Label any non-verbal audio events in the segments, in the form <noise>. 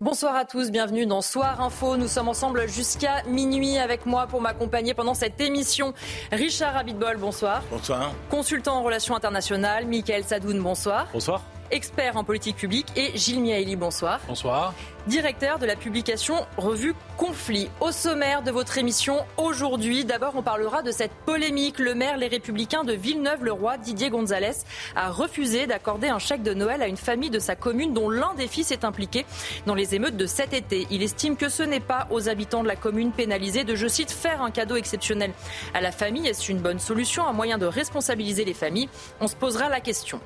Bonsoir à tous, bienvenue dans Soir Info. Nous sommes ensemble jusqu'à minuit avec moi pour m'accompagner pendant cette émission. Richard Abitbol, bonsoir. Bonsoir. Consultant en relations internationales, Michael Sadoun, bonsoir. Bonsoir expert en politique publique, et Gilles Miaili, bonsoir. Bonsoir. Directeur de la publication Revue Conflit. Au sommaire de votre émission aujourd'hui, d'abord on parlera de cette polémique. Le maire Les Républicains de Villeneuve-le-Roi, Didier Gonzalez, a refusé d'accorder un chèque de Noël à une famille de sa commune dont l'un des fils est impliqué dans les émeutes de cet été. Il estime que ce n'est pas aux habitants de la commune pénalisée de, je cite, faire un cadeau exceptionnel à la famille. Est-ce une bonne solution, un moyen de responsabiliser les familles? On se posera la question.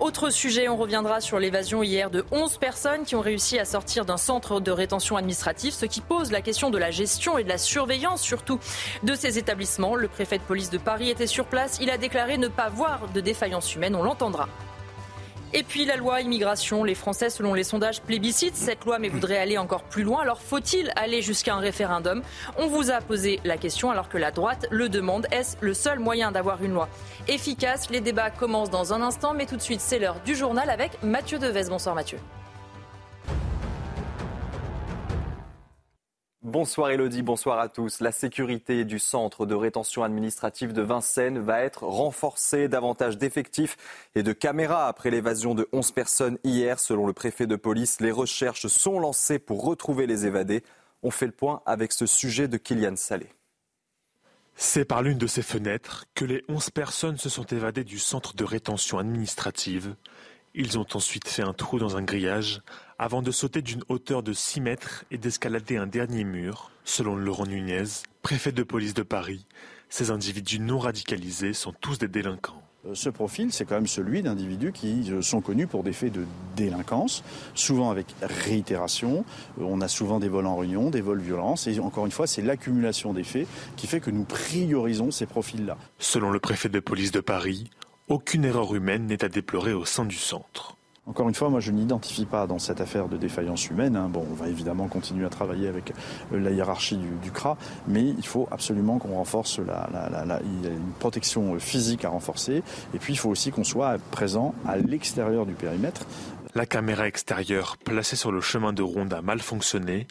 Autre sujet, on reviendra sur l'évasion hier de 11 personnes qui ont réussi à sortir d'un centre de rétention administratif, ce qui pose la question de la gestion et de la surveillance surtout de ces établissements. Le préfet de police de Paris était sur place, il a déclaré ne pas voir de défaillance humaine, on l'entendra. Et puis la loi immigration, les Français, selon les sondages, plébiscitent cette loi mais voudraient aller encore plus loin. Alors faut-il aller jusqu'à un référendum? On vous a posé la question alors que la droite le demande. Est-ce le seul moyen d'avoir une loi efficace? Les débats commencent dans un instant, mais tout de suite c'est l'heure du journal avec Mathieu Devez. Bonsoir Mathieu. Bonsoir Elodie, bonsoir à tous. La sécurité du centre de rétention administrative de Vincennes va être renforcée. Davantage d'effectifs et de caméras après l'évasion de 11 personnes hier. Selon le préfet de police, les recherches sont lancées pour retrouver les évadés. On fait le point avec ce sujet de Kylian Salé. C'est par l'une de ces fenêtres que les 11 personnes se sont évadées du centre de rétention administrative. Ils ont ensuite fait un trou dans un grillage avant de sauter d'une hauteur de 6 mètres et d'escalader un dernier mur. Selon Laurent Nunez, préfet de police de Paris, ces individus non radicalisés sont tous des délinquants. Euh, ce profil, c'est quand même celui d'individus qui euh, sont connus pour des faits de délinquance, souvent avec réitération. Euh, on a souvent des vols en réunion, des vols violents. Et encore une fois, c'est l'accumulation des faits qui fait que nous priorisons ces profils-là. Selon le préfet de police de Paris, aucune erreur humaine n'est à déplorer au sein du centre. Encore une fois, moi je n'identifie pas dans cette affaire de défaillance humaine. Hein. Bon, on va évidemment continuer à travailler avec euh, la hiérarchie du, CRA, mais il faut absolument qu'on renforce la, il y a une protection euh, physique à renforcer, et puis il faut aussi qu'on soit présent à l'extérieur du périmètre. La caméra extérieure placée sur le chemin de ronde a mal fonctionné.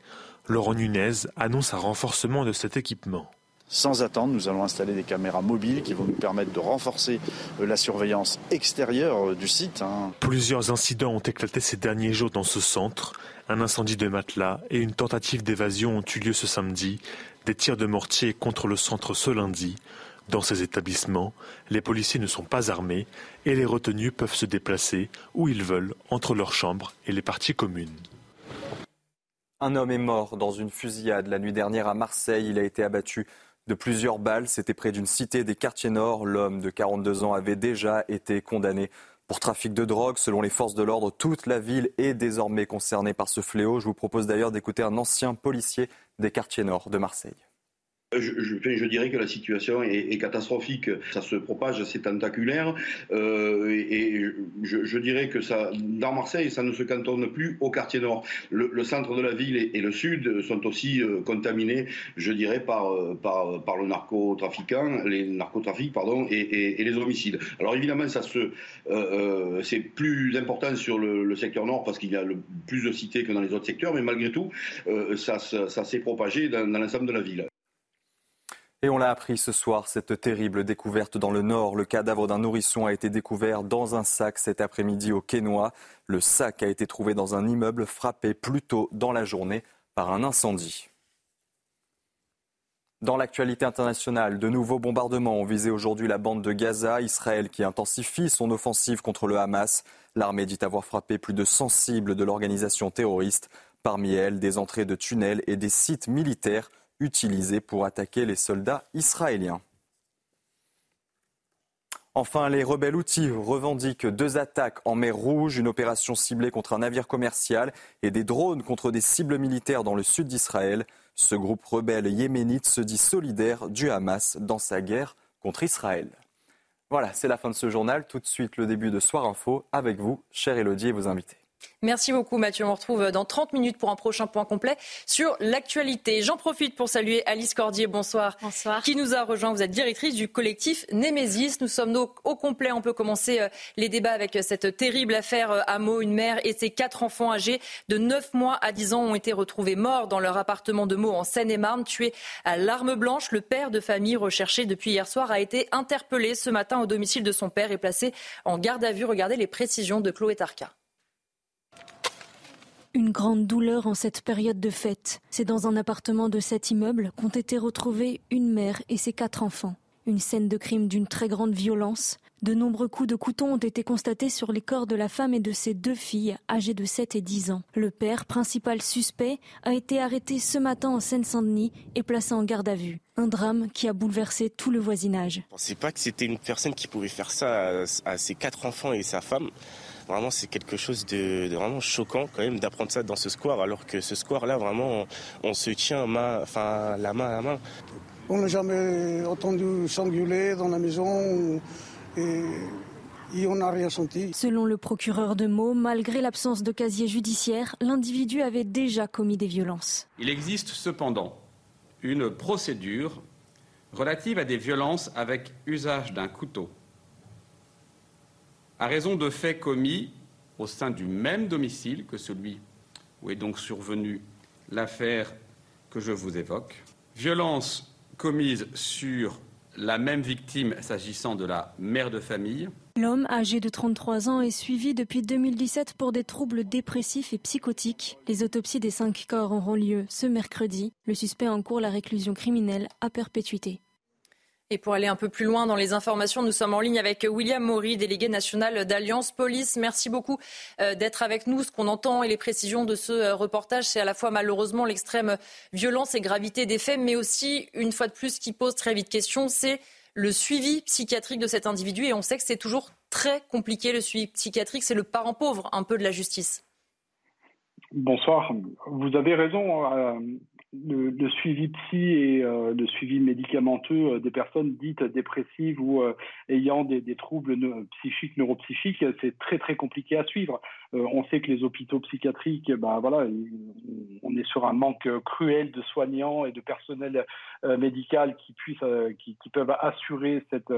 Laurent Nunez annonce un renforcement de cet équipement. Sans attendre, nous allons installer des caméras mobiles qui vont nous permettre de renforcer euh, la surveillance extérieure euh, du site. Hein. Plusieurs incidents ont éclaté ces derniers jours dans ce centre. Un incendie de matelas et une tentative d'évasion ont eu lieu ce samedi. Des tirs de mortier contre le centre ce lundi. Dans ces établissements, les policiers ne sont pas armés et les retenus peuvent se déplacer où ils veulent entre leurs chambres et les parties communes. Un homme est mort dans une fusillade la nuit dernière à Marseille. Il a été abattu de plusieurs balles. C'était près d'une cité des quartiers nord. L'homme de 42 ans avait déjà été condamné pour trafic de drogue. Selon les forces de l'ordre, toute la ville est désormais concernée par ce fléau. Je vous propose d'ailleurs d'écouter un ancien policier des quartiers nord de Marseille. Je, je, dirais que la situation est, catastrophique. Ça se propage, c'est tentaculaire. Euh, et, je, dirais que ça, dans Marseille, ça ne se cantonne plus au quartier nord. Le, centre de la ville et, le sud sont aussi euh, contaminés, je dirais, par, euh, par, par le narcotrafiquant, les narcotrafics, pardon, et, les homicides. Alors évidemment, ça se, c'est plus important sur le, secteur nord parce qu'il y a le, plus de cités que dans les autres secteurs, mais malgré tout, ça, ça, s'est propagé dans l'ensemble de la ville. Et on l'a appris ce soir, cette terrible découverte dans le nord. Le cadavre d'un nourrisson a été découvert dans un sac cet après-midi au Quénois. Le sac a été trouvé dans un immeuble frappé plus tôt dans la journée par un incendie. Dans l'actualité internationale, de nouveaux bombardements ont visé aujourd'hui la bande de Gaza, Israël qui intensifie son offensive contre le Hamas. L'armée dit avoir frappé plus de 100 cibles de l'organisation terroriste, parmi elles des entrées de tunnels et des sites militaires utilisés pour attaquer les soldats israéliens. Enfin, les rebelles outils revendiquent deux attaques en mer Rouge, une opération ciblée contre un navire commercial et des drones contre des cibles militaires dans le sud d'Israël. Ce groupe rebelle yéménite se dit solidaire du Hamas dans sa guerre contre Israël. Voilà, c'est la fin de ce journal. Tout de suite, le début de Soir Info avec vous, chère Elodie et vos invités. Merci beaucoup Mathieu. On retrouve dans 30 minutes pour un prochain point complet sur l'actualité. J'en profite pour saluer Alice Cordier. Bonsoir. Bonsoir. Qui nous a rejoint. Vous êtes directrice du collectif Némésis. Nous sommes au, au complet. On peut commencer euh, les débats avec cette terrible affaire euh, Hameau. Une mère et ses quatre enfants âgés de 9 mois à 10 ans ont été retrouvés morts dans leur appartement de Meaux en Seine-et-Marne, tués à l'arme blanche. Le père de famille recherché depuis hier soir a été interpellé ce matin au domicile de son père et placé en garde à vue. Regardez les précisions de Chloé Tarka. Une grande douleur en cette période de fête. C'est dans un appartement de cet immeuble qu'ont été retrouvés une mère et ses quatre enfants. Une scène de crime d'une très grande violence. De nombreux coups de couteau ont été constatés sur les corps de la femme et de ses deux filles, âgées de 7 et 10 ans. Le père, principal suspect, a été arrêté ce matin en Seine-Saint-Denis et placé en garde à vue. Un drame qui a bouleversé tout le voisinage. Je ne pensais pas que c'était une personne qui pouvait faire ça à, à ses quatre enfants et sa femme. Vraiment, c'est quelque chose de, de, vraiment choquant quand même d'apprendre ça dans ce square, alors que ce square-là, vraiment, on, on, se tient main, enfin, la main à la main. On n'a jamais entendu s'engueuler dans la maison et, et on n'a rien senti. Selon le procureur de Meaux, malgré l'absence de casier judiciaire, l'individu avait déjà commis des violences. Il existe cependant une procédure relative à des violences avec usage d'un couteau à raison de faits commis au sein du même domicile que celui où est donc survenue l'affaire que je vous évoque. Violence commise sur la même victime s'agissant de la mère de famille. L'homme, âgé de 33 ans, est suivi depuis 2017 pour des troubles dépressifs et psychotiques. Les autopsies des cinq corps auront lieu ce mercredi. Le suspect encourt la réclusion criminelle à perpétuité. Et pour aller un peu plus loin dans les informations, nous sommes en ligne avec William Maury, délégué national d'Alliance Police. Merci beaucoup d'être avec nous. Ce qu'on entend et les précisions de ce reportage, c'est à la fois malheureusement l'extrême violence et gravité des faits, mais aussi, une fois de plus, qui pose très vite question, c'est le suivi psychiatrique de cet individu. Et on sait que c'est toujours très compliqué, le suivi psychiatrique. C'est le parent pauvre un peu de la justice. Bonsoir. Vous avez raison. Euh, le, suivi psy et euh, le suivi médicamenteux euh, des personnes dites dépressives ou euh, ayant des, des troubles ne psychiques, neuropsychiques, c'est très très compliqué à suivre. on sait que les hôpitaux psychiatriques, ben voilà, on est sur un manque cruel de soignants et de personnel médical qui puissent, qui, peuvent assurer cette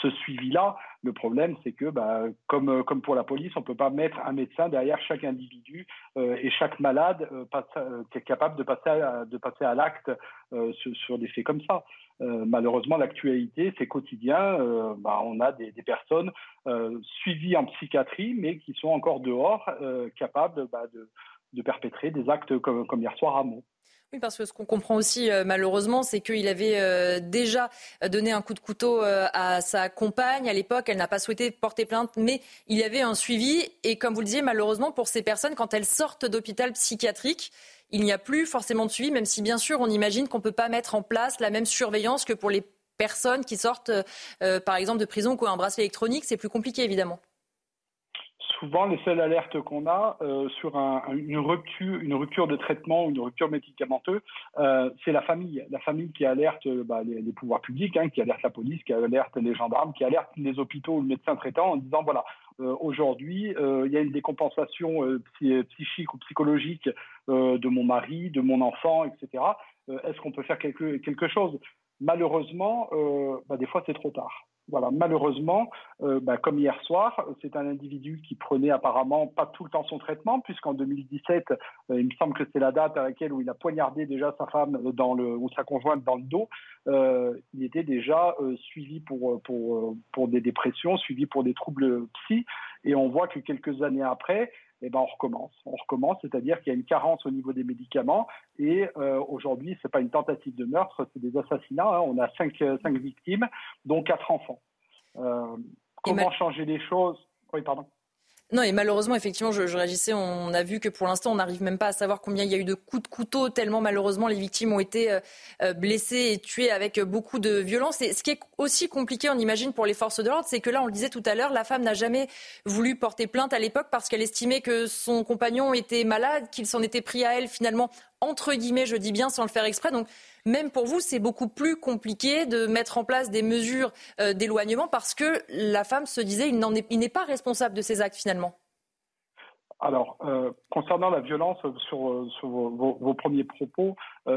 ce suivi-là. Le problème, c'est que, bah, comme, comme pour la police, on ne peut pas mettre un médecin derrière chaque individu euh, et chaque malade euh, euh, qui est capable de passer à, à l'acte euh, sur, des faits comme ça. Malheureusement, l'actualité, c'est quotidien. Bah, on a des, personnes suivies en psychiatrie, mais qui sont encore dehors, capables bah, de, perpétrer des actes comme, hier soir à Mont. Oui, parce que ce qu'on comprend aussi, euh, malheureusement, c'est qu'il avait euh, déjà donné un coup de couteau euh, à sa compagne à l'époque. Elle n'a pas souhaité porter plainte, mais il y avait un suivi. Et comme vous le disiez, malheureusement, pour ces personnes, quand elles sortent d'hôpital psychiatrique, il n'y a plus forcément de suivi, même si, bien sûr, on imagine qu'on ne peut pas mettre en place la même surveillance que pour les personnes qui sortent, par exemple, de prison ou un bracelet électronique. C'est plus compliqué, évidemment souvent les seules alertes qu'on a euh, sur un, une rupture, de traitement, une rupture médicamenteuse, euh, c'est la famille, la famille qui alerte bah, les, les, pouvoirs publics, hein, qui alerte la police, qui alerte les gendarmes, qui alerte les hôpitaux ou le médecin traitant en disant voilà euh, aujourd'hui il y a une décompensation psychique ou psychologique de mon mari, de mon enfant, etc. Est-ce qu'on peut faire quelque quelque chose? Malheureusement, bah, des fois c'est trop tard. Voilà, malheureusement, euh, bah, comme hier soir, c'est un individu qui prenait apparemment pas tout le temps son traitement, puisqu'en 2017, euh, il me semble que c'est la date à laquelle où il a poignardé déjà sa femme dans le, ou sa conjointe dans le dos. Euh, il était déjà euh, suivi pour, pour, pour des dépressions, suivi pour des troubles psy, et on voit que quelques années après, eh ben on recommence. On recommence, c'est-à-dire qu'il y a une carence au niveau des médicaments. Et euh, aujourd'hui, c'est pas une tentative de meurtre, c'est des assassinats. Hein. On a cinq, cinq victimes, dont quatre enfants. Euh, comment changer les choses? Oui, pardon. Non, et malheureusement, effectivement, je, réagissais, on a vu que pour l'instant, on n'arrive même pas à savoir combien il y a eu de coups de couteau, tellement malheureusement les victimes ont été euh, euh, blessées et tuées avec beaucoup de violence. Et ce qui est aussi compliqué, on imagine, pour les forces de l'ordre, c'est que là, on le disait tout à l'heure, la femme n'a jamais voulu porter plainte à l'époque parce qu'elle estimait que son compagnon était malade, qu'il s'en était pris à elle finalement, entre guillemets, je dis bien, sans le faire exprès. Donc, même pour vous, c'est beaucoup plus compliqué de mettre en place des mesures euh, d'éloignement parce que la femme se disait il n'est pas responsable de ses actes finalement. Alors, euh, concernant la violence sur, euh, vos, premiers propos,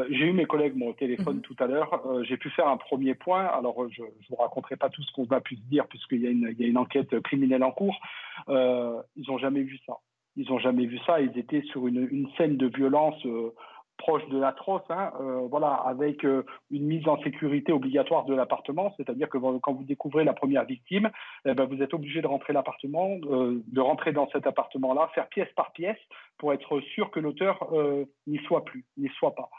j'ai eu mes collègues au téléphone mhm. tout à l'heure. j'ai pu faire un premier point. Alors, je ne vous raconterai pas tout ce qu'on va pu se dire puisqu'il y, y, a une enquête criminelle en cours. ils n'ont jamais vu ça. Ils n'ont jamais vu ça. Ils étaient sur une, une scène de violence proche de l'atroce, hein, euh, voilà, avec euh, une mise en sécurité obligatoire de l'appartement, c'est-à-dire que quand vous découvrez la première victime, eh ben, vous êtes obligé de rentrer l'appartement, euh, de rentrer dans cet appartement-là, faire pièce par pièce pour être sûr que l'auteur n'y soit plus, n'y soit pas.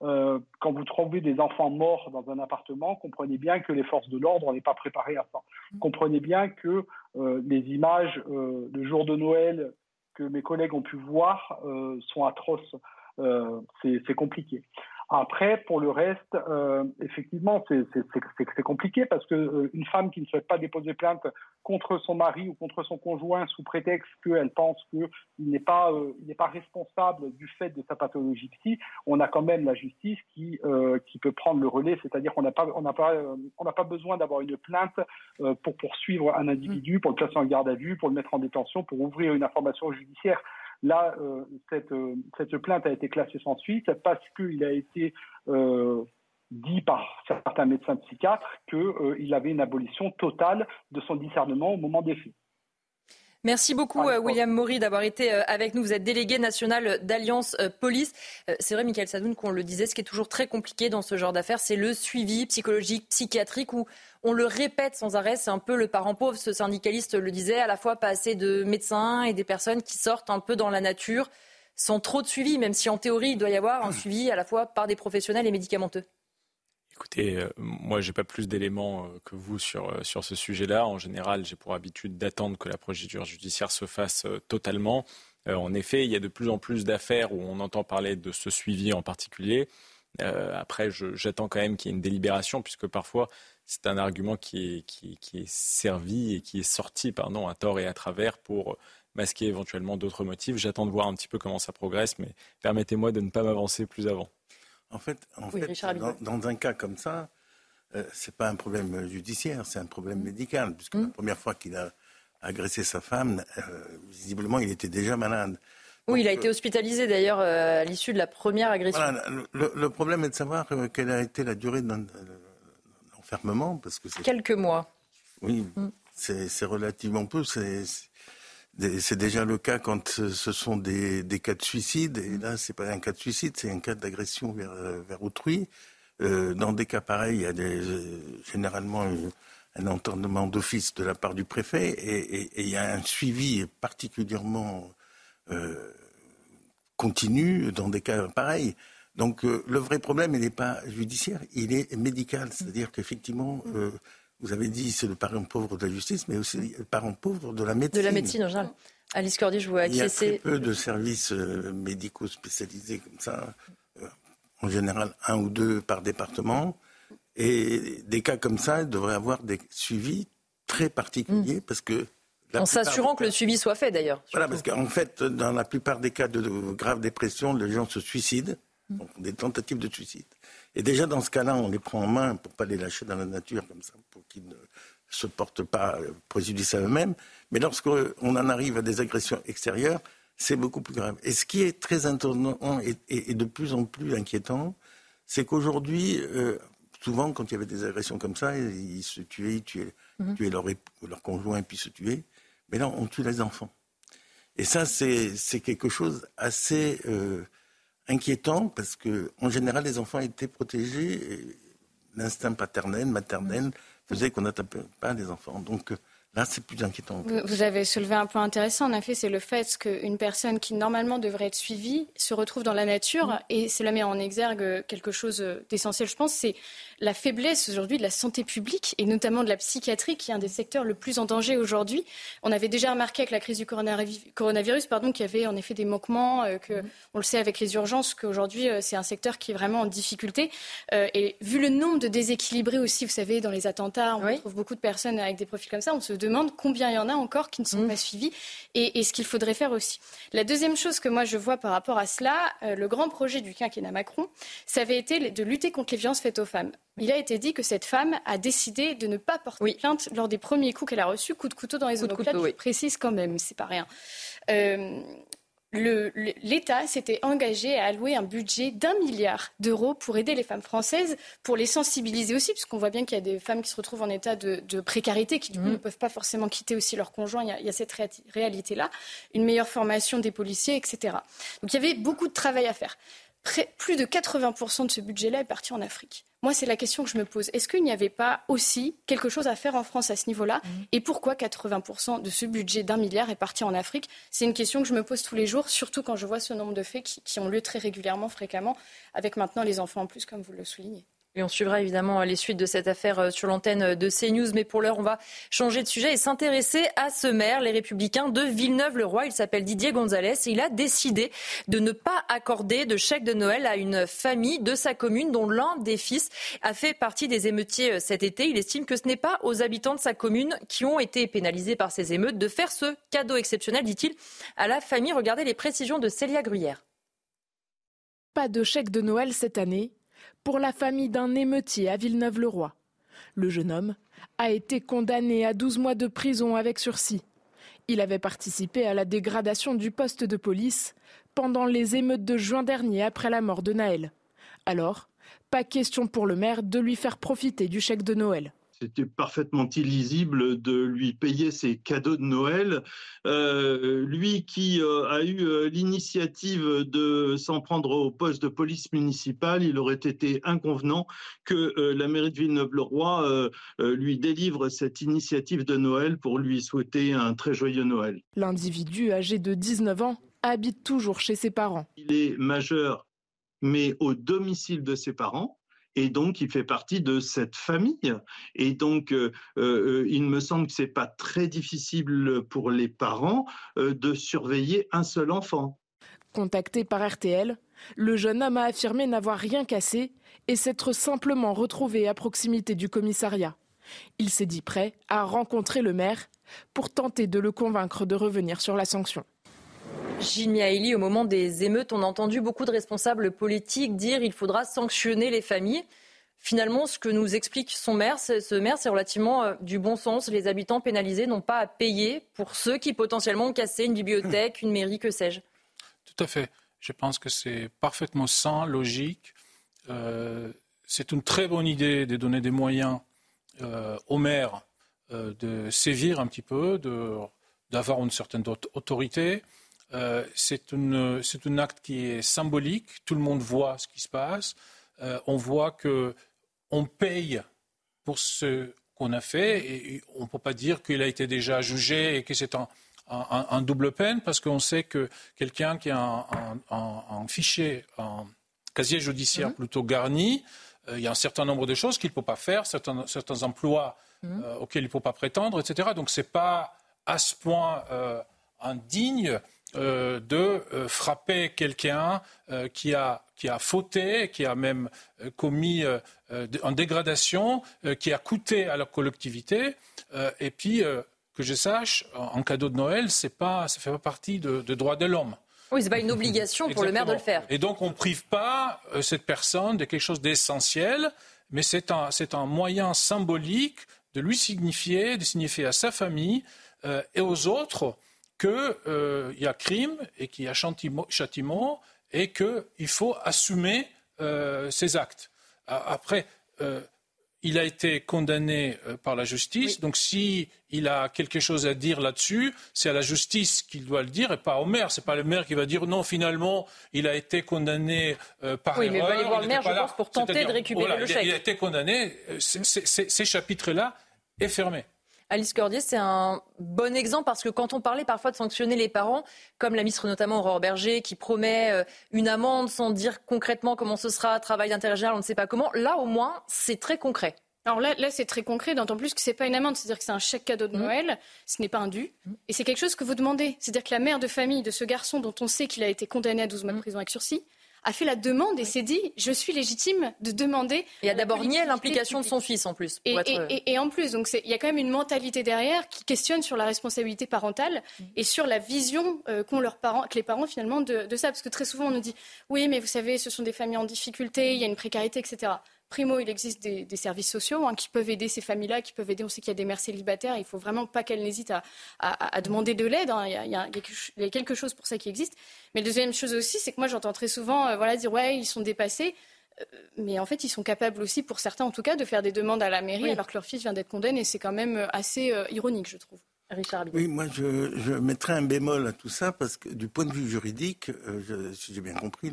quand vous trouvez des enfants morts dans un appartement, comprenez bien que les forces de l'ordre n'est pas préparées à ça. Comprenez bien que les images le jour de Noël que mes collègues ont pu voir sont atroces. Euh, c'est compliqué. Après, pour le reste, euh, effectivement, c'est compliqué parce que euh, une femme qui ne souhaite pas déposer plainte contre son mari ou contre son conjoint sous prétexte qu'elle pense qu'il n'est pas, il n'est pas responsable du fait de sa pathologie psy, on a quand même la justice qui, qui peut prendre le relais, c'est-à-dire qu'on n'a pas, on n'a pas, on n'a pas besoin d'avoir une plainte pour poursuivre un individu, pour le placer en garde à vue, pour le mettre en détention, pour ouvrir une information judiciaire. Là, euh, euh, cette, plainte a été classée sans suite parce qu'il a été euh, dit par certains médecins psychiatres qu'il avait une abolition totale de son discernement au moment des faits. Merci beaucoup, euh, William Maury, d'avoir été euh, avec nous. Vous êtes délégué national d'Alliance euh, Police. C'est vrai, Michael Sadoun, qu'on le disait, ce qui est toujours très compliqué dans ce genre d'affaires, c'est le suivi psychologique, psychiatrique, où on le répète sans arrêt. C'est un peu le parent pauvre, ce syndicaliste le disait, à la fois pas assez de médecins et des personnes qui sortent un peu dans la nature sans trop de suivi, même si en théorie, il doit y avoir un suivi à la fois par des professionnels et médicamenteux. Écoutez, euh, moi, j'ai pas plus d'éléments euh, que vous sur, euh, sur ce sujet-là. En général, j'ai pour habitude d'attendre que la procédure judiciaire se fasse totalement. en effet, il y a de plus en plus d'affaires où on entend parler de ce suivi en particulier. après, j'attends quand même qu'il y ait une délibération, puisque parfois, c'est un argument qui est, qui est servi et qui est sorti pardon, à tort et à travers pour masquer éventuellement d'autres motifs. J'attends de voir un petit peu comment ça progresse, mais permettez-moi de ne pas m'avancer plus avant. En fait, en fait dans, un cas comme ça, euh, ce n'est pas un problème judiciaire, c'est un problème médical, puisque la mm. première fois qu'il a agressé sa femme, euh, visiblement, il était déjà malade. Oui, il a été hospitalisé d'ailleurs euh, à l'issue de la première agression. le, problème est de savoir quelle a été la durée de l'enfermement, parce que quelques mois. Oui, mm. c'est relativement peu. C'est c'est déjà le cas quand ce sont des, cas de suicide. Et là, c'est pas un cas de suicide, c'est un cas d'agression vers, vers autrui. Euh, dans des cas pareils, il y a euh, généralement un entendement d'office de la part du préfet et, il y a un suivi particulièrement euh, continu dans des cas pareils. Donc le vrai problème, il n'est pas judiciaire, il est médical. C'est-à-dire qu'effectivement, vous avez dit c'est le parent pauvre de la justice, mais aussi le parent pauvre de la médecine. De la médecine en général. Alice Cordy, je vous acquiescer. Il y a très peu de services euh, médicaux spécialisés comme ça. Euh, en général, un ou deux par département. Et des cas comme ça devraient avoir des suivis très particuliers mm. parce que en s'assurant que le suivi soit fait d'ailleurs. Voilà, parce qu'en fait, dans la plupart des cas de, grave dépression, les gens se suicident, mm. des tentatives de suicide. Et déjà, dans ce cas-là, on les prend en main pour pas les lâcher dans la nature comme ça, pour qu'ils ne se portent pas préjudice à eux-mêmes. Mais lorsqu'on en arrive à des agressions extérieures, c'est beaucoup plus grave. Et ce qui est très étonnant et, de plus en plus inquiétant, c'est qu'aujourd'hui, euh, souvent, quand il y avait des agressions comme ça, ils se tuaient, ils tuaient, mhm. leur, leur conjoint puis se tuaient. Mais là, on tue les enfants. Et ça, c'est quelque chose assez euh, inquiétant parce que, en général, les enfants étaient protégés. L'instinct paternel, maternel faisait qu'on n'attaquait pas les enfants. Donc, Là, c'est plus inquiétant. Vous, avez soulevé un point intéressant, en effet, c'est le fait qu'une personne qui normalement devrait être suivie se retrouve dans la nature, mm. et cela met en exergue quelque chose d'essentiel, je pense, c'est la faiblesse aujourd'hui de la santé publique, et notamment de la psychiatrie, qui est un des secteurs le plus en danger aujourd'hui. On avait déjà remarqué avec la crise du coronavirus, pardon, qu'il y avait en effet des manquements, euh, que, mm. on le sait avec les urgences, qu'aujourd'hui, euh, c'est un secteur qui est vraiment en difficulté. Euh, et vu le nombre de déséquilibrés aussi, vous savez, dans les attentats, on trouve beaucoup de personnes avec des profils comme ça, on se demande combien il y en a encore qui ne sont mmh. pas suivis et, ce qu'il faudrait faire aussi. La deuxième chose que moi je vois par rapport à cela, le grand projet du quinquennat Macron, ça avait été de lutter contre les violences faites aux femmes. Il a été dit que cette femme a décidé de ne pas porter plainte lors des premiers coups qu'elle a reçus, coup de couteau dans les omoplates. Je précise quand même, c'est pas rien. Euh, l'État s'était engagé à allouer un budget d'un milliard d'euros pour aider les femmes françaises, pour les sensibiliser aussi, puisqu'on voit bien qu'il y a des femmes qui se retrouvent en état de, précarité, qui du coup mmh. ne peuvent pas forcément quitter aussi leur conjoint. Il y a, il y a cette réalité-là, une meilleure formation des policiers, etc. Donc il y avait beaucoup de travail à faire plus de 80% de ce budget-là est parti en Afrique. Moi, c'est la question que je me pose. Est-ce qu'il n'y avait pas aussi quelque chose à faire en France à ce niveau-là mmh. Et pourquoi 80% de ce budget d'un milliard est parti en Afrique? C'est une question que je me pose tous les jours, surtout quand je vois ce nombre de faits qui ont lieu très régulièrement, fréquemment, avec maintenant les enfants en plus, comme vous le soulignez. On suivra évidemment les suites de cette affaire euh, sur l'antenne de CNews. Mais pour l'heure, on va changer de sujet et s'intéresser à ce maire, les Républicains de Villeneuve-le-Roi. Il s'appelle Didier Gonzalez il a décidé de ne pas accorder de chèque de Noël à une famille de sa commune dont l'un des fils a fait partie des émeutiers euh, cet été. Il estime que ce n'est pas aux habitants de sa commune qui ont été pénalisés par ces émeutes de faire ce cadeau exceptionnel, dit-il, à la famille. Regardez les précisions de Célia Gruyère. Pas de chèque de Noël cette année pour la famille d'un émeutier à Villeneuve-le-Roi. Le jeune homme a été condamné à 12 mois de prison avec sursis. Il avait participé à la dégradation du poste de police pendant les émeutes de juin dernier après la mort de Naël. Alors, pas question pour le maire de lui faire profiter du chèque de Noël. C'était parfaitement illisible de lui payer ses cadeaux de Noël. Euh, lui qui euh, a eu euh, l'initiative de s'en prendre au poste de police municipale, il aurait été inconvenant que la mairie de Villeneuve-le-Roi lui délivre cette initiative de Noël pour lui souhaiter un très joyeux Noël. L'individu âgé de 19 ans habite toujours chez ses parents. Il est majeur, mais au domicile de ses parents et donc il fait partie de cette famille. Et donc, euh, euh, il me semble que c'est pas très difficile pour les parents euh, de surveiller un seul enfant. Contacté par RTL, le jeune homme a affirmé n'avoir rien cassé et s'être simplement retrouvé à proximité du commissariat. Il s'est dit prêt à rencontrer le maire pour tenter de le convaincre de revenir sur la sanction. Gilles Miaili, au moment des émeutes, on a entendu beaucoup de responsables politiques dire qu'il faudra sanctionner les familles. Finalement, ce que nous explique son maire, ce maire, c'est relativement euh, du bon sens. Les habitants pénalisés n'ont pas à payer pour ceux qui potentiellement ont cassé une bibliothèque, une mairie, que sais-je. Tout à fait. Je pense que c'est parfaitement sain, logique. Euh, c'est une très bonne idée de donner des moyens euh, aux maires de sévir un petit peu, d'avoir une certaine autorité. Euh, c'est un acte qui est symbolique. Tout le monde voit ce qui se passe. Euh, on voit que on paye pour ce qu'on a fait et on ne peut pas dire qu'il a été déjà jugé et que c'est un, double peine parce qu'on sait que quelqu'un qui a un, fichier, un casier judiciaire mhm. plutôt garni, euh, il y a un certain nombre de choses qu'il ne peut pas faire, certains, emplois mhm. auxquels il ne peut pas prétendre, etc. Donc ce n'est pas à ce point indigne euh, de euh, frapper quelqu'un euh, qui, a, qui a fauté, qui a même commis en dégradation, qui a coûté à la collectivité. et puis, que je sache, en, cadeau de Noël, pas, ça ne fait pas partie de, de droits de l'homme. Oui, ce n'est pas une obligation pour le maire de le faire. Et donc, on ne prive pas cette personne de quelque chose d'essentiel, mais c'est un, un, moyen symbolique de lui signifier, de signifier à sa famille et aux autres qu'il euh, y a crime et qu'il y a châtiment et qu'il faut assumer euh, ses actes. Après, euh, il a été condamné par la justice, donc s'il il a quelque chose à dire là-dessus, c'est à la justice qu'il doit le dire et pas au maire. C'est pas le maire qui va dire non, finalement, il a été condamné par oui, erreur. Oui, mais il va aller voir le maire, je pense, pour tenter de récupérer le chèque. Il a été condamné. Ces chapitres-là est fermé. Alice Cordier, c'est un bon exemple parce que quand on parlait parfois de sanctionner les parents, comme la ministre notamment Aurore Berger qui promet euh, une amende sans dire concrètement comment ce sera, travail d'intérêt général, on ne sait pas comment, là au moins c'est très concret. Alors là, là c'est très concret, d'autant plus que ce n'est pas une amende, c'est-à-dire que c'est un chèque cadeau de mmh. Noël, ce n'est pas un dû, et c'est quelque chose que vous demandez. C'est-à-dire que la mère de famille de ce garçon dont on sait qu'il a été condamné à 12 mois de mmh. prison avec sursis, a fait la demande et s'est dit je suis légitime de demander. Il a d'abord nié l'implication de son fils en plus. Et, et, en plus, donc il y a quand même une mentalité derrière qui questionne sur la responsabilité parentale mm. et sur la vision euh, qu'ont leurs parents, que les parents finalement de, de ça, parce que très souvent on nous dit oui mais vous savez ce sont des familles en difficulté, il y a une précarité, etc. Primo, il existe des, services sociaux hein, qui peuvent aider ces familles-là, qui peuvent aider. On sait qu'il y a des mères célibataires. Il ne faut vraiment pas qu'elles n'hésitent à, demander de l'aide. Hein. Il, y a, quelque chose pour ça qui existe. Mais la deuxième chose aussi, c'est que moi, j'entends très souvent euh, voilà, dire ouais, ils sont dépassés. Euh, mais en fait, ils sont capables aussi, pour certains en tout cas, de faire des demandes à la mairie alors que leur fils vient d'être condamné. Et c'est quand même euh, assez ironique, je trouve. Richard Oui, moi, je, je, mettrais un bémol à tout ça parce que du point de vue juridique, si j'ai bien compris,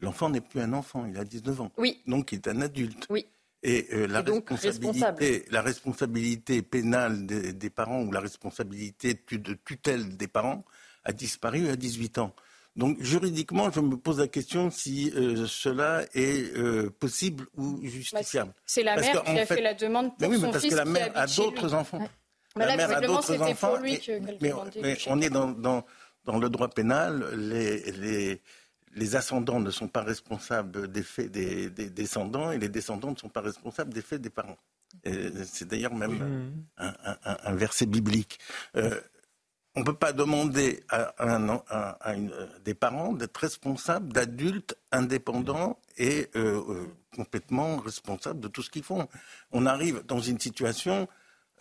l'enfant n'est plus un enfant, il a 19 ans. Oui. Donc il est un adulte. Oui. Et, euh, la, responsabilité, la responsabilité pénale des, parents ou la responsabilité de tutelle des parents a disparu à 18 ans. Donc juridiquement, je me pose la question si euh, cela est euh, possible ou justifiable. c'est la mère qui a fait, la demande pour mais oui, son parce fils que la mère a d'autres enfants. La mère a d'autres enfants. Lui mais, mais on est dans, dans, dans, le droit pénal, les, les les ascendants ne sont pas responsables des faits des, descendants et les descendants ne sont pas responsables des faits des parents. C'est d'ailleurs même un, verset biblique. Euh, on ne peut pas demander à, des parents d'être responsables d'adultes indépendants et euh, euh, complètement responsables de tout ce qu'ils font. On arrive dans une situation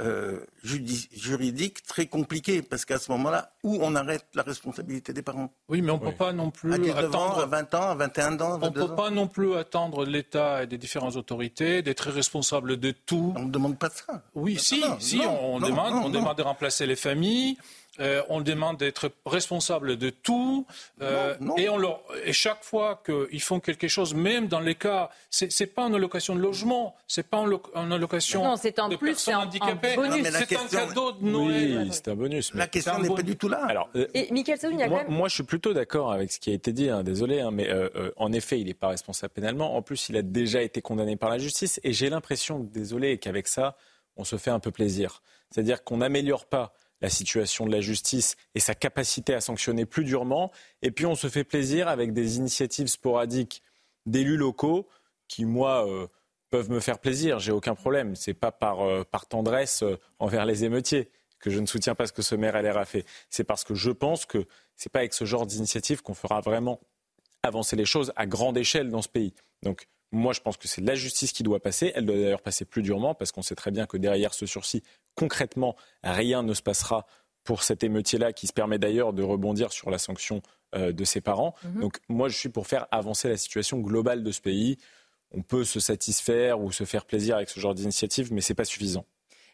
euh, juridique très compliqué, parce qu'à ce moment-là, où on arrête la responsabilité des parents Oui, mais on ne peut pas non plus à attendre... à 20 ans, à 21 ans, On ne peut pas non plus attendre l'État et des différentes autorités d'être responsables de tout. On ne demande pas ça. Oui, si, si, on, demande, on demande de remplacer les familles, euh, on demande d'être responsable de tout. Euh, et, on leur, et chaque fois qu'ils font quelque chose, même dans les cas, c'est n'est pas une allocation de logement, c'est pas une allocation non, c'est un plus, c'est un, bonus. C'est un cadeau de Noël. Oui, c'est un bonus. la question n'est pas du tout là. Alors, euh, et Michael il y a moi, quand même... moi, je suis plutôt d'accord avec ce qui a été dit. Hein, désolé, hein, mais en effet, il n'est pas responsable pénalement. En plus, il a déjà été condamné par la justice. Et j'ai l'impression, désolé, qu'avec ça, on se fait un peu plaisir. C'est-à-dire qu'on n'améliore pas la situation de la justice et sa capacité à sanctionner plus durement. Et puis on se fait plaisir avec des initiatives sporadiques d'élus locaux qui, moi, euh, peuvent me faire plaisir. J'ai aucun problème. C'est pas par, euh, tendresse euh, envers les émeutiers que je ne soutiens pas ce que ce maire LR a fait. C'est parce que je pense que c'est pas avec ce genre d'initiative qu'on fera vraiment avancer les choses à grande échelle dans ce pays. Donc moi, je pense que c'est la justice qui doit passer. Elle doit d'ailleurs passer plus durement parce qu'on sait très bien que derrière ce sursis, concrètement, rien ne se passera pour cet émeutier-là qui se permet d'ailleurs de rebondir sur la sanction euh, de ses parents. Mhm. Donc moi, je suis pour faire avancer la situation globale de ce pays. On peut se satisfaire ou se faire plaisir avec ce genre d'initiative, mais ce n'est pas suffisant.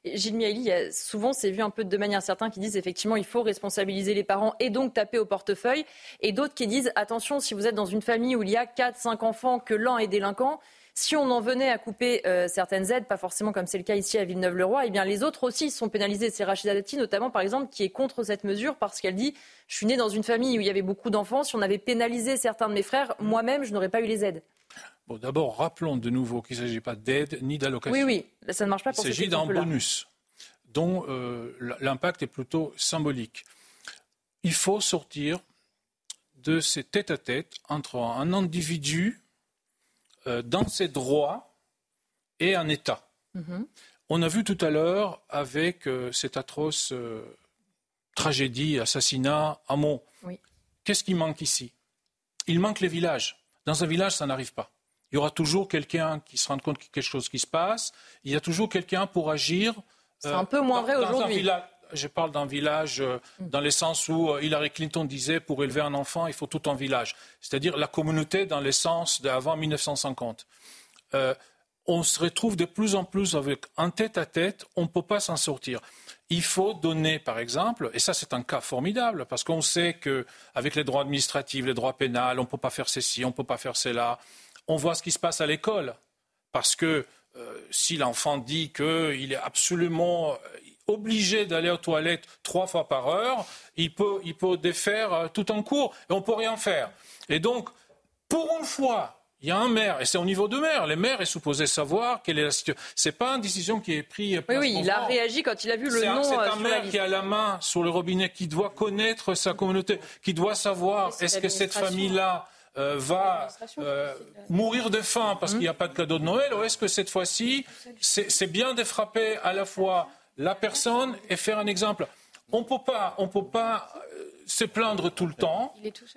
Gilles Miali, souvent c'est vu un peu de manière certains qui disent effectivement il faut responsabiliser les parents et donc taper au portefeuille, et d'autres qui disent attention si vous êtes dans une famille où il y a 4 5 enfants que l'un est délinquant, si on en venait à couper euh, certaines aides, pas forcément comme c'est le cas ici à Villeneuve-le-Roi, eh bien les autres aussi sont pénalisés. C'est Rachida Dati notamment par exemple qui est contre cette mesure parce qu'elle dit je suis née dans une famille où il y avait beaucoup d'enfants, si on avait pénalisé certains de mes frères, moi-même je n'aurais pas eu les aides. D'abord, rappelons de nouveau qu'il ne s'agit pas d'aide ni d'allocation. Oui, oui, ça ne marche pas pour Il s'agit d'un bonus dont euh, l'impact est plutôt symbolique. Il faut sortir de ces tête-à-tête entre un individu euh, dans ses droits et un État. Mm-hmm. On a vu tout à l'heure avec euh, cette atroce tragédie, assassinat à Mont. Qu'est-ce qui manque ici? Il manque les villages. Dans un village, ça n'arrive pas. Il y aura toujours quelqu'un qui se rend compte qu'il y a quelque chose qui se passe. Il y a toujours quelqu'un pour agir. C'est un peu moins vrai aujourd'hui. Je parle d'un village euh, mm. dans le sens où euh, Hillary Clinton disait pour élever un enfant, il faut tout un village. C'est-à-dire la communauté dans le sens d'avant 1950. Euh, on se retrouve de plus en plus avec un tête-à-tête, on ne peut pas s'en sortir. Il faut donner, par exemple, et ça c'est un cas formidable, parce qu'on sait qu'avec les droits administratifs, les droits pénals, on ne peut pas faire ceci, on ne peut pas faire cela on voit ce qui se passe à l'école. Parce que euh, si l'enfant dit qu'il est absolument euh, obligé d'aller aux toilettes trois fois par heure, il peut, il peut défaire euh, tout en cours et on ne peut rien faire. Et donc, pour une fois, il y a un maire, et c'est au niveau de maire. Les maires est supposé savoir quelle est la situation. C'est pas une décision qui est prise. Oui, oui, il a réagi quand il a vu le nom. C'est un, un maire qui a la main sur le robinet, qui doit connaître sa communauté, qui doit savoir est-ce que cette famille-là euh, va euh, mourir de faim parce qu'il n'y a pas de cadeau de Noël, ou est-ce que cette fois-ci, c'est bien de frapper à la fois la personne et faire un exemple. On peut pas, on peut pas euh, se plaindre tout le temps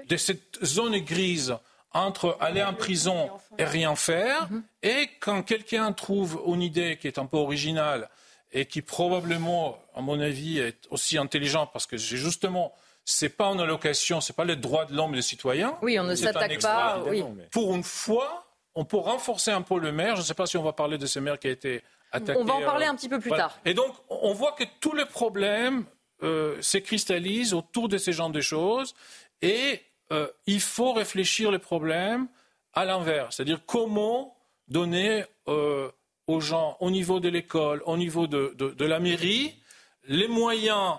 de cette zone grise entre aller en prison et rien faire, mhm. et quand quelqu'un trouve une idée qui est un peu originale et qui probablement, à mon avis, est aussi intelligent parce que j'ai justement c'est pas une allocation, c'est pas les droits de l'homme et des citoyens. Oui, on ne s'attaque pas. Pour une fois, on peut renforcer un peu le maire. Je ne sais pas si on va parler de ce maire qui a été attaqué. On va en parler euh, un petit peu plus tard. Et donc, on voit que tous les problèmes euh, se cristallisent autour de ces genres de choses. Et euh, il faut réfléchir les problèmes à l'envers, c'est-à-dire comment donner euh, aux gens au niveau de l'école, au niveau de, la mairie, les moyens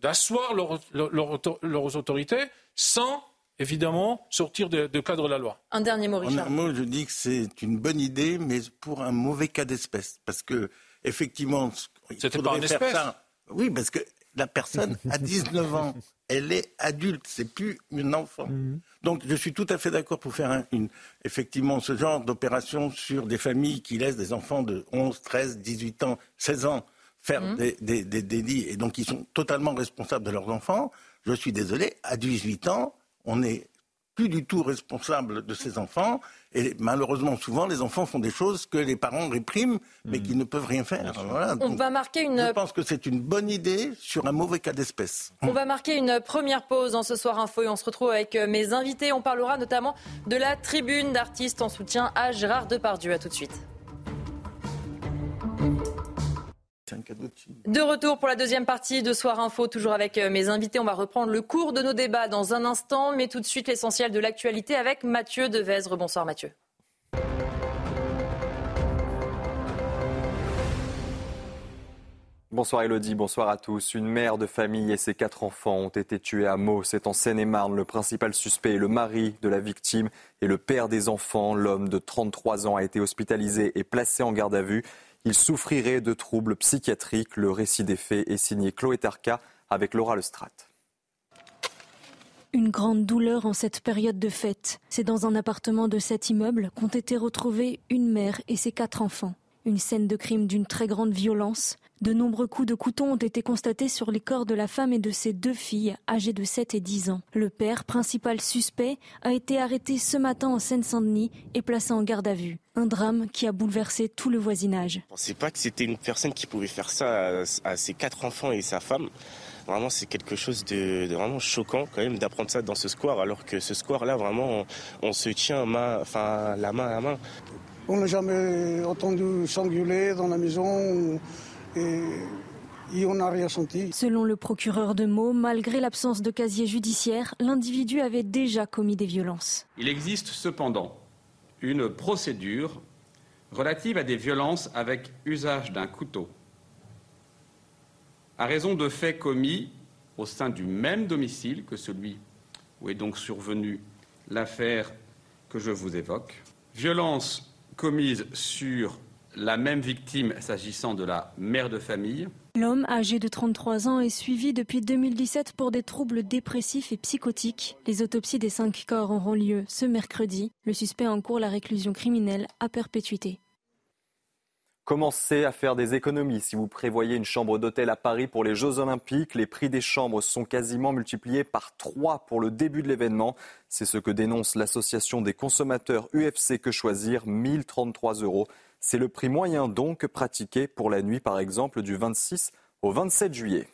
d'asseoir leurs autorités sans évidemment sortir du cadre de la loi. Un dernier mot, Richard. En un mot, je dis que c'est une bonne idée, mais pour un mauvais cas d'espèce. Parce que, effectivement, il faudrait pas faire ça. Oui, parce que la personne a 19 ans. Elle est adulte, c'est plus une enfant. Mhm. Donc je suis tout à fait d'accord pour faire une, effectivement ce genre d'opération sur des familles qui laissent des enfants de 11, 13, 18 ans, 16 ans faire mhm. des, des, des délits et donc ils sont totalement responsables de leurs enfants. Je suis désolé, à 18 ans, on est plus du tout responsable de ses enfants. Et malheureusement, souvent, les enfants font des choses que les parents répriment, mais qui ne peuvent rien faire. On va marquer une. Je pense que c'est une bonne idée sur un mauvais cas d'espèce. On va marquer une première pause dans ce soir info et on se retrouve avec euh, mes invités. On parlera notamment de la tribune d'artistes en soutien à Gérard Depardieu. À tout de suite. De retour pour la deuxième partie de Soir Info, toujours avec euh, mes invités. On va reprendre le cours de nos débats dans un instant, mais tout de suite l'essentiel de l'actualité avec Mathieu Devezre. Bonsoir Mathieu. Bonsoir Elodie, bonsoir à tous. Une mère de famille et ses quatre enfants ont été tués à Meaux. C'est en Seine-et-Marne. Le principal suspect est le mari de la victime et le père des enfants. L'homme de 33 ans a été hospitalisé et placé en garde à vue. Il souffrirait de troubles psychiatriques. Le récit des faits est signé Chloé Tarka avec Laura Lestrade. Une grande douleur en cette période de fête. C'est dans un appartement de cet immeuble qu'ont été retrouvés une mère et ses quatre enfants. Une scène de crime d'une très grande violence. De nombreux coups de couteau ont été constatés sur les corps de la femme et de ses deux filles, âgées de 7 et 10 ans. Le père, principal suspect, a été arrêté ce matin en Seine-Saint-Denis et placé en garde à vue. Un drame qui a bouleversé tout le voisinage. Je ne pensais pas que c'était une personne qui pouvait faire ça à, ses quatre enfants et sa femme. Vraiment, c'est quelque chose de, vraiment choquant quand même d'apprendre ça dans ce square, alors que ce square-là, vraiment, on, se tient la main à main. On n'a jamais entendu s'engueuler dans la maison et, on n'a rien senti. Selon le procureur de Meaux, malgré l'absence de casier judiciaire, l'individu avait déjà commis des violences. Il existe cependant une procédure relative à des violences avec usage d'un couteau à raison de faits commis au sein du même domicile que celui où est donc survenue l'affaire que je vous évoque. Violence commise sur la même victime s'agissant de la mère de famille. L'homme, âgé de 33 ans, est suivi depuis 2017 pour des troubles dépressifs et psychotiques. Les autopsies des cinq corps auront lieu ce mercredi. Le suspect encourt la réclusion criminelle à perpétuité. Commencez à faire des économies si vous prévoyez une chambre d'hôtel à Paris pour les Jeux Olympiques. Les prix des chambres sont quasiment multipliés par trois pour le début de l'événement. C'est ce que dénonce l'association des consommateurs UFC Que Choisir, 1033 euros. C'est le prix moyen donc pratiqué pour la nuit par exemple du 26 au 27 juillet.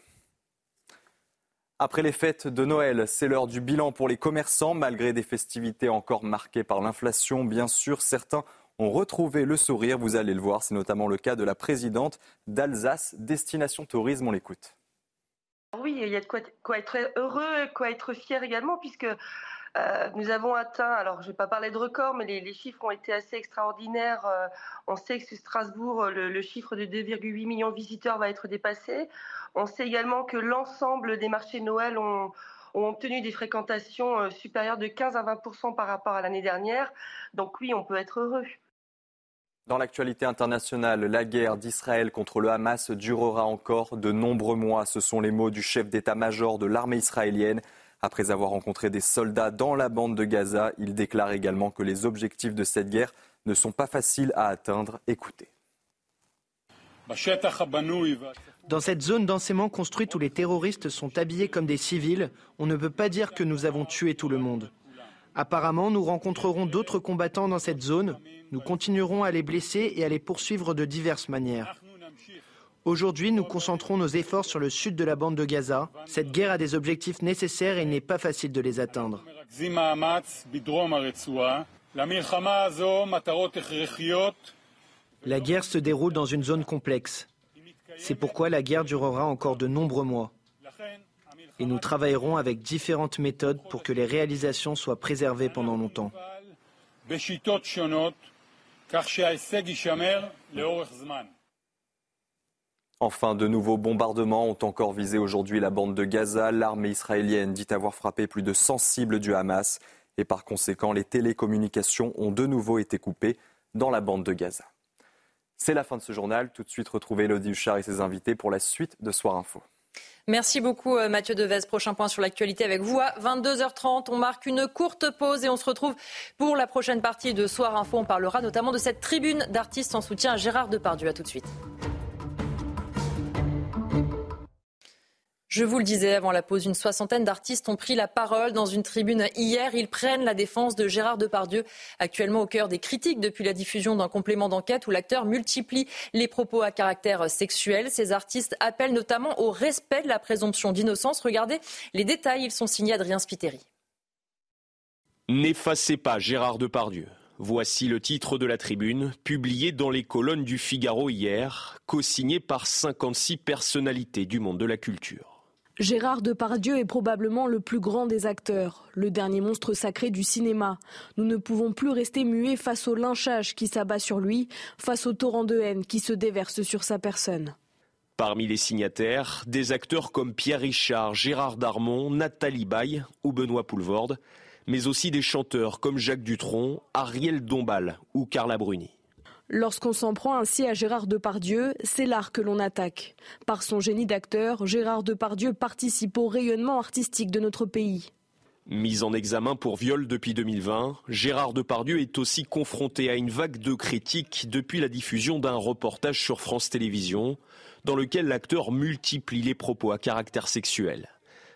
Après les fêtes de Noël, c'est l'heure du bilan pour les commerçants. Malgré des festivités encore marquées par l'inflation, bien sûr, certains ont retrouvé le sourire. Vous allez le voir, c'est notamment le cas de la présidente d'Alsace Destination Tourisme. On l'écoute. Oui, il y a de quoi, être heureux, quoi être fier également, puisque Euh, nous avons atteint, alors je ne vais pas parler de record, mais les, chiffres ont été assez extraordinaires. Euh, on sait que Strasbourg, le, chiffre de 2,8 millions de visiteurs va être dépassé. On sait également que l'ensemble des marchés Noël ont, ont obtenu des fréquentations euh, supérieures de 15 à 20% par rapport à l'année dernière. Donc oui, on peut être heureux. Dans l'actualité internationale, la guerre d'Israël contre le Hamas durera encore de nombreux mois. Ce sont les mots du chef d'état-major de l'armée israélienne. Après avoir rencontré des soldats dans la bande de Gaza, il déclare également que les objectifs de cette guerre ne sont pas faciles à atteindre. Écoutez. Dans cette zone densément construite où les terroristes sont habillés comme des civils, on ne peut pas dire que nous avons tué tout le monde. Apparemment, nous rencontrerons d'autres combattants dans cette zone. Nous continuerons à les blesser et à les poursuivre de diverses manières. Aujourd'hui, nous concentrons nos efforts sur le sud de la bande de Gaza. Cette guerre a des objectifs nécessaires et il n'est pas facile de les atteindre. La guerre se déroule dans une zone complexe. C'est pourquoi la guerre durera encore de nombreux mois. Et nous travaillerons avec différentes méthodes pour que les réalisations soient préservées pendant longtemps. Enfin, de nouveaux bombardements ont encore visé aujourd'hui la bande de Gaza. L'armée israélienne dit avoir frappé plus de 100 cibles du Hamas et par conséquent, les télécommunications ont de nouveau été coupées dans la bande de Gaza. C'est la fin de ce journal. Tout de suite, retrouvez Elodie Huchard et ses invités pour la suite de Soir Info. Merci beaucoup euh, Mathieu Devez. Prochain point sur l'actualité avec vous à 22h30. On marque une courte pause et on se retrouve pour la prochaine partie de Soir Info. On parlera notamment de cette tribune d'artistes en soutien à Gérard Depardieu. A tout de suite. Je vous le disais avant la pause, une soixantaine d'artistes ont pris la parole dans une tribune hier. Ils prennent la défense de Gérard Depardieu, actuellement au cœur des critiques depuis la diffusion d'un complément d'enquête où l'acteur multiplie les propos à caractère sexuel. Ces artistes appellent notamment au respect de la présomption d'innocence. Regardez les détails, ils sont signés Adrien Spiteri. N'effacez pas Gérard Depardieu. Voici le titre de la tribune, publié dans les colonnes du Figaro hier, co-signé par 56 personnalités du monde de la culture. Gérard Depardieu est probablement le plus grand des acteurs, le dernier monstre sacré du cinéma. Nous ne pouvons plus rester muets face au lynchage qui s'abat sur lui, face au torrent de haine qui se déverse sur sa personne. Parmi les signataires, des acteurs comme Pierre Richard, Gérard Darmon, Nathalie Baye ou Benoît Poulvorde, mais aussi des chanteurs comme Jacques Dutronc, Ariel Dombal ou Carla Bruni. Lorsqu'on s'en prend ainsi à Gérard Depardieu, c'est l'art que l'on attaque. Par son génie d'acteur, Gérard Depardieu participe au rayonnement artistique de notre pays. Mis en examen pour viol depuis 2020, Gérard Depardieu est aussi confronté à une vague de critiques depuis la diffusion d'un reportage sur France Télévisions dans lequel l'acteur multiplie les propos à caractère sexuel.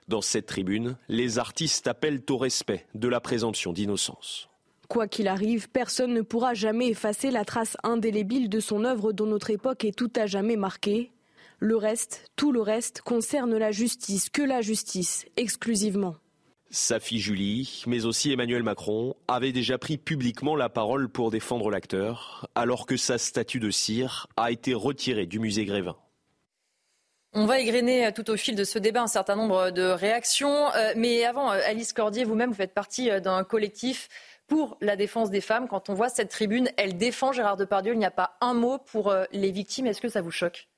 Dans cette tribune, les artistes appellent au respect de la présomption d'innocence. Quoi qu'il arrive, personne ne pourra jamais effacer la trace indélébile de son œuvre dont notre époque est tout à jamais marquée. Le reste, tout le reste, concerne la justice, que la justice, exclusivement. Sa fille Julie, mais aussi Emmanuel Macron, avaient déjà pris publiquement la parole pour défendre l'acteur, alors que sa statue de cire a été retirée du musée Grévin. On va égrener tout au fil de ce débat un certain nombre de réactions. Euh, mais avant, euh, Alice Cordier, vous-même, vous faites partie euh, d'un collectif pour la défense des femmes. Quand on voit cette tribune, elle défend Gérard Depardieu. Il n'y a pas un mot pour euh, les victimes. Est-ce que ça vous choque?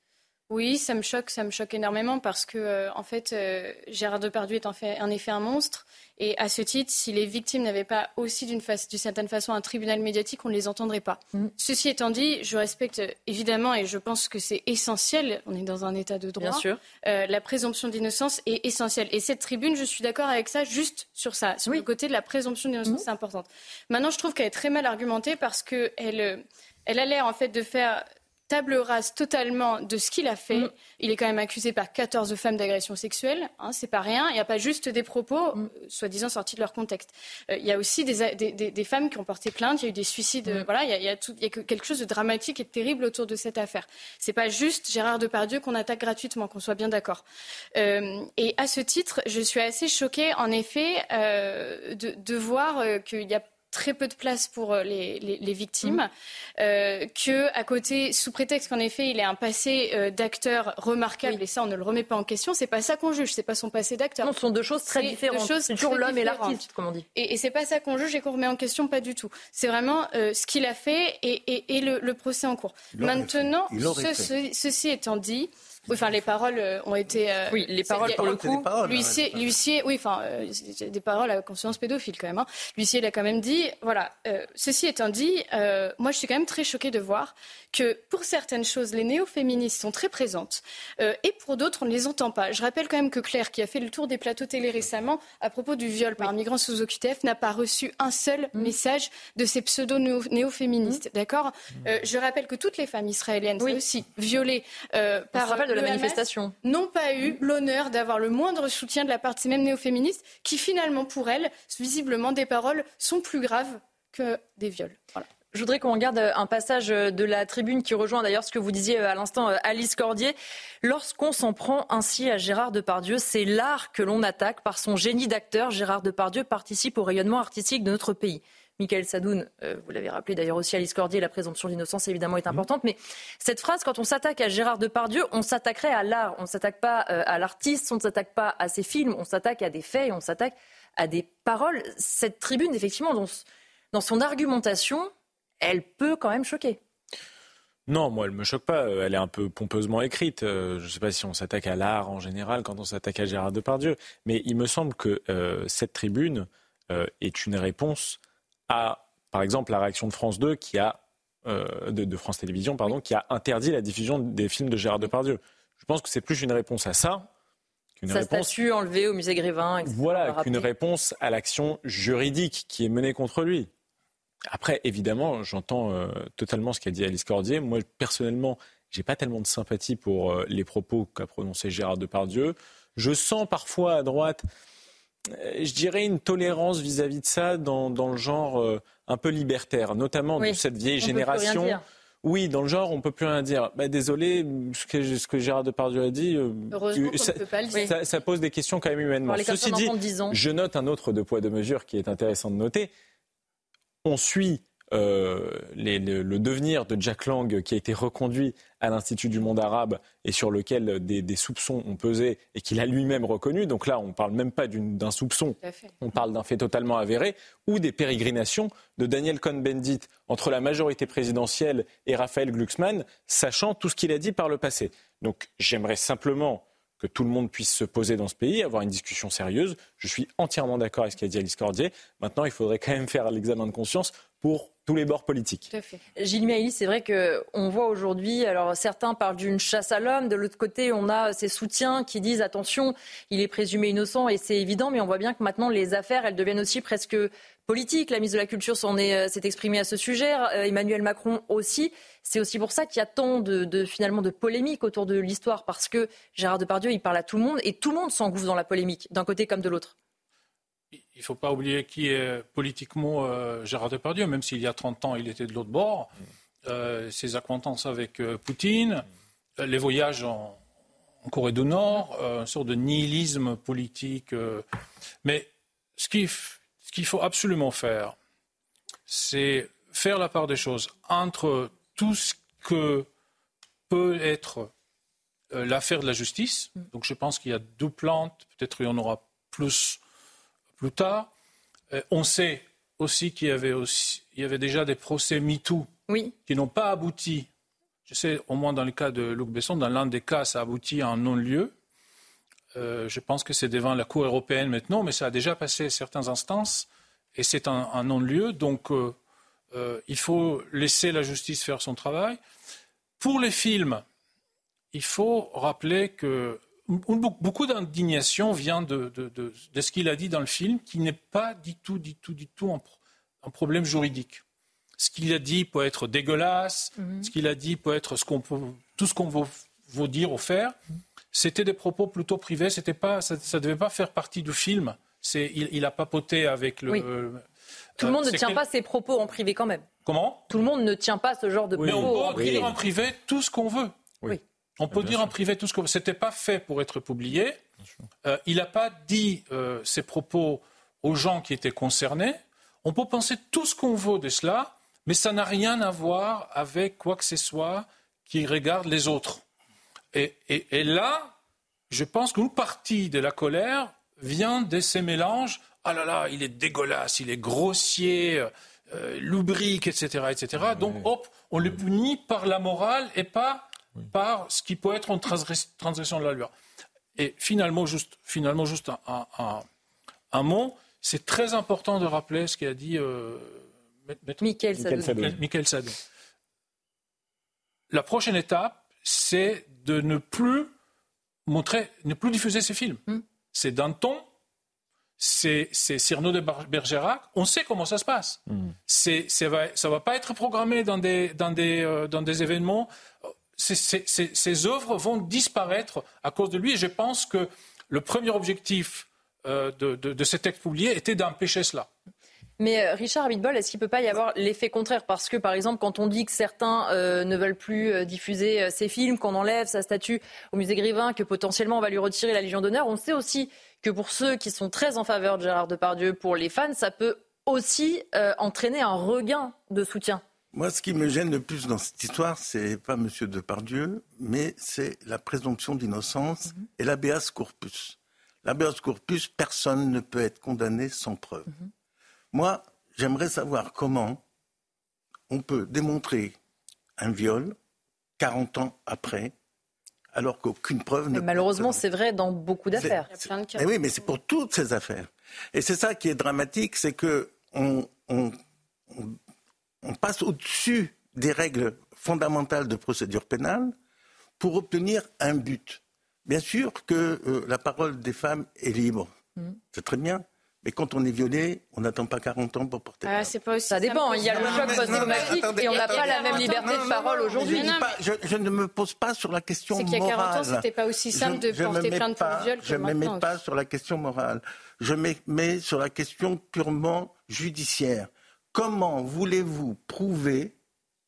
Oui, ça me choque, ça me choque énormément parce que, euh, en fait, euh, Gérard Depardieu est en, fait, en effet un monstre. Et à ce titre, si les victimes n'avaient pas aussi d'une certaine façon un tribunal médiatique, on ne les entendrait pas. Mm. Ceci étant dit, je respecte évidemment et je pense que c'est essentiel, on est dans un état de droit, Bien sûr. Euh, la présomption d'innocence est essentielle. Et cette tribune, je suis d'accord avec ça, juste sur ça, sur le côté de la présomption d'innocence, mm. c'est importante. Maintenant, je trouve qu'elle est très mal argumentée parce qu'elle elle a l'air en fait de faire table rase totalement de ce qu'il a fait. Mm. Il est quand même accusé par 14 femmes d'agression sexuelle, hein, c'est pas rien. Il n'y a pas juste des propos, mm. euh, soi-disant sortis de leur contexte. Euh, il y a aussi des, des, femmes qui ont porté plainte, il y a eu des suicides, mm. voilà, il y, a, il y, a, quelque chose de dramatique et de terrible autour de cette affaire. C'est pas juste Gérard Depardieu qu'on attaque gratuitement, qu'on soit bien d'accord. Euh, et à ce titre, je suis assez choquée, en effet, de, de, voir qu'il y a très peu de place pour euh, les, les, victimes, mmh. euh, que à côté, sous prétexte qu'en effet il ait un passé euh, d'acteur remarquable, et ça on ne le remet pas en question, c'est pas ça qu'on juge, c'est pas son passé d'acteur. Non, ce sont deux choses très différentes. C'est toujours l'homme et l'artiste, comme on dit. Et, et c'est pas ça qu'on juge et qu'on remet en question, pas du tout. C'est vraiment ce qu'il a fait et, et le, le, procès en cours. Maintenant, ceci étant dit, oui, enfin, les paroles euh, ont été. Euh, oui, les paroles pour le coup. L'huissier, l'huissier, oui, enfin, euh, des paroles à conscience pédophile quand même. Hein. L'huissier l'a quand même dit. Voilà. ceci étant dit, moi, je suis quand même très choquée de voir que pour certaines choses, les néo-féministes sont très présentes et pour d'autres, on ne les entend pas. Je rappelle quand même que Claire, qui a fait le tour des plateaux télé récemment à propos du viol par un migrant sous OQTF, n'a pas reçu un seul mmh. message de ces pseudo-néo-féministes. Mmh. D'accord? Je rappelle que toutes les femmes israéliennes, oui. aussi violées par la manifestation. n'ont pas eu l'honneur d'avoir le moindre soutien de la part de ces mêmes néo-féministes qui finalement pour elles, visiblement, des paroles sont plus graves que des viols. Je voudrais qu'on regarde un passage de la tribune qui rejoint d'ailleurs ce que vous disiez à l'instant, Alice Cordier. Lorsqu'on s'en prend ainsi à Gérard Depardieu, c'est l'art que l'on attaque. Par son génie d'acteur, Gérard Depardieu participe au rayonnement artistique de notre pays. Michael Sadoun, euh, vous l'avez rappelé d'ailleurs aussi Alice Cordier, la présomption d'innocence évidemment est importante, mais cette phrase, quand on s'attaque à Gérard Depardieu, on s'attaquerait à l'art, on ne s'attaque pas euh, à l'artiste, on ne s'attaque pas à ses films, on s'attaque à des faits, on s'attaque à des paroles. Cette tribune, effectivement, dans, dans son argumentation, elle peut quand même choquer. Non, moi, elle me choque pas. Elle est un peu pompeusement écrite. Euh, je ne sais pas si on s'attaque à l'art en général quand on s'attaque à Gérard Depardieu, mais il me semble que cette tribune est une réponse à, par exemple, la réaction de France 2 qui a, euh, de, France Télévisions, pardon, qui a interdit la diffusion des films de Gérard Depardieu. Je pense que c'est plus une réponse à ça qu'une réponse. statue enlevée au musée Grévin, etc. Voilà, qu'une réponse à l'action juridique qui est menée contre lui. Après, évidemment, j'entends euh, totalement ce qu'a dit Alice Cordier. Moi, personnellement, j'ai pas tellement de sympathie pour euh, les propos qu'a prononcé Gérard Depardieu. Je sens parfois à droite je dirais, une tolérance vis-à-vis de ça dans, le genre euh, un peu libertaire, notamment de cette vieille génération. Oui, dans le genre, on peut plus rien dire. Bah, désolé, ce que, ce que Gérard Depardieu a dit, euh, ça, ça, pose des questions quand même humainement. Ceci dit, je note un autre de poids de mesure qui est intéressant de noter. On suit euh, le, devenir de Jack Lang qui a été reconduit à l'Institut du monde arabe et sur lequel des, soupçons ont pesé et qu'il a lui-même reconnu. Donc là, on ne parle même pas d'un soupçon, on parle d'un fait totalement avéré, ou des pérégrinations de Daniel Cohn-Bendit entre la majorité présidentielle et Raphaël Glucksmann, sachant tout ce qu'il a dit par le passé. Donc j'aimerais simplement que tout le monde puisse se poser dans ce pays, avoir une discussion sérieuse. Je suis entièrement d'accord avec ce qu'a dit Alice Cordier. Maintenant, il faudrait quand même faire l'examen de conscience pour tous les bords politiques. Tout à fait. Gilles Maïli, c'est vrai qu'on voit aujourd'hui, alors certains parlent d'une chasse à l'homme, de l'autre côté, on a ces soutiens qui disent attention, il est présumé innocent et c'est évident, mais on voit bien que maintenant les affaires, elles deviennent aussi presque politiques. La ministre de la Culture s'en est, euh, s'est exprimée à ce sujet, euh, Emmanuel Macron aussi. C'est aussi pour ça qu'il y a tant de, finalement de polémiques autour de l'histoire, parce que Gérard Depardieu, il parle à tout le monde et tout le monde s'engouffre dans la polémique, d'un côté comme de l'autre il ne faut pas oublier qui est politiquement euh, Gérard Depardieu, même s'il y a 30 ans, il était de l'autre bord. Euh, ses acquaintances avec euh, Poutine, les voyages en, Corée du Nord, une sorte de nihilisme politique. mais ce qu'il ce qu'il faut absolument faire, c'est faire la part des choses entre tout ce que peut être l'affaire de la justice. Donc je pense qu'il y a deux plantes, peut-être il y en aura plus plus tard. Euh, on sait aussi qu'il y avait, aussi, il y avait déjà des procès MeToo qui n'ont pas abouti. Je sais, au moins dans le cas de Luc Besson, dans l'un des cas, ça a abouti à un non-lieu. Euh, je pense que c'est devant la Cour européenne maintenant, mais ça a déjà passé certaines instances et c'est un, non-lieu. Donc, euh, il faut laisser la justice faire son travail. Pour les films, il faut rappeler que beaucoup d'indignation vient de, ce qu'il a dit dans le film, qui n'est pas du tout, du tout, du tout un, problème juridique. Ce qu'il a dit peut être dégueulasse, mhm. ce qu'il a dit peut être ce qu'on tout ce qu'on veut, dire ou faire. C'était des propos plutôt privés, c'était pas, ça ne devait pas faire partie du film. Il, il, a papoté avec le. Euh, tout le monde ne tient pas ses propos en privé quand même. Comment? Tout le monde ne tient pas ce genre de propos. Mais on peut dire en privé tout ce qu'on veut. Oui. On peut dire en privé tout ce que c'était pas fait pour être publié. Euh, il n'a pas dit euh, ses propos aux gens qui étaient concernés. On peut penser tout ce qu'on veut de cela, mais ça n'a rien à voir avec quoi que ce soit qui regarde les autres. Et, là, je pense qu'une partie de la colère vient de ces mélanges. Ah là là, il est dégueulasse, il est grossier, euh, lubrique, etc., etc. Donc, hop, on le punit par la morale et pas par ce qui peut être une transgression de la loi. Et finalement, juste, finalement, juste un, mot, c'est très important de rappeler ce qu'a dit euh, Michael Sadou. La prochaine étape, c'est de ne plus montrer, ne plus diffuser ces films. Hmm. C'est Danton, c'est Cyrano de Bergerac. On sait comment ça se passe. Hmm. ça ne va, pas être programmé dans des, dans des, euh, dans des événements ces, œuvres vont disparaître à cause de lui. Et je pense que le premier objectif euh, de, ces textes publiés était d'empêcher cela. Mais euh, Richard Abitbol, est-ce qu'il ne peut pas y avoir l'effet contraire? Parce que, par exemple, quand on dit que certains euh, ne veulent plus diffuser ces films, qu'on enlève sa statue au musée Grévin, que potentiellement on va lui retirer la Légion d'honneur, on sait aussi que pour ceux qui sont très en faveur de Gérard Depardieu, pour les fans, ça peut aussi entraîner un regain de soutien. Moi, ce qui me gêne le plus dans cette histoire, c'est pas M. Depardieu, mais c'est la présomption d'innocence mhm. et l'habeas corpus. L'habeas corpus, personne ne peut être condamné sans preuve. Mhm. Moi, j'aimerais savoir comment on peut démontrer un viol 40 ans après, alors qu'aucune preuve ne. Malheureusement, c'est vrai dans beaucoup d'affaires. Mais oui, mais c'est pour toutes ces affaires. Et c'est ça qui est dramatique, c'est que on, on passe au-dessus des règles fondamentales de procédure pénale pour obtenir un but. Bien sûr que euh, la parole des femmes est libre. Mm. C'est très bien. Mais quand on est violé, on n'attend pas 40 ans pour porter ah, pas Ça dépend. Il y a le choc post-traumatique et on n'a pas la même liberté de parole aujourd'hui. Je, ne me pose pas sur la question morale. C'est qu'il y a 40 ans, c'était pas aussi simple de porter plainte pour viol que Je ne me mets pas sur la question morale. Je me mets sur la question purement judiciaire. Comment voulez-vous prouver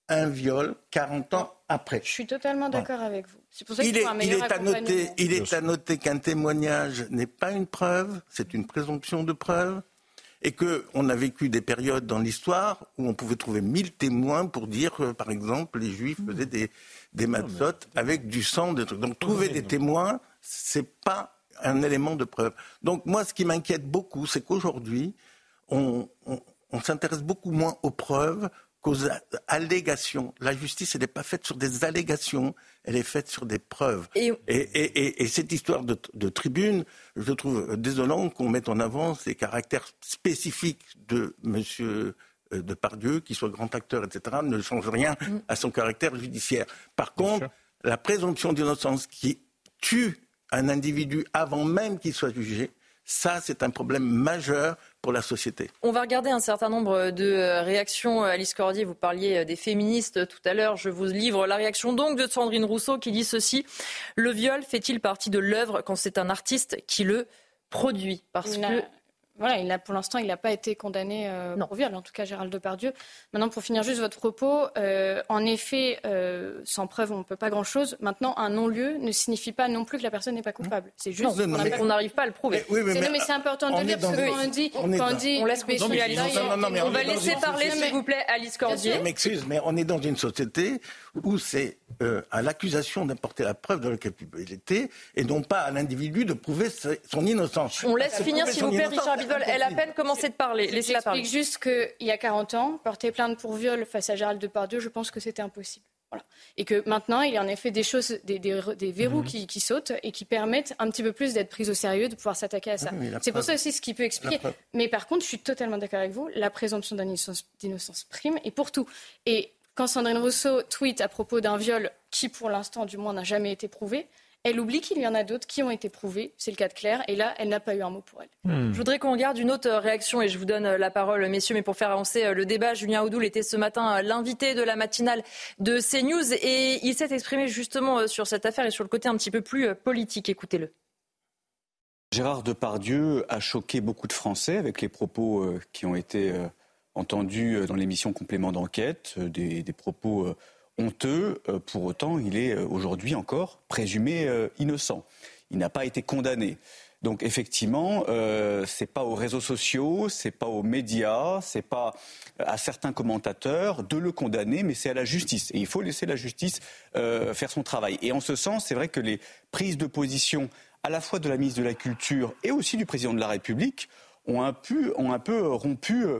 un viol 40 ans après? Je suis totalement d'accord avec vous. C'est pour ça qu'il faut un il est à noter, Il est à noter qu'un témoignage n'est pas une preuve, c'est une présomption de preuve, et qu'on a vécu des périodes dans l'histoire où on pouvait trouver mille témoins pour dire que, par exemple, les Juifs faisaient des, des avec du sang. Des trucs. Donc trouver des témoins, c'est pas un élément de preuve. Donc moi, ce qui m'inquiète beaucoup, c'est qu'aujourd'hui, on on s'intéresse beaucoup moins aux preuves qu'aux allégations. La justice, elle n'est pas faite sur des allégations, elle est faite sur des preuves. Et, cette histoire de, tribune, je trouve désolant qu'on mette en avant ces caractères spécifiques de M. Euh, Depardieu, qui soit grand acteur, etc., ne change rien mm. à son caractère judiciaire. Par contre, la présomption d'innocence qui tue un individu avant même qu'il soit jugé, ça, c'est un problème majeur pour la société. On va regarder un certain nombre de euh, réactions. Alice Cordier, vous parliez euh, des féministes tout à l'heure. Je vous livre la réaction donc de Sandrine Rousseau qui dit ceci. Le viol fait-il partie de l'œuvre quand c'est un artiste qui le produit? Parce que voilà, il a, pour l'instant, il n'a pas été condamné euh, pour viol, en tout cas Gérald Depardieu. Maintenant, pour finir juste votre propos, euh, en effet, euh, sans preuve, on ne peut pas grand-chose. Maintenant, un non-lieu ne signifie pas non plus que la personne n'est pas coupable. C'est juste qu'on n'arrive pas à le prouver. mais, c'est important de le dire, parce qu'on dit, on, dit, on laisse On va laisser parler, s'il vous plaît, Alice Cordier. Je m'excuse, mais on est dans une société où c'est euh, à l'accusation d'apporter la preuve de la culpabilité et non pas à l'individu de prouver son innocence. On laisse finir, s'il vous plaît, Richard Elle a à peine commencé de parler. Laissez-la parler. juste qu'il y a 40 ans, porter plainte pour viol face à Gérald Depardieu, je pense que c'était impossible. Voilà. Et que maintenant, il y a en effet des choses, des, verrous mhm. qui, sautent et qui permettent un petit peu plus d'être pris au sérieux, de pouvoir s'attaquer à ça. c'est pour ça aussi ce qui peut expliquer. Mais par contre, je suis totalement d'accord avec vous, la présomption d'innocence prime et pour tout. Et quand Sandrine Rousseau tweet à propos d'un viol qui, pour l'instant, du moins, n'a jamais été prouvé, elle oublie qu'il y en a d'autres qui ont été prouvés. C'est le cas de Claire. Et là, elle n'a pas eu un mot pour elle. Hmm. Je voudrais qu'on regarde une autre réaction et je vous donne euh, la parole, messieurs, mais pour faire avancer euh, le débat, Julien Audoul était ce matin euh, l'invité de la matinale de CNews et il s'est exprimé justement sur cette affaire et sur le côté un petit peu plus politique. Écoutez-le. Gérard Depardieu a choqué beaucoup de Français avec les propos qui ont été entendu euh, dans l'émission Complément d'enquête euh, des, propos euh, honteux. Pour autant, il est aujourd'hui encore présumé innocent. Il n'a pas été condamné. Donc effectivement, euh, c'est pas aux réseaux sociaux, c'est pas aux médias, c'est pas à certains commentateurs de le condamner, mais c'est à la justice. Et il faut laisser la justice euh, faire son travail. Et en ce sens, c'est vrai que les prises de position à la fois de la ministre de la Culture et aussi du président de la République ont un peu, peu rompu, euh,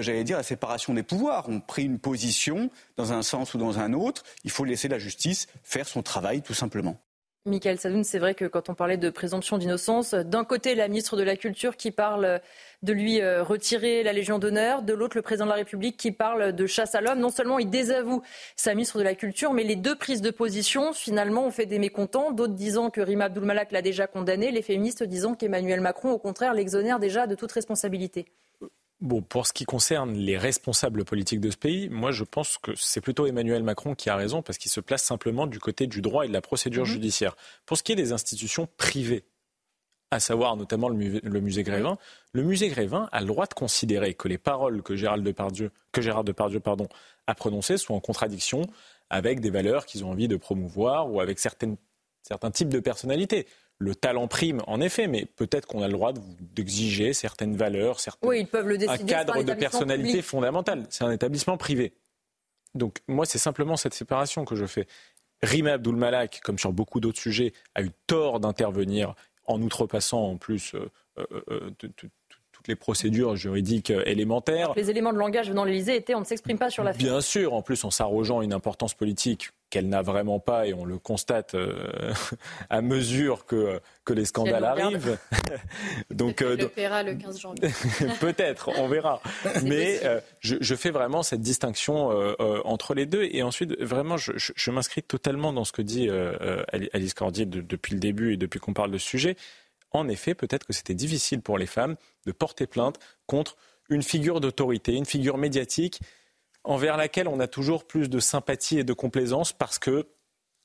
j'allais dire, la séparation des pouvoirs, ont pris une position dans un sens ou dans un autre. Il faut laisser la justice faire son travail, tout simplement. Michael Sadoun, c'est vrai que quand on parlait de présomption d'innocence, d'un côté la ministre de la Culture qui parle de lui euh, retirer la Légion d'honneur, de l'autre le président de la République qui parle de chasse à l'homme. Non seulement il désavoue sa ministre de la Culture, mais les deux prises de position finalement ont fait des mécontents, d'autres disant que Rima Abdulmalak l'a déjà condamné, les féministes disant qu'Emmanuel Macron au contraire l'exonère déjà de toute responsabilité. Bon, pour ce qui concerne les responsables politiques de ce pays, moi je pense que c'est plutôt Emmanuel Macron qui a raison parce qu'il se place simplement du côté du droit et de la procédure mhm. judiciaire. Pour ce qui est des institutions privées, à savoir notamment le, musée Grévin, le musée Grévin a le droit de considérer que les paroles que Gérard Depardieu, que Gérard Depardieu pardon, a prononcées sont en contradiction avec des valeurs qu'ils ont envie de promouvoir ou avec certaines, certains types de personnalités le talent prime, en effet, mais peut-être qu'on a le droit d'exiger certaines valeurs, certains, oui, ils peuvent le un cadre de personnalité fondamentale. C'est un établissement privé. Donc moi, c'est simplement cette séparation que je fais. Rima Abdul-Malak, comme sur beaucoup d'autres sujets, a eu tort d'intervenir en outrepassant en plus euh, euh, euh, toutes les procédures juridiques élémentaires. Les éléments de langage venant de l'Élysée étaient on ne s'exprime pas sur la Bien sûr, en plus en s'arrogeant une importance politique qu'elle n'a vraiment pas, et on le constate euh, <laughs> à mesure que, que les scandales arrivent. <laughs> Donc, euh, le paiera le 15 janvier. <laughs> Peut-être, on verra. Mais euh, je, je, fais vraiment cette distinction entre les deux. Et ensuite, vraiment, je, je, m'inscris totalement dans ce que dit Alice Cordier depuis le début et depuis qu'on parle de ce sujet. En effet, peut-être que c'était difficile pour les femmes de porter plainte contre une figure d'autorité, une figure médiatique envers laquelle on a toujours plus de sympathie et de complaisance parce que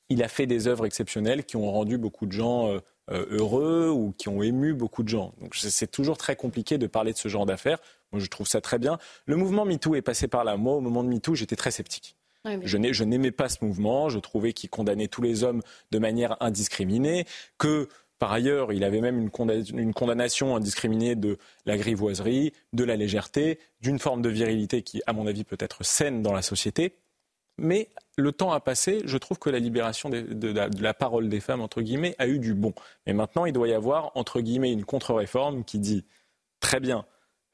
il a fait des œuvres exceptionnelles qui ont rendu beaucoup de gens euh, euh, heureux ou qui ont ému beaucoup de gens. Donc c'est toujours très compliqué de parler de ce genre d'affaires. Moi, je trouve ça très bien. Le mouvement MeToo est passé par là. Moi, au moment de MeToo, j'étais très sceptique. Je n'aimais pas ce mouvement. Je trouvais qu'il condamnait tous les hommes de manière indiscriminée, que par ailleurs, il avait même une, condamnation indiscriminée de la grivoiserie, de la légèreté, d'une forme de virilité qui, à mon avis, peut être saine dans la société. Mais le temps a passé, je trouve que la libération de, la, parole des femmes, entre guillemets, a eu du bon. Mais maintenant, il doit y avoir, entre guillemets, une contre-réforme qui dit, très bien,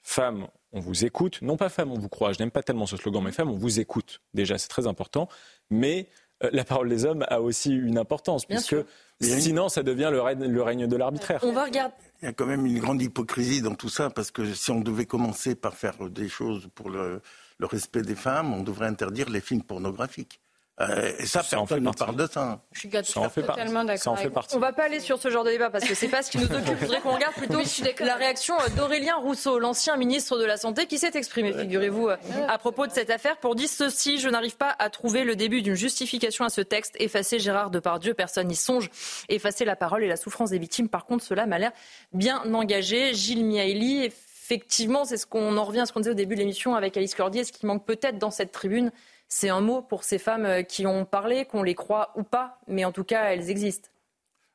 femmes, on vous écoute. Non pas femmes, on vous croit, je n'aime pas tellement ce slogan, mais femmes, on vous écoute. Déjà, c'est très important. Mais la parole des hommes a aussi une importance, puisque sinon ça devient le règne, de l'arbitraire. On va regarder. Il y a quand même une grande hypocrisie dans tout ça, parce que si on devait commencer par faire des choses pour le respect des femmes, on devrait interdire les films pornographiques. Euh, et ça, personne ne parle de ça. Je suis totalement d'accord. On va pas aller sur ce genre de débat parce que c'est pas ce qui nous occupe. Je voudrais qu'on regarde plutôt la réaction d'Aurélien Rousseau, l'ancien ministre de la Santé, qui s'est exprimé, figurez-vous, euh, à propos de cette affaire pour dire ceci je n'arrive pas à trouver le début d'une justification à ce texte. Effacer Gérard Depardieu, personne n'y songe. Effacer la parole et la souffrance des victimes, par contre, cela m'a l'air bien engagé. Gilles Miaili, effectivement, c'est ce qu'on en revient à ce qu'on disait au début de l'émission avec Alice Cordier, ce qui manque peut-être dans cette tribune c'est un mot pour ces femmes euh, qui ont parlé, qu'on les croit ou pas, mais en tout cas, elles existent.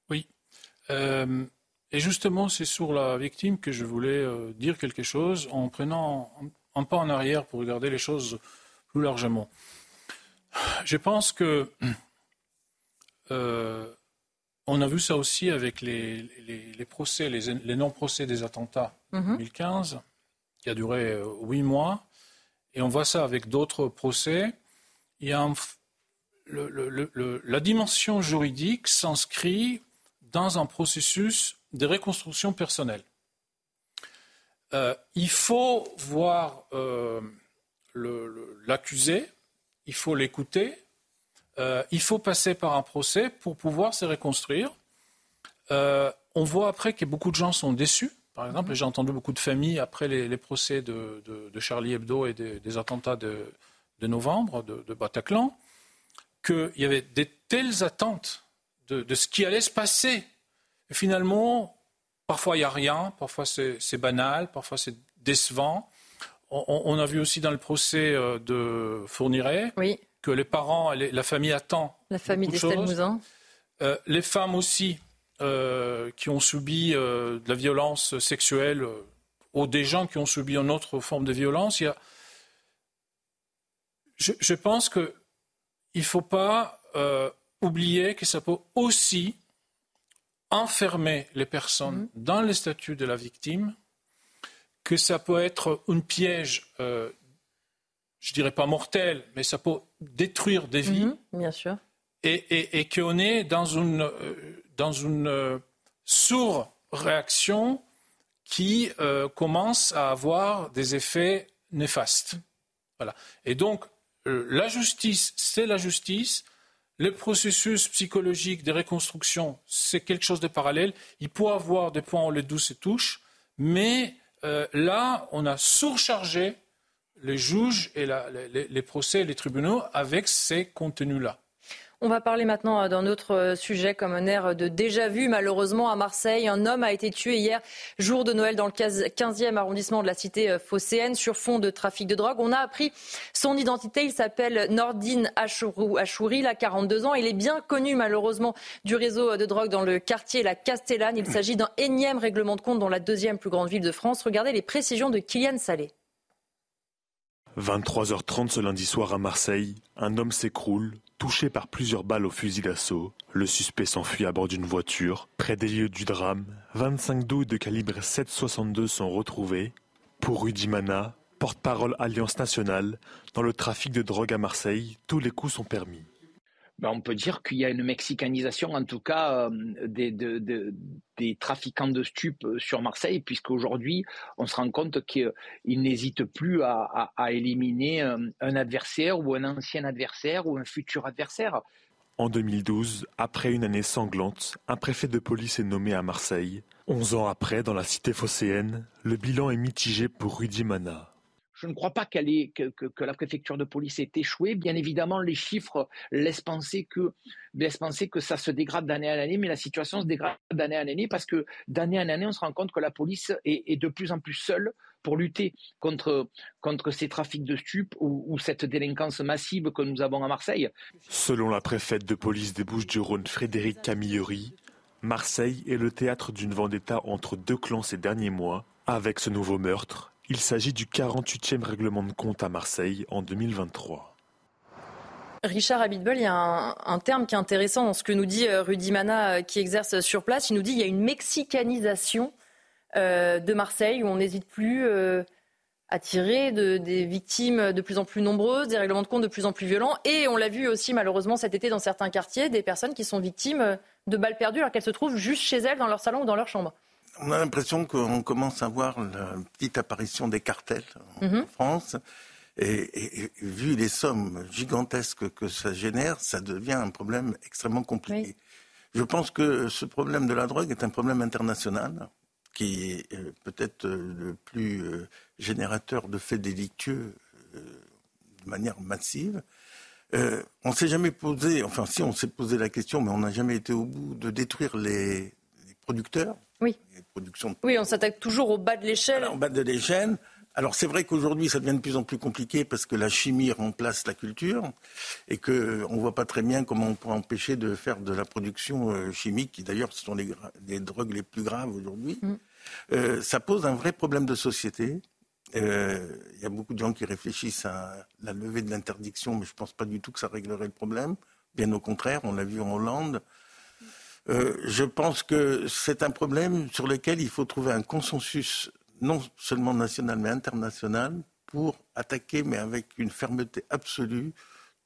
Oui. Euh, et justement, c'est sur la victime que je voulais euh, dire quelque chose en prenant un, pas en arrière pour regarder les choses plus largement. Je pense que on a vu ça aussi avec les, procès, les, non-procès des attentats en 2015, mhm. qui a duré huit mois. Et on voit ça avec d'autres procès il y a la dimension juridique s'inscrit dans un processus de reconstruction personnelle. Euh, il faut voir euh, l'accusé, il faut l'écouter, euh, il faut passer par un procès pour pouvoir se reconstruire. on voit après que beaucoup de gens sont déçus. Par exemple, j'ai entendu beaucoup de familles après les, procès de, Charlie Hebdo et des attentats de, de novembre de, Bataclan, qu'il y avait des telles attentes de, ce qui allait se passer. Et finalement, parfois il n'y a rien, parfois c'est banal, parfois c'est décevant. On, a vu aussi dans le procès euh, de Fourniret que les parents, la famille attend. La famille d'Estelle Mouzin. Euh, les femmes aussi qui ont subi de la violence sexuelle ou des gens qui ont subi une autre forme de violence, il y a... je, je, pense qu'il ne faut pas oublier que ça peut aussi enfermer les personnes mmh. dans le statut de la victime, que ça peut être un piège, euh, je dirais pas mortel, mais ça peut détruire des vies. Mmh, bien sûr. Et, et, qu'on est dans une, euh, dans une euh, réaction qui euh, commence à avoir des effets néfastes. Voilà. Et donc, la justice, c'est la justice. Le processus psychologique de reconstruction, c'est quelque chose de parallèle. Il peut avoir des points où les douces se touchent, mais euh, là, on a surchargé les juges et les, les procès et les tribunaux avec ces contenus-là. On va parler maintenant euh, d'un autre euh, sujet comme un air de déjà-vu. Malheureusement, à Marseille, un homme a été tué hier, jour de Noël, dans le 15e arrondissement de la cité euh, phocéenne, sur fond de trafic de drogue. On a appris son identité. Il s'appelle Nordine Achouri, il a 42 ans. Il est bien connu, malheureusement, du réseau de drogue dans le quartier La Castellane. Il s'agit d'un énième règlement de compte dans la deuxième plus grande ville de France. Regardez les précisions de Kylian Salé. 23h30 ce lundi soir à Marseille, un homme s'écroule, Touché par plusieurs balles au fusil d'assaut, le suspect s'enfuit à bord d'une voiture. Près des lieux du drame, 25 douilles de calibre 7,62 sont retrouvées. Pour Rudy Mana, porte-parole Alliance nationale, dans le trafic de drogue à Marseille, tous les coups sont permis. Ben, on peut dire qu'il y a une mexicanisation, en tout cas, euh, des, trafiquants de stupes euh, sur Marseille, puisqu'aujourd'hui, on se rend compte qu'ils n'hésitent plus à, éliminer un, euh, un, adversaire ou un ancien adversaire ou un futur adversaire. En 2012, après une année sanglante, un préfet de police est nommé à Marseille. Onze ans après, dans la cité phocéenne, le bilan est mitigé pour Rudy Mana. Je ne crois pas que, la préfecture de police ait échoué. Bien évidemment, les chiffres laissent penser que, ça se dégrade d'année en année, mais la situation se dégrade d'année en année parce que d'année en année, on se rend compte que la police est, de plus en plus seule pour lutter contre, ces trafics de stupes ou, ou, cette délinquance massive que nous avons à Marseille. Selon la préfète de police des Bouches-du-Rhône, Frédéric Camilleri, Marseille est le théâtre d'une vendetta entre deux clans ces derniers mois. Avec ce nouveau meurtre, il s'agit du 48e règlement de compte à Marseille en 2023. Richard Abitbol, il y a un, terme qui est intéressant dans ce que nous dit euh, Rudy Mana euh, qui exerce sur place. Il nous dit qu'il y a une mexicanisation euh, de Marseille où on n'hésite plus à tirer des victimes de plus en plus nombreuses, des règlements de compte de plus en plus violents. Et on l'a vu aussi malheureusement cet été dans certains quartiers, des personnes qui sont victimes de balles perdues alors qu'elles se trouvent juste chez elles, dans leur salon ou dans leur chambre on a l'impression qu'on commence à voir la petite apparition des cartels en mhm. France. Et, vu les sommes gigantesques que ça génère, ça devient un problème extrêmement compliqué. Je pense que ce problème de la drogue est un problème international qui est euh, peut-être euh, le plus euh, générateur de faits délictueux de manière massive. on ne s'est jamais posé, enfin si on s'est posé la question, mais on n'a jamais été au bout de détruire les producteurs, oui. Oui, on s'attaque toujours au bas de l'échelle. Au bas de l'échelle. Alors c'est vrai qu'aujourd'hui ça devient de plus en plus compliqué parce que la chimie remplace la culture et qu'on ne voit pas très bien comment on pourrait empêcher de faire de la production euh, chimique, qui d'ailleurs ce sont les, drogues les plus graves aujourd'hui. Mm. Euh, ça pose un vrai problème de société. Euh, il y a beaucoup de gens qui réfléchissent à la levée de l'interdiction, mais je ne pense pas du tout que ça réglerait le problème. Bien au contraire, on l'a vu en Hollande. Euh, je pense que c'est un problème sur lequel il faut trouver un consensus, non seulement national, mais international, pour attaquer, mais avec une fermeté absolue,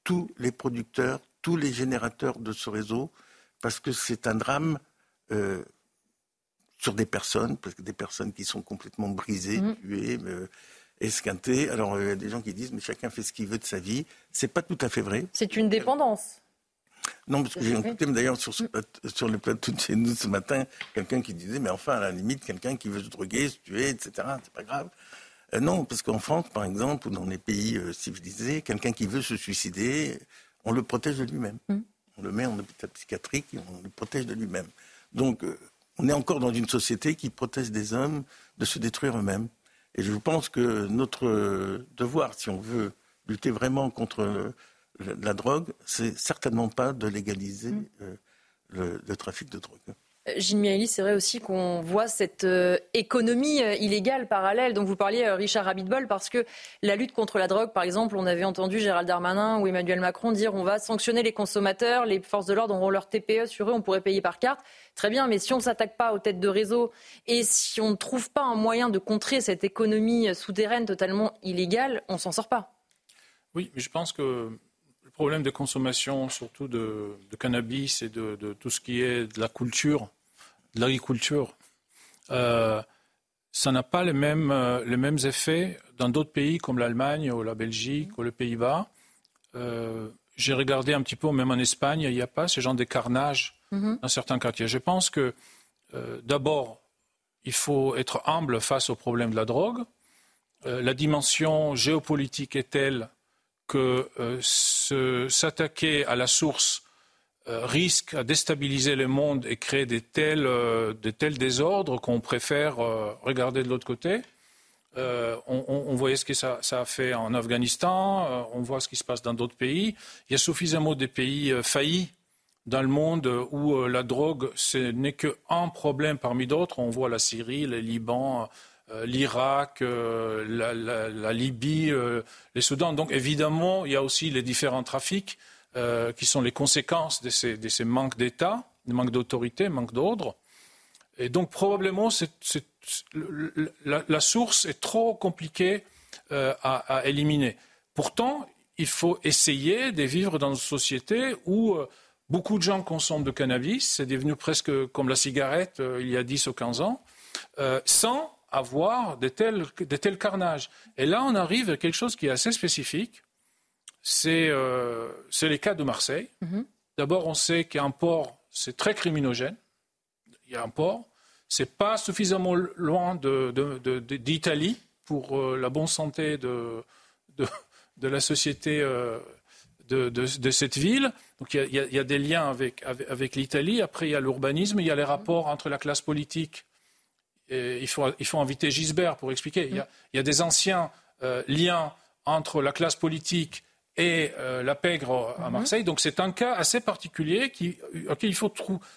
tous les producteurs, tous les générateurs de ce réseau, parce que c'est un drame euh, sur des personnes, parce que des personnes qui sont complètement brisées, mmh. tuées, euh, esquintées. Alors, il y a des gens qui disent, mais chacun fait ce qu'il veut de sa vie. C'est pas tout à fait vrai. C'est une dépendance. Non, parce que j'ai écouté d'ailleurs sur, sur le plateau de chez nous ce matin, quelqu'un qui disait, mais enfin, à la limite, quelqu'un qui veut se droguer, se tuer, etc., c'est pas grave. Euh, non, parce qu'en France, par exemple, ou dans les pays euh, civilisés, quelqu'un qui veut se suicider, on le protège de lui-même. Mm. On le met en hôpital psychiatrique et on le protège de lui-même. Donc, euh, on est encore dans une société qui protège des hommes de se détruire eux-mêmes. Et je pense que notre devoir, si on veut lutter vraiment contre la drogue, c'est certainement pas de légaliser mm. euh, le, trafic de drogue. Gilles Miaili, c'est vrai aussi qu'on voit cette euh, économie euh, illégale parallèle dont vous parliez, euh, Richard Rabitbol, parce que la lutte contre la drogue, par exemple, on avait entendu Gérald Darmanin ou Emmanuel Macron dire on va sanctionner les consommateurs, les forces de l'ordre auront leur TPE sur eux, on pourrait payer par carte. Très bien, mais si on ne s'attaque pas aux têtes de réseau et si on ne trouve pas un moyen de contrer cette économie souterraine totalement illégale, on s'en sort pas. Oui, mais je pense que problème de consommation, surtout de, cannabis et de, de, tout ce qui est de la culture, de l'agriculture, euh, ça n'a pas les mêmes, euh, les mêmes effets dans d'autres pays comme l'Allemagne ou la Belgique ou les Pays-Bas. Euh, j'ai regardé un petit peu, même en Espagne, il n'y a pas ce genre de carnage mhm. dans certains quartiers. Je pense que d'abord, il faut être humble face au problème de la drogue. la dimension géopolitique est telle que s'attaquer à la source euh, risque à déstabiliser le monde et créer des tels, euh, désordres qu'on préfère euh, regarder de l'autre côté. On, voyait ce que ça, a fait en Afghanistan, on voit ce qui se passe dans d'autres pays. Il y a suffisamment de pays faillis dans le monde où la drogue, ce n'est qu'un problème parmi d'autres. On voit la Syrie, le Liban, l'Irak, la, la, Libye, les Soudans. Donc évidemment, il y a aussi les différents trafics. Euh, qui sont les conséquences de ces, de ces manques d'État, de manque d'autorité, manque d'ordre. Et donc probablement, la, source est trop compliquée euh, à, éliminer. Pourtant, il faut essayer de vivre dans une société où euh, beaucoup de gens consomment de cannabis, c'est devenu presque comme la cigarette il y a 10 ou 15 ans, sans avoir de tels, de tels carnages. Et là, on arrive à quelque chose qui est assez spécifique, euh, c'est les cas de Marseille. Mhm. D'abord, on sait qu'un port, c'est très criminogène. Il y a un port. C'est pas suffisamment loin d'Italie pour euh, la bonne santé de, de, la société euh, de, cette ville. Donc il y a, des liens avec, avec, l'Italie. Après, il y a l'urbanisme, il y a les rapports entre la classe politique. Il, faut, il faut inviter Gisbert pour expliquer. Il, y a, des anciens liens entre la classe politique et euh, la pègre à mhm. Marseille. Donc c'est un cas assez particulier qui, auquel il faut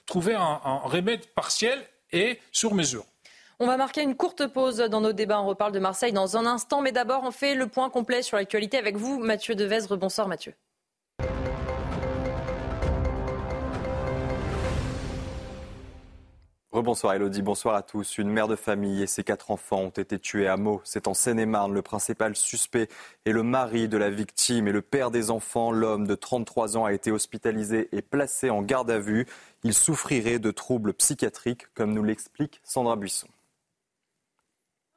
trouver un, un, remède partiel et sur mesure. On va marquer une courte pause dans nos débats. On reparle de Marseille dans un instant, mais d'abord on fait le point complet sur l'actualité avec vous, Mathieu Devesre. Bonsoir Mathieu. Rebonsoir Elodie, bonsoir à tous. Une mère de famille et ses quatre enfants ont été tués à Meaux. C'est en Seine-et-Marne. Le principal suspect est le mari de la victime et le père des enfants. L'homme de 33 ans a été hospitalisé et placé en garde à vue. Il souffrirait de troubles psychiatriques, comme nous l'explique Sandra Buisson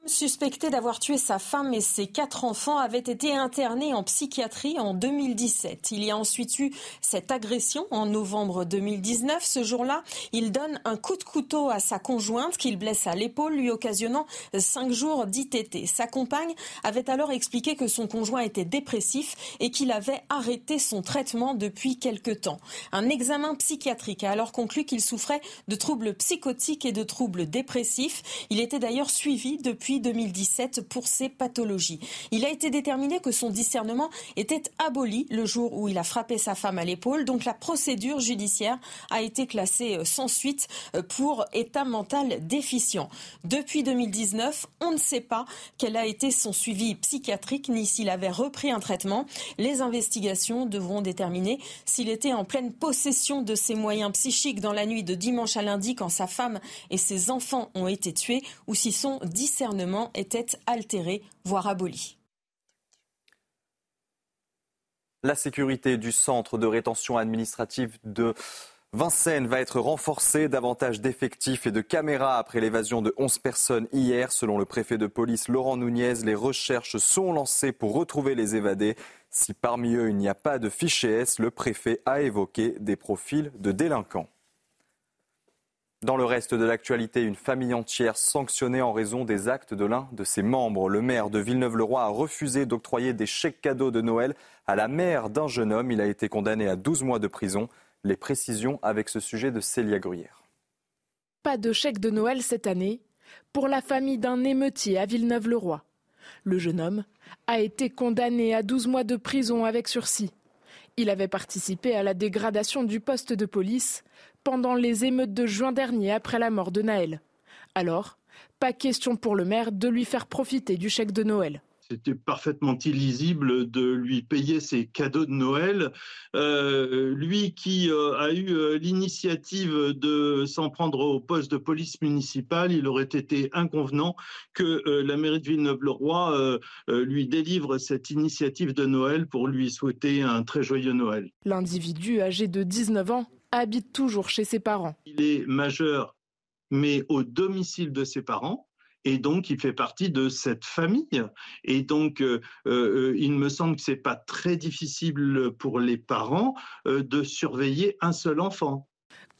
suspecté d'avoir tué sa femme et ses quatre enfants avait été interné en psychiatrie en 2017. Il y a ensuite eu cette agression en novembre 2019. Ce jour-là, il donne un coup de couteau à sa conjointe qu'il blesse à l'épaule, lui occasionnant cinq jours d'ITT. Sa compagne avait alors expliqué que son conjoint était dépressif et qu'il avait arrêté son traitement depuis quelque temps. Un examen psychiatrique a alors conclu qu'il souffrait de troubles psychotiques et de troubles dépressifs. Il était d'ailleurs suivi depuis 2017 pour ces pathologies. Il a été déterminé que son discernement était aboli le jour où il a frappé sa femme à l'épaule. Donc la procédure judiciaire a été classée euh, sans suite euh, pour état mental déficient. Depuis 2019, on ne sait pas quel a été son suivi psychiatrique ni s'il avait repris un traitement. Les investigations devront déterminer s'il était en pleine possession de ses moyens psychiques dans la nuit de dimanche à lundi quand sa femme et ses enfants ont été tués ou si son discernement était altéré, voire aboli. La sécurité du centre de rétention administrative de Vincennes va être renforcée, davantage d'effectifs et de caméras après l'évasion de 11 personnes hier. Selon le préfet de police Laurent Nunez, les recherches sont lancées pour retrouver les évadés. Si parmi eux il n'y a pas de fichier S, le préfet a évoqué des profils de délinquants. Dans le reste de l'actualité, une famille entière sanctionnée en raison des actes de l'un de ses membres. Le maire de Villeneuve-le-Roi a refusé d'octroyer des chèques cadeaux de Noël à la mère d'un jeune homme. Il a été condamné à 12 mois de prison. Les précisions avec ce sujet de Célia Gruyère. Pas de chèque de Noël cette année pour la famille d'un émeutier à Villeneuve-le-Roi. Le jeune homme a été condamné à 12 mois de prison avec sursis. Il avait participé à la dégradation du poste de police pendant les émeutes de juin dernier après la mort de Naël. Alors, pas question pour le maire de lui faire profiter du chèque de Noël c'était parfaitement illisible de lui payer ses cadeaux de Noël. Euh, lui qui euh, a eu euh, l'initiative de s'en prendre au poste de police municipale, il aurait été inconvenant que la mairie de Villeneuve-le-Roi lui délivre cette initiative de Noël pour lui souhaiter un très joyeux Noël. L'individu âgé de 19 ans habite toujours chez ses parents. Il est majeur, mais au domicile de ses parents et donc il fait partie de cette famille. Et donc, euh, euh, il me semble que c'est pas très difficile pour les parents euh, de surveiller un seul enfant.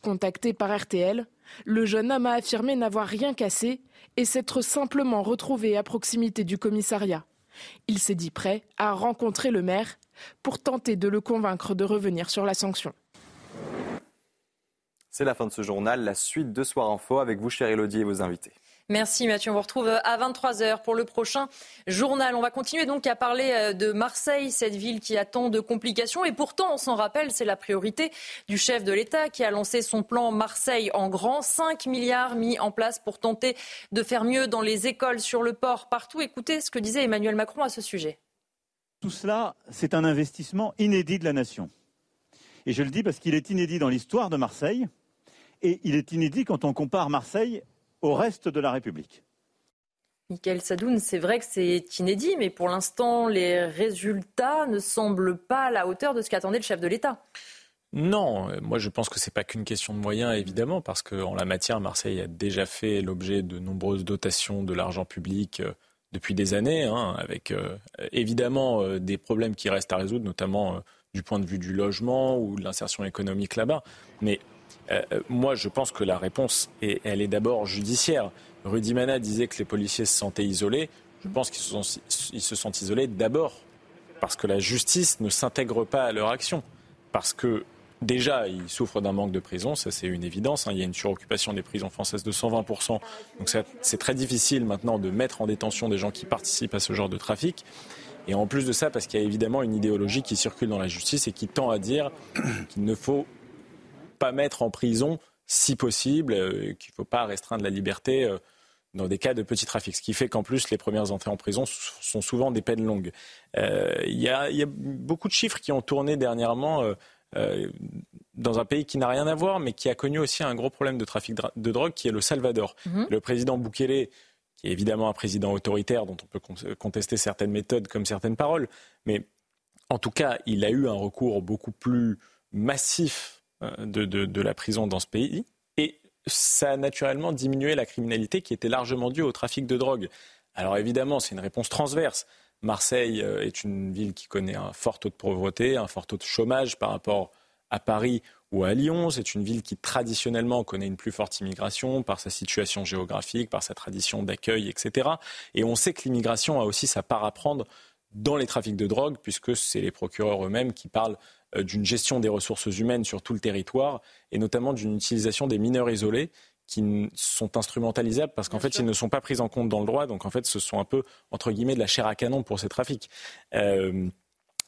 Contacté par RTL, le jeune homme a affirmé n'avoir rien cassé et s'être simplement retrouvé à proximité du commissariat. Il s'est dit prêt à rencontrer le maire pour tenter de le convaincre de revenir sur la sanction. C'est la fin de ce journal. La suite de Soir Info avec vous, chère Elodie, et vos invités. Merci Mathieu. On vous retrouve à 23h pour le prochain journal. On va continuer donc à parler euh, de Marseille, cette ville qui a tant de complications. Et pourtant, on s'en rappelle, c'est la priorité du chef de l'État qui a lancé son plan Marseille en grand. 5 milliards mis en place pour tenter de faire mieux dans les écoles, sur le port, partout. Écoutez ce que disait Emmanuel Macron à ce sujet. Tout cela, c'est un investissement inédit de la nation. Et je le dis parce qu'il est inédit dans l'histoire de Marseille. Et il est inédit quand on compare Marseille au reste de la République. Michael Sadoun, c'est vrai que c'est inédit, mais pour l'instant, les résultats ne semblent pas à la hauteur de ce qu'attendait le chef de l'État. Non, moi je pense que ce n'est pas qu'une question de moyens, évidemment, parce qu'en la matière, Marseille a déjà fait l'objet de nombreuses dotations de l'argent public euh, depuis des années, hein, avec euh, évidemment euh, des problèmes qui restent à résoudre, notamment du point de vue du logement ou de l'insertion économique là-bas. Mais euh, euh, moi, je pense que la réponse, est, elle est d'abord judiciaire. Rudy Mana disait que les policiers se sentaient isolés. Je pense qu'ils se, se sentent isolés d'abord parce que la justice ne s'intègre pas à leur action. Parce que déjà, ils souffrent d'un manque de prison, ça c'est une évidence. Hein. Il y a une suroccupation des prisons françaises de 120%. Donc c'est très difficile maintenant de mettre en détention des gens qui participent à ce genre de trafic. Et en plus de ça, parce qu'il y a évidemment une idéologie qui circule dans la justice et qui tend à dire qu'il ne faut pas mettre en prison, si possible, euh, qu'il ne faut pas restreindre la liberté euh, dans des cas de petit trafic. Ce qui fait qu'en plus, les premières entrées en prison sont souvent des peines longues. Euh, il y, a beaucoup de chiffres qui ont tourné dernièrement dans un pays qui n'a rien à voir, mais qui a connu aussi un gros problème de trafic de drogue, qui est le Salvador. Mhm. Le président Bukele, qui est évidemment un président autoritaire dont on peut contester certaines méthodes comme certaines paroles, mais en tout cas, il a eu un recours beaucoup plus massif euh, de, la prison dans ce pays. Et ça a naturellement diminué la criminalité qui était largement due au trafic de drogue. Alors évidemment, c'est une réponse transverse. Marseille euh, est une ville qui connaît un fort taux de pauvreté, un fort taux de chômage par rapport à Paris ou à Lyon. C'est une ville qui traditionnellement connaît une plus forte immigration par sa situation géographique, par sa tradition d'accueil, etc. Et on sait que l'immigration a aussi sa part à prendre dans les trafics de drogue, puisque c'est les procureurs eux-mêmes qui parlent euh, d'une gestion des ressources humaines sur tout le territoire et notamment d'une utilisation des mineurs isolés qui sont instrumentalisables parce qu'en fait, ils ne sont pas pris en compte dans le droit. Donc, en fait, ce sont un peu, entre guillemets, de la chair à canon pour ces trafics. Euh,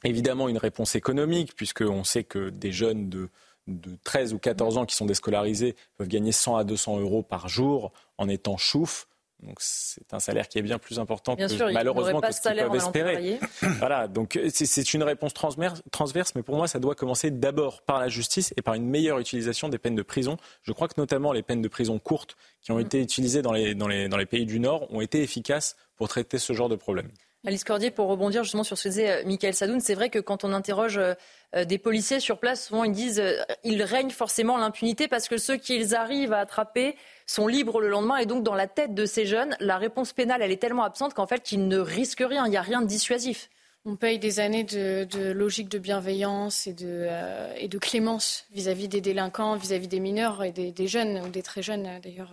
évidemment, une réponse économique, puisqu'on sait que des jeunes de, de 13 ou 14 ans qui sont déscolarisés peuvent gagner 100 à 200 euros par jour en étant chouf. Donc c'est un salaire qui est bien plus important que malheureusement que ce qu'ils peuvent espérer. <laughs> voilà, donc c'est une réponse transverse, mais pour moi ça doit commencer d'abord par la justice et par une meilleure utilisation des peines de prison. Je crois que notamment les peines de prison courtes qui ont mm. été utilisées dans les, dans les, dans les pays du Nord ont été efficaces pour traiter ce genre de problème. Alice Cordier, pour rebondir justement sur ce que disait euh, Michael Sadoun, c'est vrai que quand on interroge euh, euh, des policiers sur place, souvent ils disent il règne forcément l'impunité parce que ceux qu'ils arrivent à attraper sont libres le lendemain. Et donc, dans la tête de ces jeunes, la réponse pénale, elle est tellement absente qu'en fait, ils ne risquent rien. Il n'y a rien de dissuasif. On paye des années de, logique de bienveillance et de, et de clémence vis-à-vis des délinquants, vis-à-vis des mineurs et des, jeunes, ou des très jeunes d'ailleurs,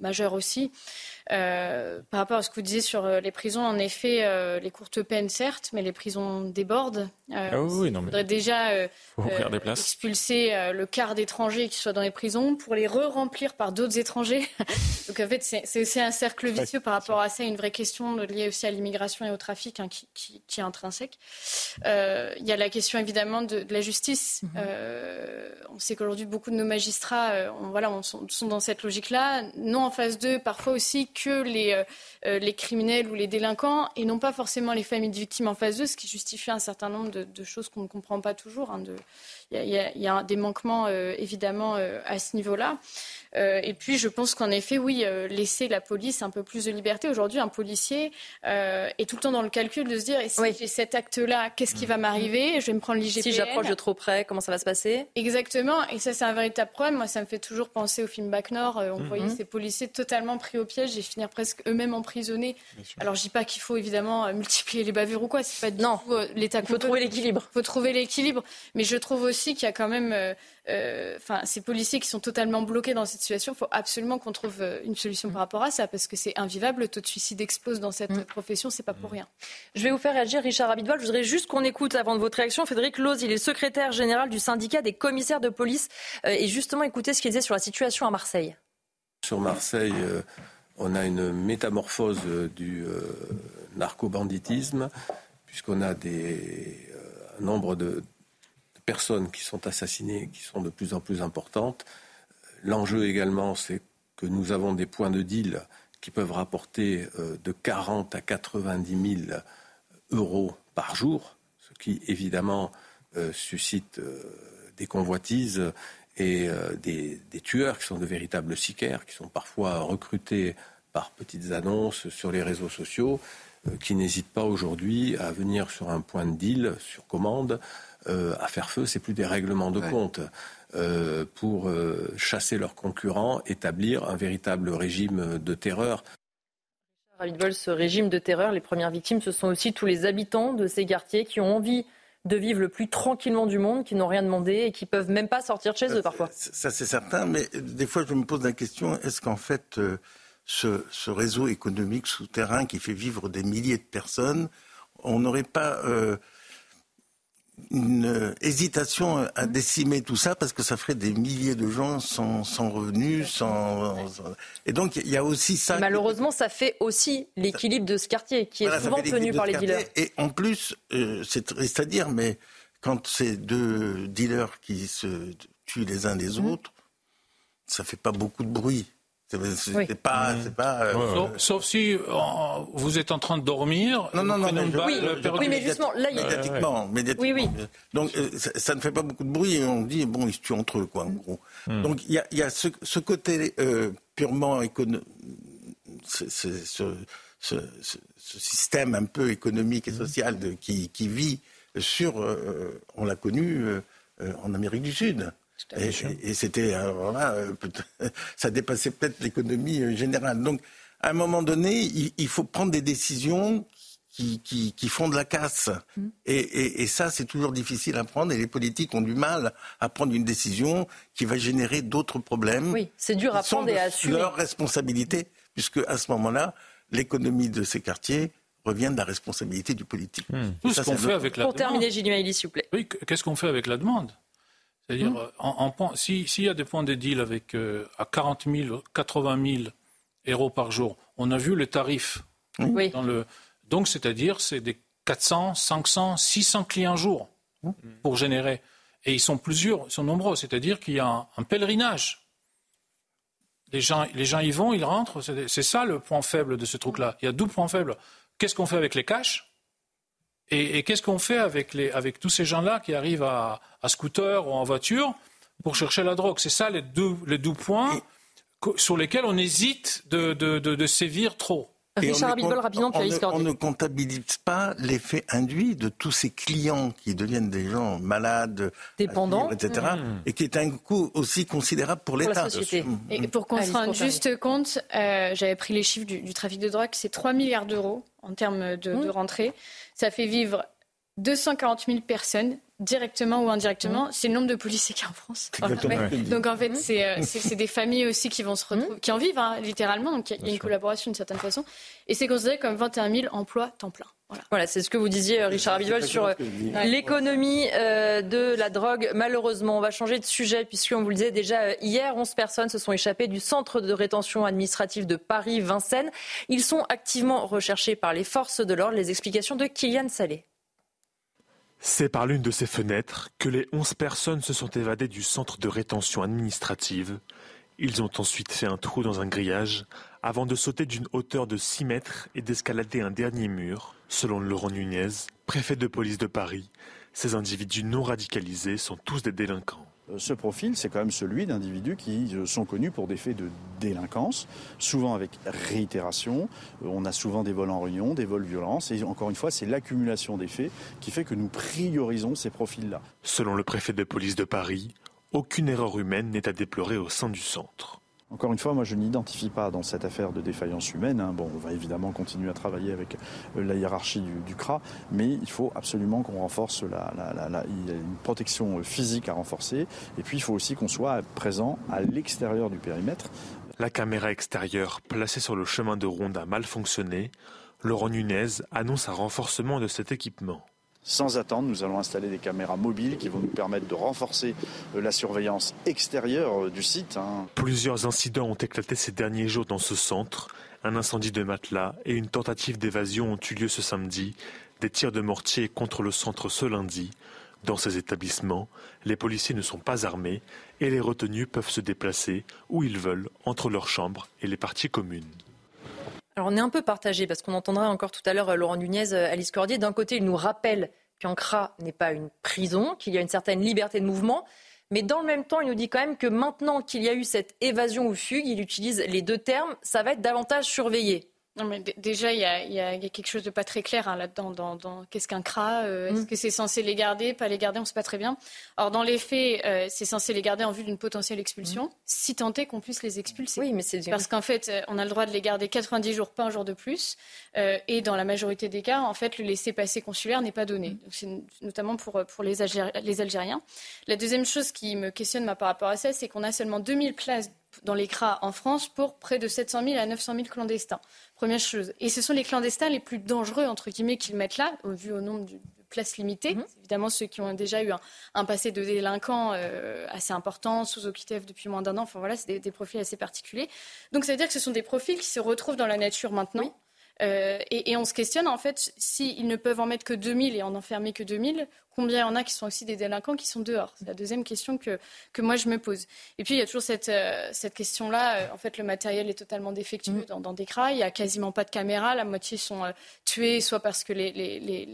majeurs aussi. Euh, par rapport à ce que vous disiez sur euh, les prisons, en effet, euh, les courtes peines, certes, mais les prisons débordent. ah oui, non, mais... Il faudrait déjà des places. expulser le quart d'étrangers qui soient dans les prisons pour les re-remplir par d'autres étrangers. <laughs> Donc en fait, c'est aussi un cercle vicieux par rapport à ça, une vraie question liée aussi à l'immigration et au trafic hein, qui, qui, qui, est intrinsèque. Il y a la question évidemment de, de la justice. Mm -hmm. on sait qu'aujourd'hui, beaucoup de nos magistrats on, voilà, on sont, sont dans cette logique-là, non en face d'eux, parfois aussi que les, euh, euh, les criminels ou les délinquants, et non pas forcément les familles de victimes en face d'eux, ce qui justifie un certain nombre de, choses qu'on ne comprend pas toujours. Hein, il y, a des manquements euh, évidemment à ce niveau-là. Euh, et puis, je pense qu'en effet, oui, euh, laisser la police un peu plus de liberté. Aujourd'hui, un policier euh, est tout le temps dans le calcul de se dire, et si oui. j'ai cet acte-là, qu'est-ce qui va m'arriver? Je vais me prendre l'IGPN. Si j'approche de trop près, comment ça va se passer? Exactement. Et ça, c'est un véritable problème. Moi, ça me fait toujours penser au film Bac Nord. on mm -hmm. voyait ces policiers totalement pris au piège et finir presque eux-mêmes emprisonnés. Alors, je dis pas qu'il faut évidemment multiplier les bavures ou quoi. C'est pas du non. tout l'état. Il faut trouver l'équilibre. Il faut trouver l'équilibre. Mais je trouve aussi qu'il y a quand même enfin, ces policiers qui sont totalement bloqués dans cette situation, il faut absolument qu'on trouve une solution par rapport à ça, parce que c'est invivable. Le taux de suicide explose dans cette mmh. profession, c'est pas pour rien. Je vais vous faire réagir, Richard Abitbol. Je voudrais juste qu'on écoute avant de votre réaction Frédéric Loz. Il est secrétaire général du syndicat des commissaires de police. et justement, écoutez ce qu'il disait sur la situation à Marseille. Sur Marseille, euh, on a une métamorphose du euh, narco-banditisme, puisqu'on a des, euh, un nombre de personnes qui sont assassinées qui sont de plus en plus importantes. L'enjeu également, c'est que nous avons des points de deal qui peuvent rapporter euh, de 40 à 90 000 euros par jour, ce qui évidemment euh, suscite euh, des convoitises et des, des, tueurs qui sont de véritables sicaires, qui sont parfois recrutés par petites annonces sur les réseaux sociaux, qui n'hésitent pas aujourd'hui à venir sur un point de deal sur commande euh, à faire feu, c'est plus des règlements de ouais. compte. Euh, pour euh, chasser leurs concurrents, établir un véritable régime de terreur. Ce régime de terreur, les premières victimes, ce sont aussi tous les habitants de ces quartiers qui ont envie de vivre le plus tranquillement du monde, qui n'ont rien demandé et qui peuvent même pas sortir de chez eux parfois. Ça c'est certain, mais des fois je me pose la question est-ce qu'en fait euh, ce, ce, réseau économique souterrain qui fait vivre des milliers de personnes, on n'aurait pas euh, une hésitation à décimer tout ça parce que ça ferait des milliers de gens sans, sans revenus, sans, sans, et donc il y a aussi ça. Malheureusement, ça fait aussi l'équilibre de ce quartier qui est voilà, souvent tenu par les dealers. Et en plus, euh, c'est triste à dire, mais quand c'est deux dealers qui se tuent les uns les mmh. autres, ça fait pas beaucoup de bruit. C'est oui. pas, pas euh, sauf, sauf, si euh, vous êtes en train de dormir. Non, non, non. non je, oui, je, oui, mais justement, là, il y a médiatiquement, médiatiquement. Oui, oui. Donc, euh, ça, ça, ne fait pas beaucoup de bruit et on dit bon, ils se tuent entre eux, quoi, en gros. Mmh. Donc, il y a, y a, ce, ce côté euh, purement économique, ce, ce, ce, système un peu économique et social de, qui, qui vit sur, euh, on l'a connu en Amérique du Sud. Et, et, et c'était alors là, euh, <laughs> ça dépassait peut-être l'économie euh, générale. Donc, à un moment donné, il, il faut prendre des décisions qui, qui, qui, font de la casse. Mmh. Et, et, ça, c'est toujours difficile à prendre. Et les politiques ont du mal à prendre une décision qui va générer d'autres problèmes. Oui, c'est dur à prendre et à assumer. leur responsabilité, puisque à ce moment-là, l'économie de ces quartiers revient de la responsabilité du politique. Mmh. Tout ce qu'on fait avec la Pour demande. terminer, Gilles s'il vous plaît. Oui, qu'est-ce qu'on fait avec la demande? C'est-à-dire, mmh. en, en, s'il si y a des points de deal avec euh, à 40 000, 80 000 euros par jour, on a vu les tarifs. Oui. Dans le, donc, c'est-à-dire, c'est des 400, 500, 600 clients jour mmh. pour générer. Et ils sont plusieurs, ils sont nombreux. C'est-à-dire qu'il y a un, un, pèlerinage. Les gens, les gens y vont, ils rentrent. C'est ça le point faible de ce truc-là. Il y a deux points faibles. Qu'est-ce qu'on fait avec les cash? Et, et qu'est-ce qu'on fait avec, les, avec tous ces gens-là qui arrivent à, à, scooter ou en voiture pour chercher la drogue? C'est ça les deux, les deux points sur lesquels on hésite de, de, de, de sévir trop. Et Richard Abitbol, rapidement, on, ne, on ne comptabilise pas l'effet induit de tous ces clients qui deviennent des gens malades, dépendants, etc., mmh. et qui est un coût aussi considérable pour l'État. Et pour qu'on se rende juste compte, euh, j'avais pris les chiffres du, du trafic de drogue, c'est 3 milliards d'euros en termes de, mmh. de rentrée. Ça fait vivre 240 000 personnes directement ou indirectement, mmh. c'est le nombre de policiers qu'il y a en France. Donc en fait, euh, c'est des familles aussi qui vont se retrouver, mmh. qui en vivent hein, littéralement. Donc il y a, une collaboration d'une certaine façon, et c'est considéré comme 21 000 emplois temps plein. Voilà, c'est ce que vous disiez, euh, Richard Abivol, sur euh, l'économie de la drogue. Malheureusement, on va changer de sujet, puisqu'on vous le disait déjà hier, 11 personnes se sont échappées du centre de rétention administrative de Paris-Vincennes. Ils sont activement recherchés par les forces de l'ordre. Les explications de Kylian Salé. C'est par l'une de ces fenêtres que les onze personnes se sont évadées du centre de rétention administrative. Ils ont ensuite fait un trou dans un grillage avant de sauter d'une hauteur de 6 mètres et d'escalader un dernier mur. Selon Laurent Nunez, préfet de police de Paris, ces individus non radicalisés sont tous des délinquants. Euh, ce profil, c'est quand même celui d'individus qui euh, sont connus pour des faits de délinquance, souvent avec réitération. Euh, on a souvent des vols en réunion, des vols violences. Et encore une fois, c'est l'accumulation des faits qui fait que nous priorisons ces profils-là. Selon le préfet de police de Paris, aucune erreur humaine n'est à déplorer au sein du centre. Encore une fois, moi je n'identifie pas dans cette affaire de défaillance humaine. Hein. Bon, on va évidemment continuer à travailler avec euh, la hiérarchie du, CRA, mais il faut absolument qu'on renforce la, une protection physique à renforcer, et puis il faut aussi qu'on soit présent à l'extérieur du périmètre. La caméra extérieure placée sur le chemin de ronde a mal fonctionné. Laurent Nunez annonce un renforcement de cet équipement. Sans attendre, nous allons installer des caméras mobiles qui vont nous permettre de renforcer euh, la surveillance extérieure euh, du site. Hein. Plusieurs incidents ont éclaté ces derniers jours dans ce centre. Un incendie de matelas et une tentative d'évasion ont eu lieu ce samedi. Des tirs de mortier contre le centre ce lundi. Dans ces établissements, les policiers ne sont pas armés et les retenus peuvent se déplacer où ils veulent entre leurs chambres et les parties communes. Alors on est un peu partagé parce qu'on entendra encore tout à l'heure euh, Laurent Nunez, euh, Alice Cordier. D'un côté, il nous rappelle qu'Ancra n'est pas une prison, qu'il y a une certaine liberté de mouvement. Mais dans le même temps, il nous dit quand même que maintenant qu'il y a eu cette évasion ou fugue, il utilise les deux termes, ça va être davantage surveillé. Non, mais déjà, il y, a, quelque chose de pas très clair hein, là-dedans. Dans, Qu'est-ce qu'un CRA euh, Est-ce mm. que c'est censé les garder, pas les garder On ne sait pas très bien. Or, dans les faits, euh, c'est censé les garder en vue d'une potentielle expulsion, mm. si tant est qu'on puisse les expulser. Oui, mais c'est Parce qu'en fait, euh, on a le droit de les garder 90 jours, pas un jour de plus. et dans la majorité des cas, en fait, le laisser-passer consulaire n'est pas donné. Mm. C'est notamment pour, pour les, les Algériens. La deuxième chose qui me questionne par rapport à ça, c'est qu'on a seulement 2000 places dans les CRA en France pour près de 700 000 à 900 000 clandestins. Première chose. Et ce sont les clandestins les plus dangereux, entre guillemets, qu'ils mettent là, vu au nombre de places limitées. Mhm. Évidemment, ceux qui ont déjà eu un, passé de délinquants euh, assez important, sous OQTF depuis moins d'un an. Enfin voilà, c'est des, profils assez particuliers. Donc ça veut dire que ce sont des profils qui se retrouvent dans la nature maintenant. Euh, et, on se questionne, en fait, s'ils ne peuvent en mettre que 2000 et en enfermer que 2000, combien il y en a qui sont aussi des délinquants qui sont dehors? C'est la deuxième question que, que moi je me pose. Et puis il y a toujours cette, euh, cette question-là. Euh, en fait, le matériel est totalement défectueux mm. dans, des cras. Il n'y a quasiment pas de caméras. La moitié sont tués, soit parce que les, les, les,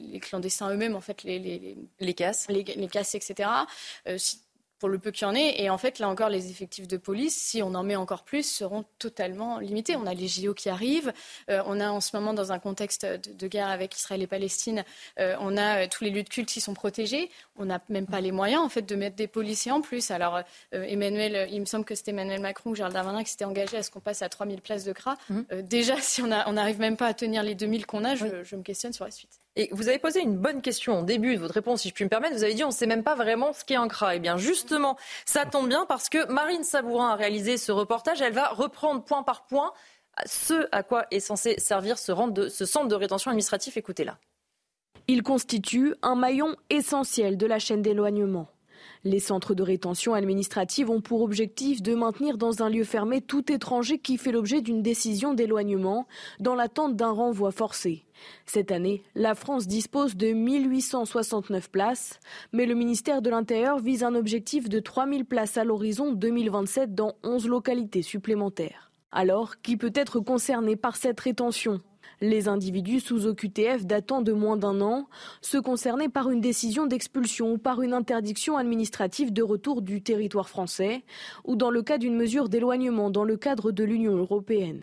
les clandestins eux-mêmes, en fait, les, les, les cassent, les, cassent, etc pour le peu qu'il y en ait. Et en fait, là encore, les effectifs de police, si on en met encore plus, seront totalement limités. On a les JO qui arrivent. Euh, on a en ce moment, dans un contexte de, guerre avec Israël et Palestine, euh, on a euh, tous les lieux de culte qui sont protégés. On n'a même pas les moyens, en fait, de mettre des policiers en plus. Alors, Emmanuel, il me semble que c'était Emmanuel Macron ou Gérald Darmanin qui s'était engagé à ce qu'on passe à 3000 places de CRA. Mmh. déjà, si on n'arrive même pas à tenir les 2000 qu'on a, je, je me questionne sur la suite. Et vous avez posé une bonne question au début de votre réponse, si je puis me permettre. Vous avez dit on ne sait même pas vraiment ce qu'est un CRA. Eh bien, justement, ça tombe bien parce que Marine Sabourin a réalisé ce reportage. Elle va reprendre point par point ce à quoi est censé servir ce, centre de rétention administratif. Écoutez-la. Il constitue un maillon essentiel de la chaîne d'éloignement. Les centres de rétention administrative ont pour objectif de maintenir dans un lieu fermé tout étranger qui fait l'objet d'une décision d'éloignement dans l'attente d'un renvoi forcé. Cette année, la France dispose de 1869 places, mais le ministère de l'Intérieur vise un objectif de 3000 places à l'horizon 2027 dans 11 localités supplémentaires. Alors, qui peut être concerné par cette rétention? Les individus sous OQTF datant de moins d'un an, ceux concernés par une décision d'expulsion ou par une interdiction administrative de retour du territoire français, ou dans le cas d'une mesure d'éloignement dans le cadre de l'Union européenne.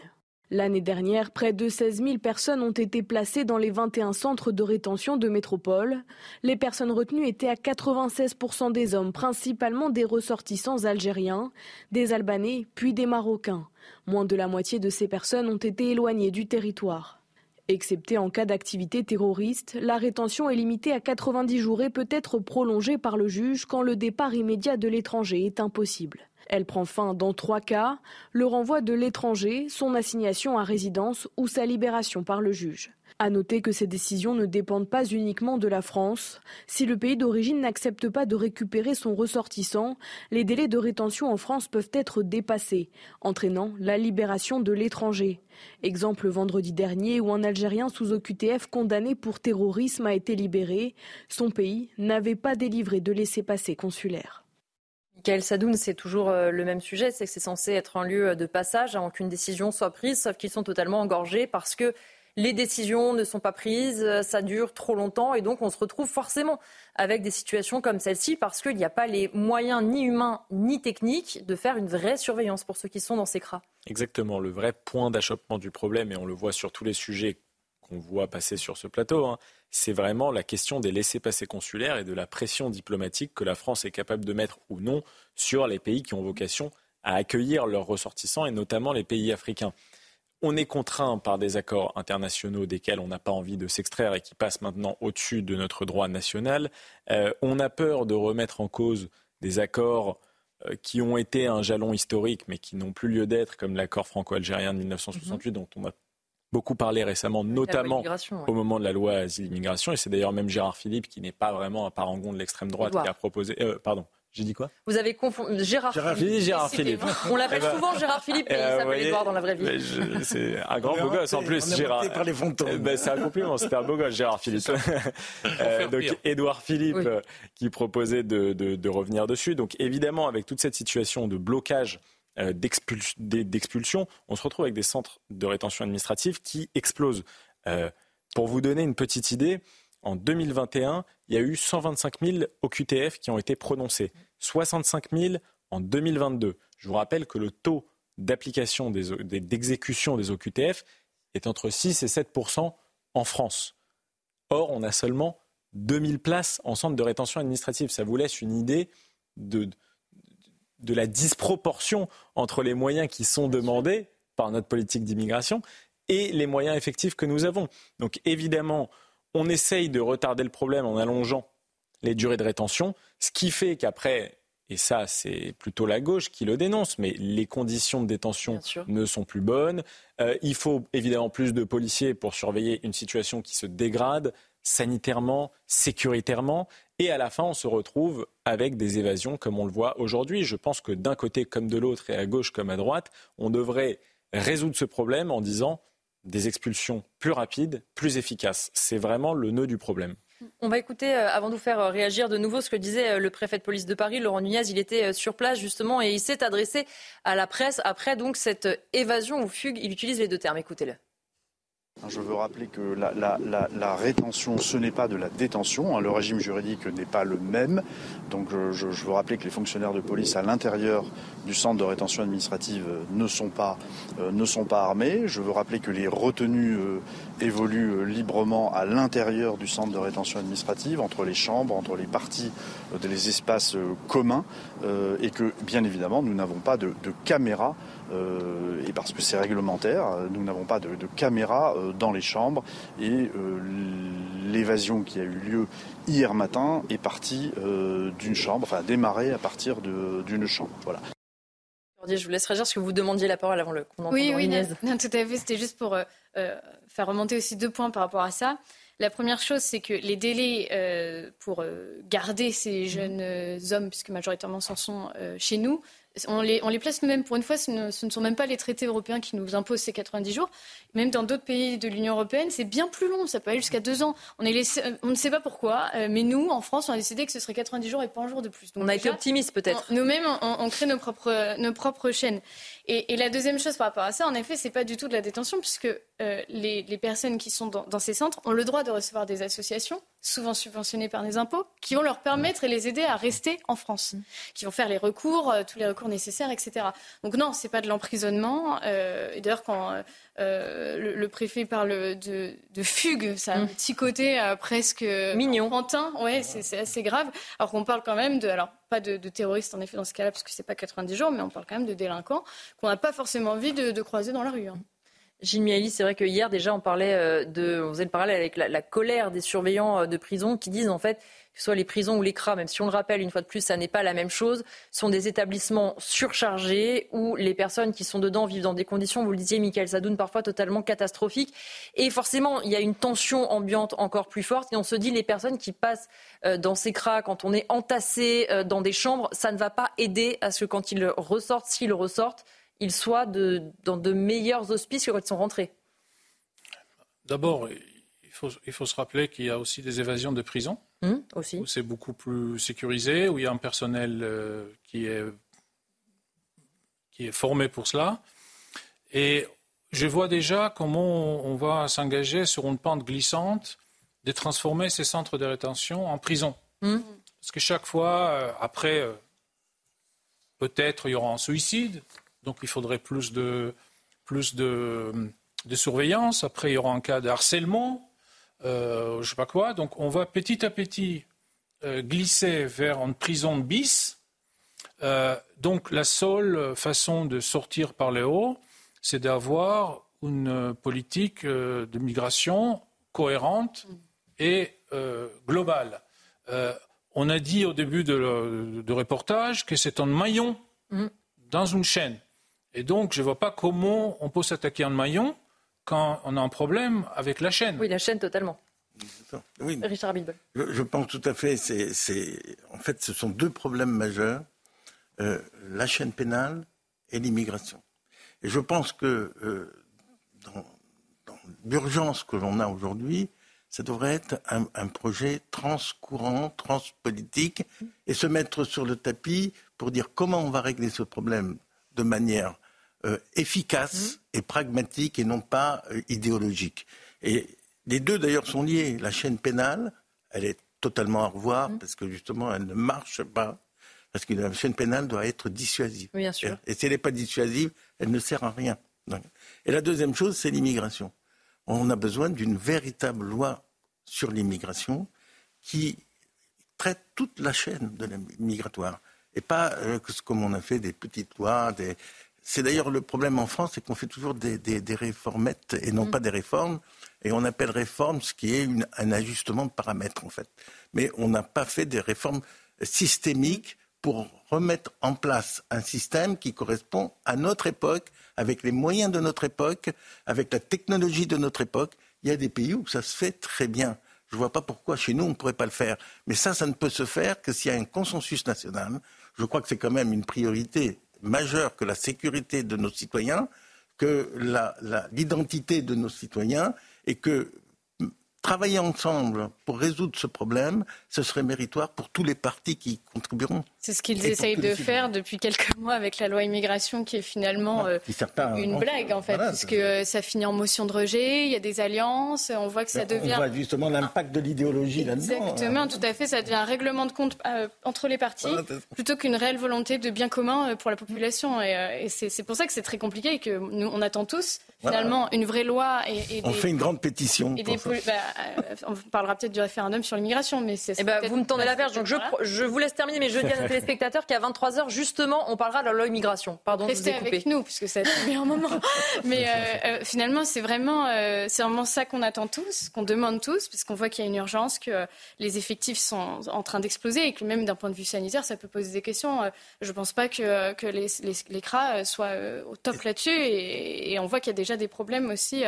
L'année dernière, près de 16 000 personnes ont été placées dans les 21 centres de rétention de métropole. Les personnes retenues étaient à 96 des hommes, principalement des ressortissants algériens, des Albanais, puis des Marocains. Moins de la moitié de ces personnes ont été éloignées du territoire. Excepté en cas d'activité terroriste, la rétention est limitée à 90 jours et peut être prolongée par le juge quand le départ immédiat de l'étranger est impossible. Elle prend fin dans trois cas, le renvoi de l'étranger, son assignation à résidence ou sa libération par le juge. À noter que ces décisions ne dépendent pas uniquement de la France. Si le pays d'origine n'accepte pas de récupérer son ressortissant, les délais de rétention en France peuvent être dépassés, entraînant la libération de l'étranger. Exemple vendredi dernier où un Algérien sous OQTF condamné pour terrorisme a été libéré. Son pays n'avait pas délivré de laissez-passer consulaire. Michael Sadoun, c'est toujours euh, le même sujet, c'est que c'est censé être un lieu de passage avant qu'une décision soit prise, sauf qu'ils sont totalement engorgés parce que les décisions ne sont pas prises, euh, ça dure trop longtemps et donc on se retrouve forcément avec des situations comme celle-ci parce qu'il n'y a pas les moyens ni humains ni techniques de faire une vraie surveillance pour ceux qui sont dans ces cras. Exactement, le vrai point d'achoppement du problème, et on le voit sur tous les sujets qu'on voit passer sur ce plateau, hein, c'est vraiment la question des laissés-passer consulaires et de la pression diplomatique que la France est capable de mettre ou non sur les pays qui ont vocation à accueillir leurs ressortissants et notamment les pays africains on est contraint par des accords internationaux desquels on n'a pas envie de s'extraire et qui passent maintenant au-dessus de notre droit national. Euh, on a peur de remettre en cause des accords euh, qui ont été un jalon historique mais qui n'ont plus lieu d'être, comme l'accord franco-algérien de 1968 mhm. dont on a beaucoup parlé récemment, notamment au moment de la loi asile-immigration. Et c'est d'ailleurs même Gérard Philippe, qui n'est pas vraiment un parangon de l'extrême droite, qui a proposé... Euh, pardon, j'ai dit quoi Vous avez confondu Gérard, Philippe. Gérard Philippe. On l'appelle eh ben, souvent Gérard Philippe, mais il euh, s'appelle Edouard dans la vraie vie. C'est un grand beau gosse en plus, Gérard. Par les eh ben, c'est un compliment, c'était un beau gosse, Gérard Philippe. <laughs> Euh, donc Édouard Philippe euh, qui proposait de, de, de, revenir dessus. Donc évidemment, avec toute cette situation de blocage d'expulsion, on se retrouve avec des centres de rétention administrative qui explosent. pour vous donner une petite idée, en 2021, il y a eu 125 000 OQTF qui ont été prononcés, 65 000 en 2022. Je vous rappelle que le taux d'application d'exécution des, OQTF est entre 6 et 7% en France. Or, on a seulement 2000 places en centre de rétention administrative. Ça vous laisse une idée de, de la disproportion entre les moyens qui sont demandés par notre politique d'immigration et les moyens effectifs que nous avons. Donc évidemment, on essaye de retarder le problème en allongeant les durées de rétention, ce qui fait qu'après, et ça c'est plutôt la gauche qui le dénonce, mais les conditions de détention ne sont plus bonnes. Euh, il faut évidemment plus de policiers pour surveiller une situation qui se dégrade sanitairement, sécuritairement, et à la fin on se retrouve avec des évasions comme on le voit aujourd'hui. Je pense que d'un côté comme de l'autre, et à gauche comme à droite, on devrait résoudre ce problème en disant des expulsions plus rapides, plus efficaces. C'est vraiment le nœud du problème. On va écouter, euh, avant de vous faire euh, réagir de nouveau, ce que disait euh, le préfet de police de Paris, Laurent Nunez. Il était sur place justement et il s'est adressé à la presse après donc cette évasion ou fugue. Il utilise les deux termes. Écoutez-le. Je veux rappeler que la, rétention, ce n'est pas de la détention. Hein. Le régime juridique n'est pas le même. Donc je, veux rappeler que les fonctionnaires de police à l'intérieur du centre de rétention administrative ne sont pas, euh, ne sont pas armés. Je veux rappeler que les retenues euh, évoluent euh, librement à l'intérieur du centre de rétention administrative, entre les chambres, entre les parties des espaces communs, et que bien évidemment nous n'avons pas de, de caméras euh, et parce que c'est réglementaire, nous n'avons pas de, caméra euh, dans les chambres et euh, l'évasion qui a eu lieu hier matin est partie d'une chambre, enfin a démarré à partir d'une chambre. Voilà. Je vous laisse réagir parce que vous demandiez la parole avant le qu'on Oui, oui, non, tout à fait. C'était juste pour faire remonter aussi deux points par rapport à ça. La première chose, c'est que les délais pour garder ces jeunes hommes, puisque majoritairement ce sont chez nous, on les, place nous-mêmes. Pour une fois, ce ne, sont même pas les traités européens qui nous imposent ces 90 jours. Même dans d'autres pays de l'Union européenne, c'est bien plus long. Ça peut aller jusqu'à deux ans. On, ne sait pas pourquoi, euh, mais nous, en France, on a décidé que ce serait 90 jours et pas un jour de plus. on a été optimiste peut-être. Nous-mêmes, on, crée nos propres, nos propres chaînes. Et, la deuxième chose par rapport à ça, en effet, c'est pas du tout de la détention, puisque euh, les, personnes qui sont dans, ces centres ont le droit de recevoir des associations, souvent subventionnées par des impôts, qui vont leur permettre et les aider à rester en France, qui vont faire les recours, euh, tous les recours nécessaires, etc. Donc non, c'est pas de l'emprisonnement. Euh, et d'ailleurs, quand le, préfet parle de, fugue, ça a un mm. petit côté presque mignon, enfantin. Ouais, c'est assez grave. Alors qu'on parle quand même de, alors pas de, terroristes en effet dans ce cas-là, parce que c'est pas 90 jours, mais on parle quand même de délinquants qu'on n'a pas forcément envie de, croiser dans la rue. Hein. Gilles c'est vrai que hier déjà on parlait euh, de, on faisait le parallèle avec la, colère des surveillants euh, de prison qui disent en fait que ce soit les prisons ou les CRA, même si on le rappelle une fois de plus, ça n'est pas la même chose, sont des établissements surchargés où les personnes qui sont dedans vivent dans des conditions, vous le disiez, Michael Sadoun, parfois totalement catastrophiques. Et forcément, il y a une tension ambiante encore plus forte. Et on se dit, les personnes qui passent euh, dans ces CRA, quand on est entassé dans des chambres, ça ne va pas aider à ce que quand ils ressortent, s'ils ressortent, ils soient dans de meilleurs auspices que quand ils sont rentrés D'abord, il faut, il faut, se rappeler qu'il y a aussi des évasions de prison. Mmh, aussi. Où c'est beaucoup plus sécurisé, où il y a un personnel euh, qui, est, qui est formé pour cela. Et je vois déjà comment on, va s'engager sur une pente glissante de transformer ces centres de rétention en prison. Mmh. Parce que chaque fois, euh, après, euh, peut-être il y aura un suicide, donc il faudrait plus de, plus de, surveillance. Après, il y aura un cas de harcèlement, euh, je ne sais pas quoi. Donc on va petit à petit euh, glisser vers une prison bis. Euh, donc la seule façon de sortir par le haut, c'est d'avoir une politique de migration cohérente et globale. on a dit au début de, de reportage que c'est un maillon mm. dans une chaîne. Et donc, je ne vois pas comment on peut s'attaquer en maillon quand on a un problème avec la chaîne. Oui, la chaîne, totalement. Oui, Richard Je, je, pense tout à fait. C'est, en fait, ce sont deux problèmes majeurs euh, la chaîne pénale et l'immigration. Et je pense que euh, dans, l'urgence que l'on a aujourd'hui, ça devrait être un, un, projet transcourant, transpolitique, et se mettre sur le tapis pour dire comment on va régler ce problème de manière euh, efficace et pragmatique et non pas euh, idéologique. Et les deux d'ailleurs sont liés. La chaîne pénale, elle est totalement à revoir parce que justement elle ne marche pas. Parce que la chaîne pénale doit être dissuasive. Bien sûr. Et, si elle n'est pas dissuasive, elle ne sert à rien. Et la deuxième chose, c'est l'immigration. On a besoin d'une véritable loi sur l'immigration qui traite toute la chaîne de migratoire. Et pas euh, comme on a fait des petites lois, des, c'est d'ailleurs le problème en France, c'est qu'on fait toujours des, réformettes et non mm. pas des réformes. Et on appelle réforme ce qui est un ajustement de paramètres, en fait. Mais on n'a pas fait des réformes systémiques pour remettre en place un système qui correspond à notre époque, avec les moyens de notre époque, avec la technologie de notre époque. Il y a des pays où ça se fait très bien. Je ne vois pas pourquoi chez nous on ne pourrait pas le faire. Mais ça, ça ne peut se faire que s'il y a un consensus national. Je crois que c'est quand même une priorité majeure que la sécurité de nos citoyens, que l'identité de nos citoyens et que travailler ensemble pour résoudre ce problème, ce serait méritoire pour tous les partis qui contribueront. C'est ce qu'ils essayent de faire depuis quelques mois avec la loi immigration qui est finalement euh, une blague en fait, puisque ça finit en motion de rejet, il y a des alliances, on voit que ça devient... On voit justement l'impact de l'idéologie là-dedans. Hein. Exactement, tout à fait, ça devient un règlement de compte euh, entre les partis plutôt qu'une réelle volonté de bien commun euh, pour la population. Et, c'est pour ça que c'est très compliqué et que nous, on attend tous finalement une vraie loi. Et, on fait une grande pétition. Bah, on parlera peut-être du référendum sur l'immigration, mais c'est... Eh ben, vous me tendez la perche, donc je, je vous laisse terminer, mais je dis à téléspectateurs qu'à 23h, justement, on parlera de la loi immigration. Pardon, Restez je vous ai avec nous, puisque c'est le meilleur moment. <laughs> Mais euh, euh, finalement, c'est vraiment, euh, c'est vraiment ça qu'on attend tous, qu'on demande tous, parce qu'on voit qu'il y a une urgence, que les effectifs sont en train d'exploser et que même d'un point de vue sanitaire, ça peut poser des questions. je ne pense pas que, que les, les, CRA soient au top là-dessus et, on voit qu'il y a déjà des problèmes aussi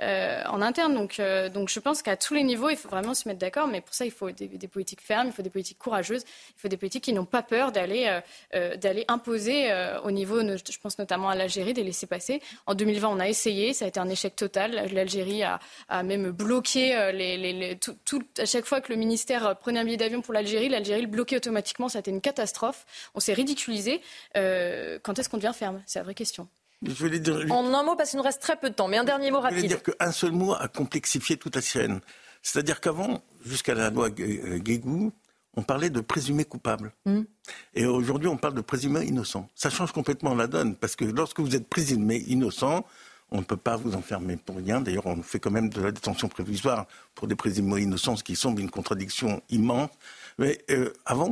en interne. Donc, donc je pense qu'à tous les niveaux, il faut vraiment se mettre d'accord, mais pour ça, il faut des, politiques fermes, il faut des politiques courageuses, il faut des politiques qui n'ont pas peur d'aller euh, euh, d'aller imposer euh, au niveau, je pense notamment à l'Algérie, des laisser passer. En 2020, on a essayé, ça a été un échec total. L'Algérie a, même bloqué les, tout, à chaque fois que le ministère prenait un billet d'avion pour l'Algérie, l'Algérie le bloquait automatiquement. Ça a été une catastrophe. On s'est ridiculisé. quand est-ce qu'on devient ferme? C'est la vraie question. En un mot, parce qu'il nous reste très peu de temps, mais un dernier mot rapide. Je voulais dire qu'un seul mot a complexifié toute la chaîne. C'est-à-dire qu'avant, jusqu'à la loi Guégou, on parlait de présumé coupable. Hmm. Et aujourd'hui, on parle de présumé innocent. Ça change complètement la donne, parce que lorsque vous êtes présumé innocent, on ne peut pas vous enfermer pour rien. D'ailleurs, on fait quand même de la détention prévisoire pour des présumés innocents, ce qui semble une contradiction immense. Mais euh, avant,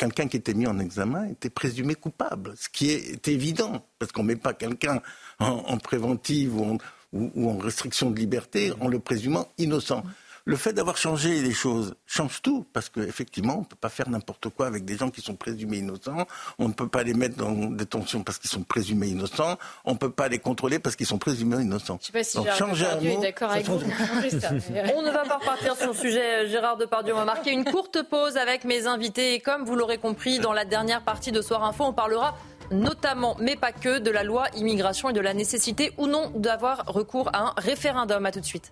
quelqu'un qui était mis en examen était présumé coupable, ce qui est évident, parce qu'on ne met pas quelqu'un en, préventive ou ou, en restriction de liberté en le présumant innocent. Le fait d'avoir changé les choses change tout, parce qu'effectivement, on ne peut pas faire n'importe quoi avec des gens qui sont présumés innocents. On ne peut pas les mettre dans détention parce qu'ils sont présumés innocents. On ne peut pas les contrôler parce qu'ils sont présumés innocents. Je ne sais pas si Gérard Depardieu est d'accord avec vous. <laughs> on ne va pas repartir sur le sujet Gérard Depardieu. On va marquer une courte pause avec mes invités. Et comme vous l'aurez compris, dans la dernière partie de Soir Info, on parlera notamment, mais pas que, de la loi immigration et de la nécessité ou non d'avoir recours à un référendum. À tout de suite.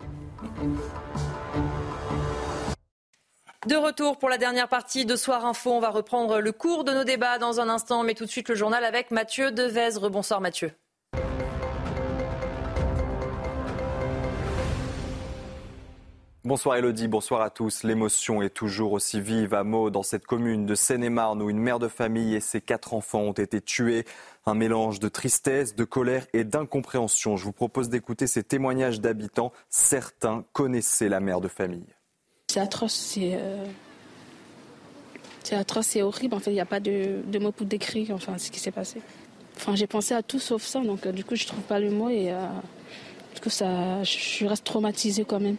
De retour pour la dernière partie de Soir Info. On va reprendre le cours de nos débats dans un instant, mais tout de suite le journal avec Mathieu Devezre. Bonsoir Mathieu. Bonsoir Elodie, bonsoir à tous. L'émotion est toujours aussi vive à Meaux, dans cette commune de Seine-et-Marne, où une mère de famille et ses quatre enfants ont été tués. Un mélange de tristesse, de colère et d'incompréhension. Je vous propose d'écouter ces témoignages d'habitants. Certains connaissaient la mère de famille. C'est atroce, c'est euh, c'est atroce, c'est horrible. En fait, il n'y a pas de, mots pour décrire enfin, ce qui s'est passé. Enfin, j'ai pensé à tout sauf ça, donc euh, du coup, je trouve pas le mot et euh, du coup, ça, je reste traumatisée quand même.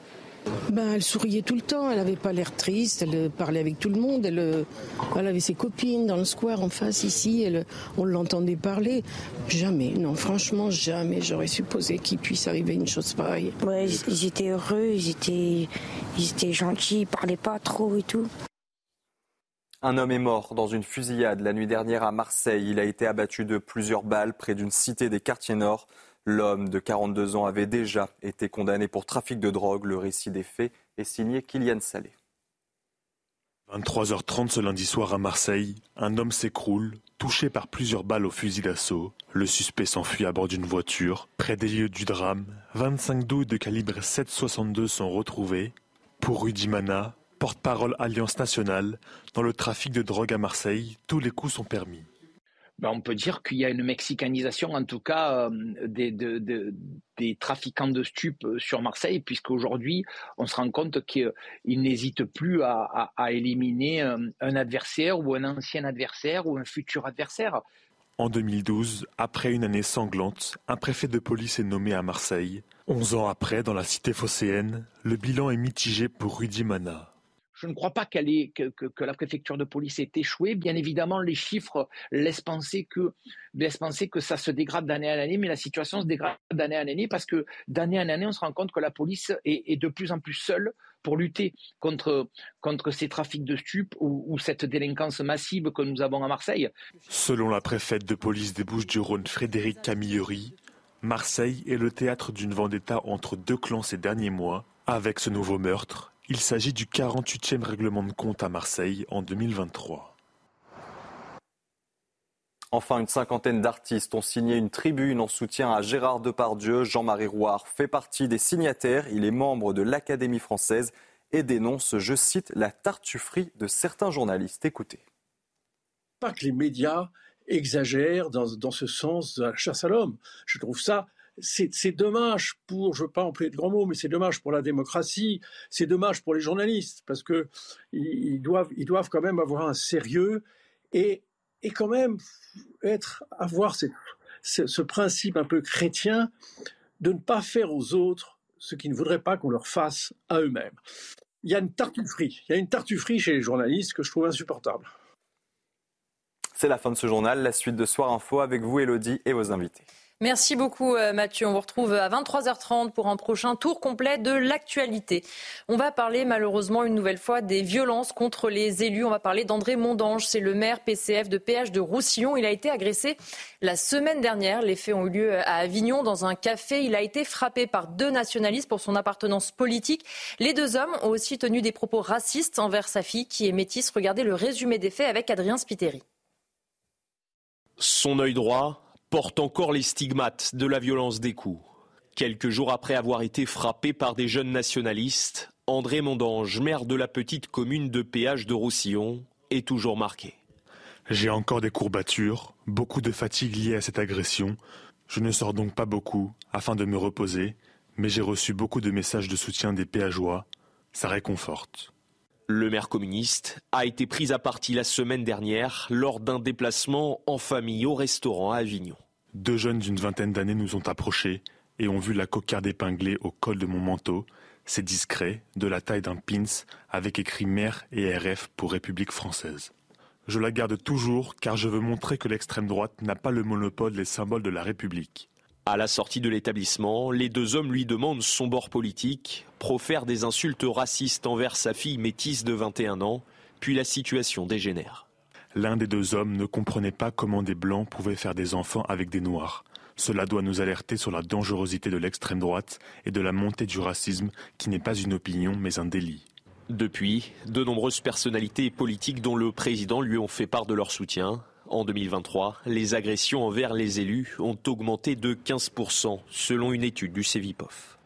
Ben, elle souriait tout le temps, elle n'avait pas l'air triste, elle parlait avec tout le monde, elle, elle, avait ses copines dans le square en face ici, elle, on l'entendait parler. Jamais, non, franchement, jamais j'aurais supposé qu'il puisse arriver une chose pareille. Ouais, ils étaient heureux, ils étaient, ils étaient gentils, ils parlaient pas trop et tout. Un homme est mort dans une fusillade la nuit dernière à Marseille. Il a été abattu de plusieurs balles près d'une cité des quartiers nord. L'homme de 42 ans avait déjà été condamné pour trafic de drogue. Le récit des faits est signé Kylian Salé. 23h30 ce lundi soir à Marseille, un homme s'écroule, touché par plusieurs balles au fusil d'assaut. Le suspect s'enfuit à bord d'une voiture. Près des lieux du drame, 25 douilles de calibre 7,62 sont retrouvées. Pour Rudy Mana, porte-parole Alliance nationale, dans le trafic de drogue à Marseille, tous les coups sont permis. Ben, on peut dire qu'il y a une mexicanisation, en tout cas, euh, des, trafiquants de stupes euh, sur Marseille, puisqu'aujourd'hui, on se rend compte qu'ils n'hésitent plus à, éliminer un, euh, un, adversaire ou un ancien adversaire ou un futur adversaire. En 2012, après une année sanglante, un préfet de police est nommé à Marseille. Onze ans après, dans la cité phocéenne, le bilan est mitigé pour Rudy Mana. Je ne crois pas que, la préfecture de police ait échoué. Bien évidemment, les chiffres laissent penser que, ça se dégrade d'année en année, mais la situation se dégrade d'année en année parce que d'année en année, on se rend compte que la police est, de plus en plus seule pour lutter contre, ces trafics de stupes ou, cette délinquance massive que nous avons à Marseille. Selon la préfète de police des Bouches-du-Rhône, Frédéric Camilleri, Marseille est le théâtre d'une vendetta entre deux clans ces derniers mois. Avec ce nouveau meurtre, il s'agit du 48e règlement de compte à Marseille en 2023. Enfin, une cinquantaine d'artistes ont signé une tribune en soutien à Gérard Depardieu. Jean-Marie Rouard fait partie des signataires. Il est membre de l'Académie française et dénonce, je cite, la tartufferie de certains journalistes. Écoutez. Pas que les médias exagèrent dans, dans ce sens de la chasse à l'homme. Je trouve ça c'est dommage pour, je ne veux pas employer de grands mots, mais c'est dommage pour la démocratie, c'est dommage pour les journalistes, parce qu'ils ils doivent, quand même avoir un sérieux et, et quand même être, avoir ce principe un peu chrétien de ne pas faire aux autres ce qu'ils ne voudraient pas qu'on leur fasse à eux-mêmes. Il y a une tartufferie, il y a une tartufferie chez les journalistes que je trouve insupportable. C'est la fin de ce journal, la suite de Soir Info avec vous Elodie et vos invités. Merci beaucoup euh, Mathieu. On vous retrouve à 23h30 pour un prochain tour complet de l'actualité. On va parler malheureusement une nouvelle fois des violences contre les élus. On va parler d'André Mondange, c'est le maire PCF de PH de Roussillon. Il a été agressé la semaine dernière. Les faits ont eu lieu à Avignon dans un café. Il a été frappé par deux nationalistes pour son appartenance politique. Les deux hommes ont aussi tenu des propos racistes envers sa fille qui est métisse. Regardez le résumé des faits avec Adrien Spiteri. Son œil droit porte encore les stigmates de la violence des coups. Quelques jours après avoir été frappé par des jeunes nationalistes, André Mondange, maire de la petite commune de Péage de Roussillon, est toujours marqué. J'ai encore des courbatures, beaucoup de fatigue liée à cette agression. Je ne sors donc pas beaucoup afin de me reposer, mais j'ai reçu beaucoup de messages de soutien des péageois. Ça réconforte. Le maire communiste a été pris à partie la semaine dernière lors d'un déplacement en famille au restaurant à Avignon. Deux jeunes d'une vingtaine d'années nous ont approchés et ont vu la cocarde épinglée au col de mon manteau. C'est discret, de la taille d'un pins, avec écrit mère et RF pour République française. Je la garde toujours car je veux montrer que l'extrême droite n'a pas le monopole des symboles de la République. À la sortie de l'établissement, les deux hommes lui demandent son bord politique, profèrent des insultes racistes envers sa fille métisse de 21 ans, puis la situation dégénère. L'un des deux hommes ne comprenait pas comment des blancs pouvaient faire des enfants avec des noirs. Cela doit nous alerter sur la dangerosité de l'extrême droite et de la montée du racisme qui n'est pas une opinion mais un délit. Depuis, de nombreuses personnalités politiques dont le président lui ont fait part de leur soutien. En 2023, les agressions envers les élus ont augmenté de 15% selon une étude du CEVIPOF.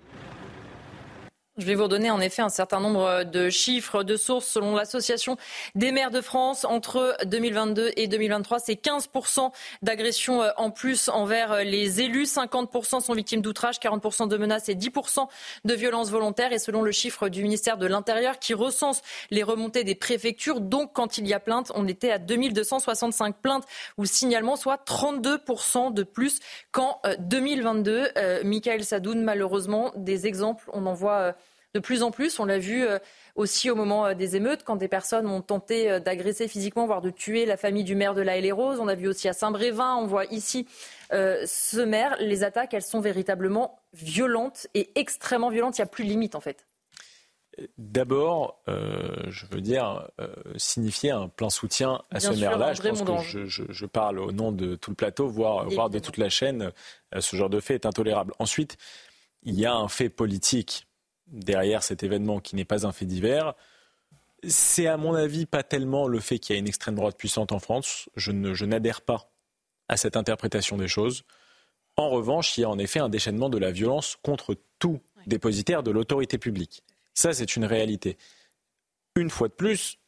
Je vais vous redonner en effet un certain nombre de chiffres, de sources selon l'Association des maires de France. Entre 2022 et 2023, c'est 15% d'agressions euh, en plus envers euh, les élus. 50% sont victimes d'outrage, 40% de menaces et 10% de violences volontaires. Et selon le chiffre du ministère de l'Intérieur qui recense les remontées des préfectures, donc quand il y a plainte, on était à 2265 plaintes ou signalements, soit 32% de plus qu'en 2022. Euh, Michael Sadoun, malheureusement, des exemples, on en voit de plus en plus. On l'a vu euh, aussi au moment euh, des émeutes, quand des personnes ont tenté euh, d'agresser physiquement, voire de tuer la famille du maire de la Haye-les-Roses. On a vu aussi à Saint-Brévin, on voit ici ce maire. Les attaques, elles sont véritablement violentes et extrêmement violentes. Il n'y a plus de limite, en fait. D'abord, je veux dire, signifier un plein soutien à ce maire-là. Je pense que je, parle au nom de tout le plateau, voire, voire de toute la chaîne. ce genre de fait est intolérable. Ensuite, il y a un fait politique derrière cet événement qui n'est pas un fait divers. C'est à mon avis pas tellement le fait qu'il y a une extrême droite puissante en France. Je, n'adhère pas à cette interprétation des choses. En revanche, il y a en effet un déchaînement de la violence contre tout dépositaire de l'autorité publique. Ça, c'est une réalité. Une fois de plus,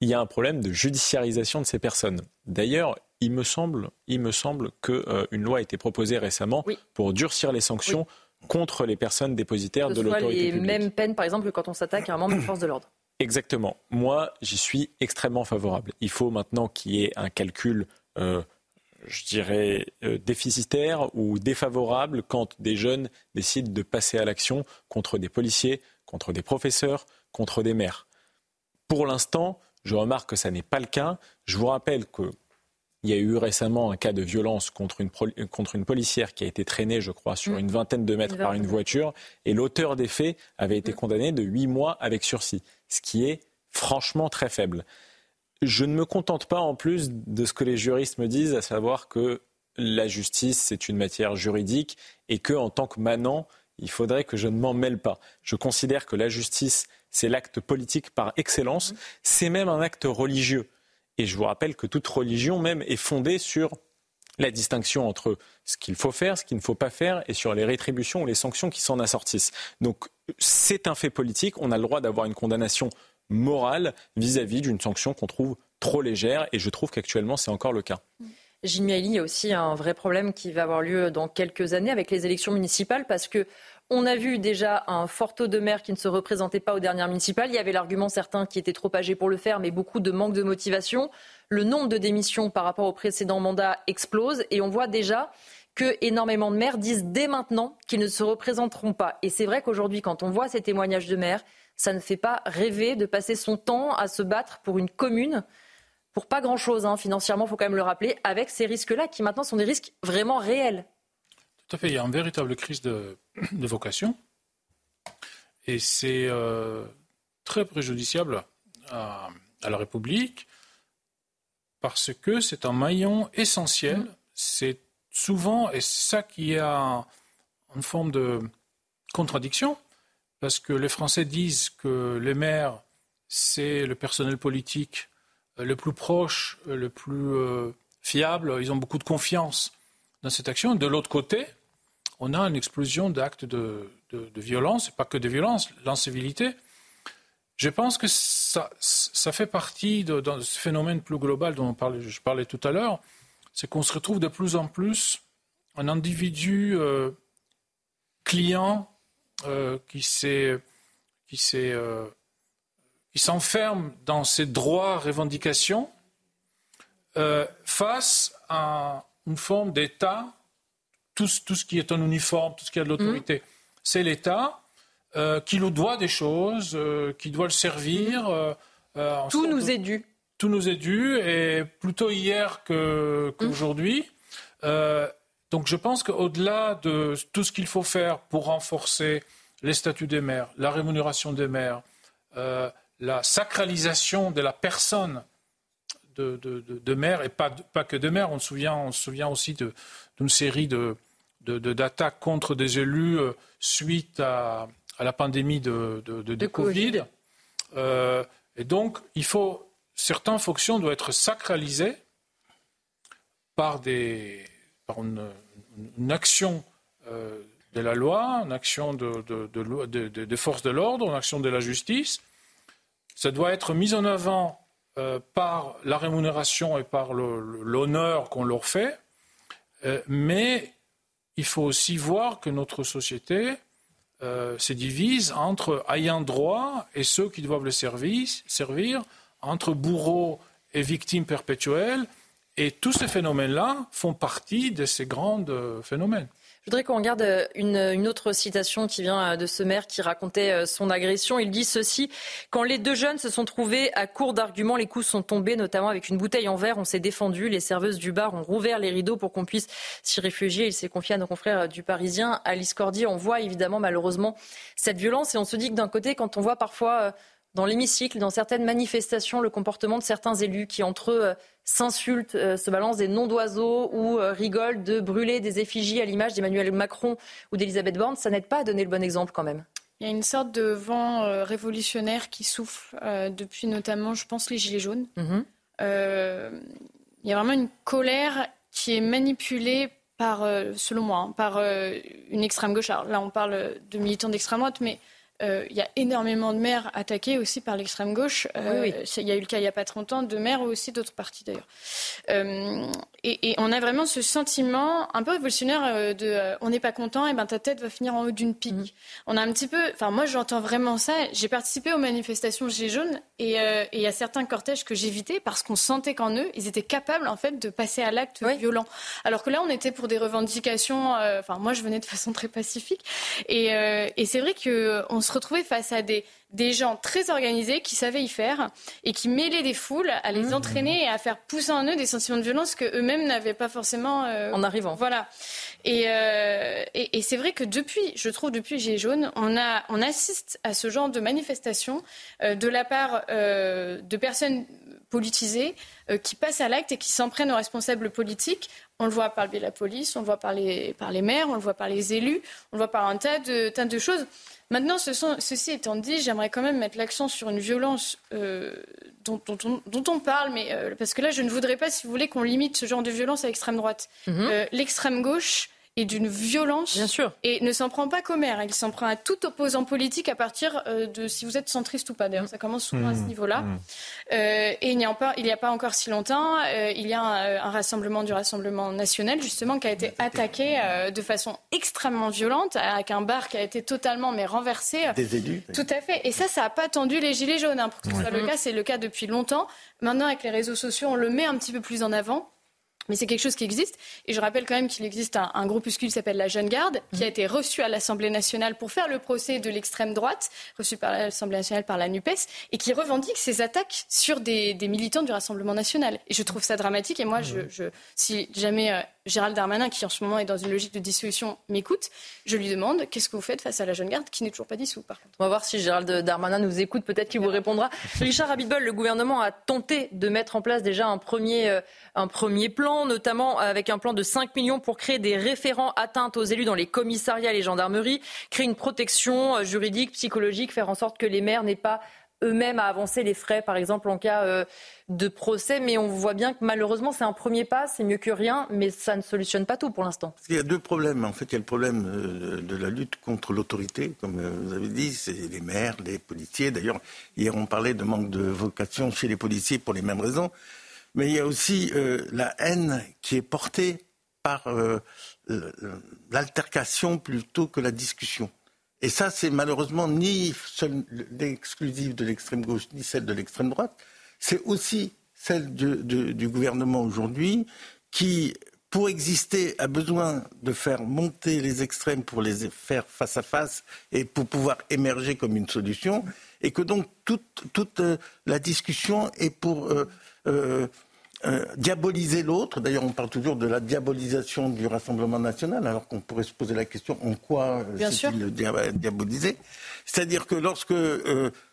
il y a un problème de judiciarisation de ces personnes. D'ailleurs, il me semble, il me semble qu'une euh, loi a été proposée récemment pour durcir les sanctions contre les personnes dépositaires de l'autorité publique. les mêmes peines, par exemple, que quand on s'attaque à un membre de force de l'ordre. <clears throat> Exactement. Moi, j'y suis extrêmement favorable. Il faut maintenant qu'il y ait un calcul, euh, je dirais, euh, déficitaire ou défavorable quand des jeunes décident de passer à l'action contre des policiers, contre des professeurs, contre des maires. Pour l'instant, je remarque que ça n'est pas le cas. Je vous rappelle que il y a eu récemment un cas de violence contre une, contre une policière qui a été traînée, je crois, sur mm. une vingtaine de mètres par une voiture. Et l'auteur des faits avait été mm. condamné de huit mois avec sursis, ce qui est franchement très faible. Je ne me contente pas en plus de ce que les juristes me disent, à savoir que la justice, c'est une matière juridique et que, en tant que manant, il faudrait que je ne m'en mêle pas. Je considère que la justice, c'est l'acte politique par excellence. Mm. C'est même un acte religieux. Et je vous rappelle que toute religion même est fondée sur la distinction entre ce qu'il faut faire, ce qu'il ne faut pas faire, et sur les rétributions ou les sanctions qui s'en assortissent. Donc c'est un fait politique, on a le droit d'avoir une condamnation morale vis-à-vis d'une sanction qu'on trouve trop légère, et je trouve qu'actuellement c'est encore le cas. Jimmy il y a aussi un vrai problème qui va avoir lieu dans quelques années avec les élections municipales, parce que on a vu déjà un fort taux de maires qui ne se représentaient pas aux dernières municipales. Il y avait l'argument certains qui étaient trop âgés pour le faire, mais beaucoup de manque de motivation. Le nombre de démissions par rapport au précédent mandat explose et on voit déjà que énormément de maires disent dès maintenant qu'ils ne se représenteront pas. Et c'est vrai qu'aujourd'hui, quand on voit ces témoignages de maires, ça ne fait pas rêver de passer son temps à se battre pour une commune pour pas grand-chose hein. financièrement, il faut quand même le rappeler, avec ces risques-là qui maintenant sont des risques vraiment réels. Tout à fait, il y a une véritable crise de, <clears throat> vocation. Et c'est euh, très préjudiciable à, la République parce que c'est un maillon essentiel. Mmh. C'est souvent, et c'est ça qui a une forme de contradiction, parce que les Français disent que les maires, c'est le personnel politique le plus proche, le plus euh, fiable. Ils ont beaucoup de confiance dans cette action. De l'autre côté, on a une explosion d'actes de, violence, et pas que de violence, l'incivilité. Je pense que ça, fait partie de, ce phénomène plus global dont je parlais tout à l'heure, c'est qu'on se retrouve de plus en plus un individu euh, client euh, qui s'est qui euh, s'enferme dans ses droits revendications face à une forme d'État tout, tout, ce qui est en uniforme, tout ce qui a de l'autorité. Mmh. C'est l'État euh, qui nous doit des choses, euh, qui doit le servir. Mmh. tout nous est dû. Tout nous est dû, et plutôt hier qu'aujourd'hui. donc je pense qu'au-delà de tout ce qu'il faut faire pour renforcer les statuts des maires, la rémunération des maires, la sacralisation de la personne de, de, maires, et pas, pas, que de maires, on se souvient, on se souvient aussi d'une série d'attaques contre des élus euh, suite à, la pandémie de, Covid. Euh, et donc, il faut, certaines fonctions doivent être sacralisées par, des, par une, action euh, de la loi, une action de, forces de l'ordre, une action de la justice, ça doit être mis en avant euh, par la rémunération et par l'honneur qu'on leur fait, euh, mais il faut aussi voir que notre société euh, se divise entre ayants droit et ceux qui doivent le servir, servir entre bourreaux et victimes perpétuelles. Et tous ces phénomènes-là font partie de ces grands phénomènes. Je voudrais qu'on regarde euh, une, autre citation qui vient euh, de ce maire qui racontait euh, son agression. Il dit ceci Quand les deux jeunes se sont trouvés à court d'arguments, les coups sont tombés, notamment avec une bouteille en verre. On s'est défendu. Les serveuses du bar ont rouvert les rideaux pour qu'on puisse s'y réfugier. Il s'est confié à nos confrères du Parisien. Alice Cordier, on voit évidemment malheureusement cette violence et on se dit que d'un côté, quand on voit parfois dans l'hémicycle, dans certaines manifestations, le comportement de certains élus qui, entre eux, s'insultent, euh, se balancent des noms d'oiseaux ou euh, rigolent de brûler des effigies à l'image d'Emmanuel Macron ou d'Elisabeth Borne, ça n'aide pas à donner le bon exemple quand même. Il y a une sorte de vent euh, révolutionnaire qui souffle depuis notamment, je pense, les Gilets jaunes. Mhm. il y a vraiment une colère qui est manipulée par, selon moi, hein, par une extrême gauche. là, on parle de militants d'extrême droite, mais euh, il y a énormément de maires attaqués aussi par l'extrême gauche. Euh, il y a eu le cas il n'y a pas trop longtemps de maires ou aussi d'autres partis d'ailleurs. Euh, et, on a vraiment ce sentiment un peu révolutionnaire de on n'est pas content, et ben ta tête va finir en haut d'une pique. Mm. On a un petit peu, enfin moi j'entends vraiment ça. J'ai participé aux manifestations Gilets jaunes et il y a certains cortèges que j'évitais parce qu'on sentait qu'en eux ils étaient capables en fait de passer à l'acte violent. Alors que là on était pour des revendications. Enfin moi je venais de façon très pacifique et, et c'est vrai que on se retrouver face à des, des gens très organisés qui savaient y faire et qui mêlaient des foules à les mmh. entraîner et à faire pousser en eux des sentiments de violence que eux-mêmes n'avaient pas forcément. Euh, en arrivant. Voilà. Euh, et, et, c'est vrai que depuis, je trouve, depuis Gilets jaunes, on, a, on assiste à ce genre de manifestations euh, de la part de personnes politisées qui passent à l'acte et qui s'en prennent aux responsables politiques. On le voit par le biais de la police, on le voit par les, par les maires, on le voit par les élus, on le voit par un tas de, tas de choses. Maintenant, ceci étant dit, j'aimerais quand même mettre l'accent sur une violence euh, dont, on parle, mais euh, parce que là, je ne voudrais pas, si vous voulez, qu'on limite ce genre de violence à l'extrême droite. Mhm. Euh, l'extrême gauche et d'une violence. Bien sûr. Et ne s'en prend pas qu'aux maires. Il s'en prend à tout opposant politique à partir euh, de si vous êtes centriste ou pas. D'ailleurs, ça commence souvent à ce mmh. niveau-là. Mmh. Euh, et il n'y a, pas, il a pas encore si longtemps, euh, il y a un, rassemblement du Rassemblement national, justement, qui a été attaqué de façon extrêmement violente, avec un bar qui a été totalement mais renversé. Des élus. Tout à fait. Et ça, ça n'a pas attendu les Gilets jaunes. Hein, pour que ce soit le cas, c'est le cas depuis longtemps. Maintenant, avec les réseaux sociaux, on le met un petit peu plus en avant. Mais c'est quelque chose qui existe. Et je rappelle quand même qu'il existe un, un groupuscule qui s'appelle la Jeune Garde, qui a mhm. été reçu à l'Assemblée nationale pour faire le procès de l'extrême droite, reçu par l'Assemblée nationale par la NUPES, et qui revendique ces attaques sur des, des, militants du Rassemblement national. Et je trouve ça dramatique. Et moi, je, je, si jamais euh, Gérald Darmanin, qui en ce moment est dans une logique de dissolution, m'écoute, je lui demande qu'est-ce que vous faites face à la Jeune Garde, qui n'est toujours pas dissous, par contre? On va voir si Gérald Darmanin nous écoute, peut-être qu'il vous répondra. <laughs> Richard Abitbol, le gouvernement a tenté de mettre en place déjà un premier, euh, un premier plan, notamment avec un plan de 5 millions pour créer des référents atteintes aux élus dans les commissariats et les gendarmeries, créer une protection euh, juridique, psychologique, faire en sorte que les maires n'aient pas eux-mêmes à avancer les frais, par exemple, en cas euh, de procès. Mais on voit bien que malheureusement, c'est un premier pas, c'est mieux que rien, mais ça ne solutionne pas tout pour l'instant. Il y a deux problèmes. En fait, il y a le problème euh, de la lutte contre l'autorité, comme vous avez dit, c'est les maires, les policiers. D'ailleurs, hier, on parlait de manque de vocation chez les policiers pour les mêmes raisons. Mais il y a aussi euh, la haine qui est portée par euh, l'altercation plutôt que la discussion. Et ça, c'est malheureusement ni l'exclusif de l'extrême gauche, ni celle de l'extrême droite. C'est aussi celle du, gouvernement aujourd'hui qui pour exister, a besoin de faire monter les extrêmes pour les faire face à face et pour pouvoir émerger comme une solution, et que donc toute, euh, la discussion est pour euh, euh, diaboliser l'autre. D'ailleurs, on parle toujours de la diabolisation du Rassemblement national, alors qu'on pourrait se poser la question en quoi c'est-il diabolisé? C'est-à-dire que lorsque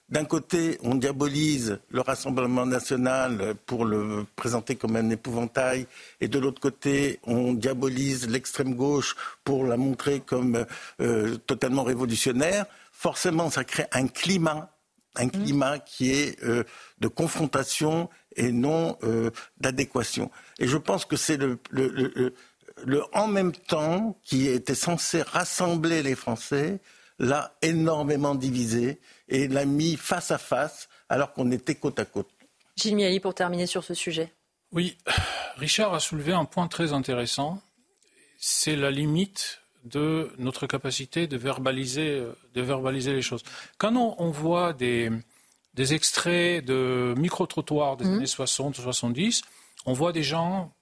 d'un côté, on diabolise le Rassemblement national pour le présenter comme un épouvantail, et de l'autre côté, on diabolise l'extrême gauche pour la montrer comme euh, totalement révolutionnaire. Forcément, ça crée un climat, un climat qui est euh, de confrontation et non euh, d'adéquation. Et je pense que c'est le, le en même temps qui était censé rassembler les Français l'a énormément divisé et l'a mis face à face alors qu'on était côte à côte. Gilles Miali, pour terminer sur ce sujet. Oui, Richard a soulevé un point très intéressant. C'est la limite de notre capacité de verbaliser, de verbaliser les choses. Quand on, voit des, des, extraits de micro-trottoirs des mmh. années 60 70, on voit des gens,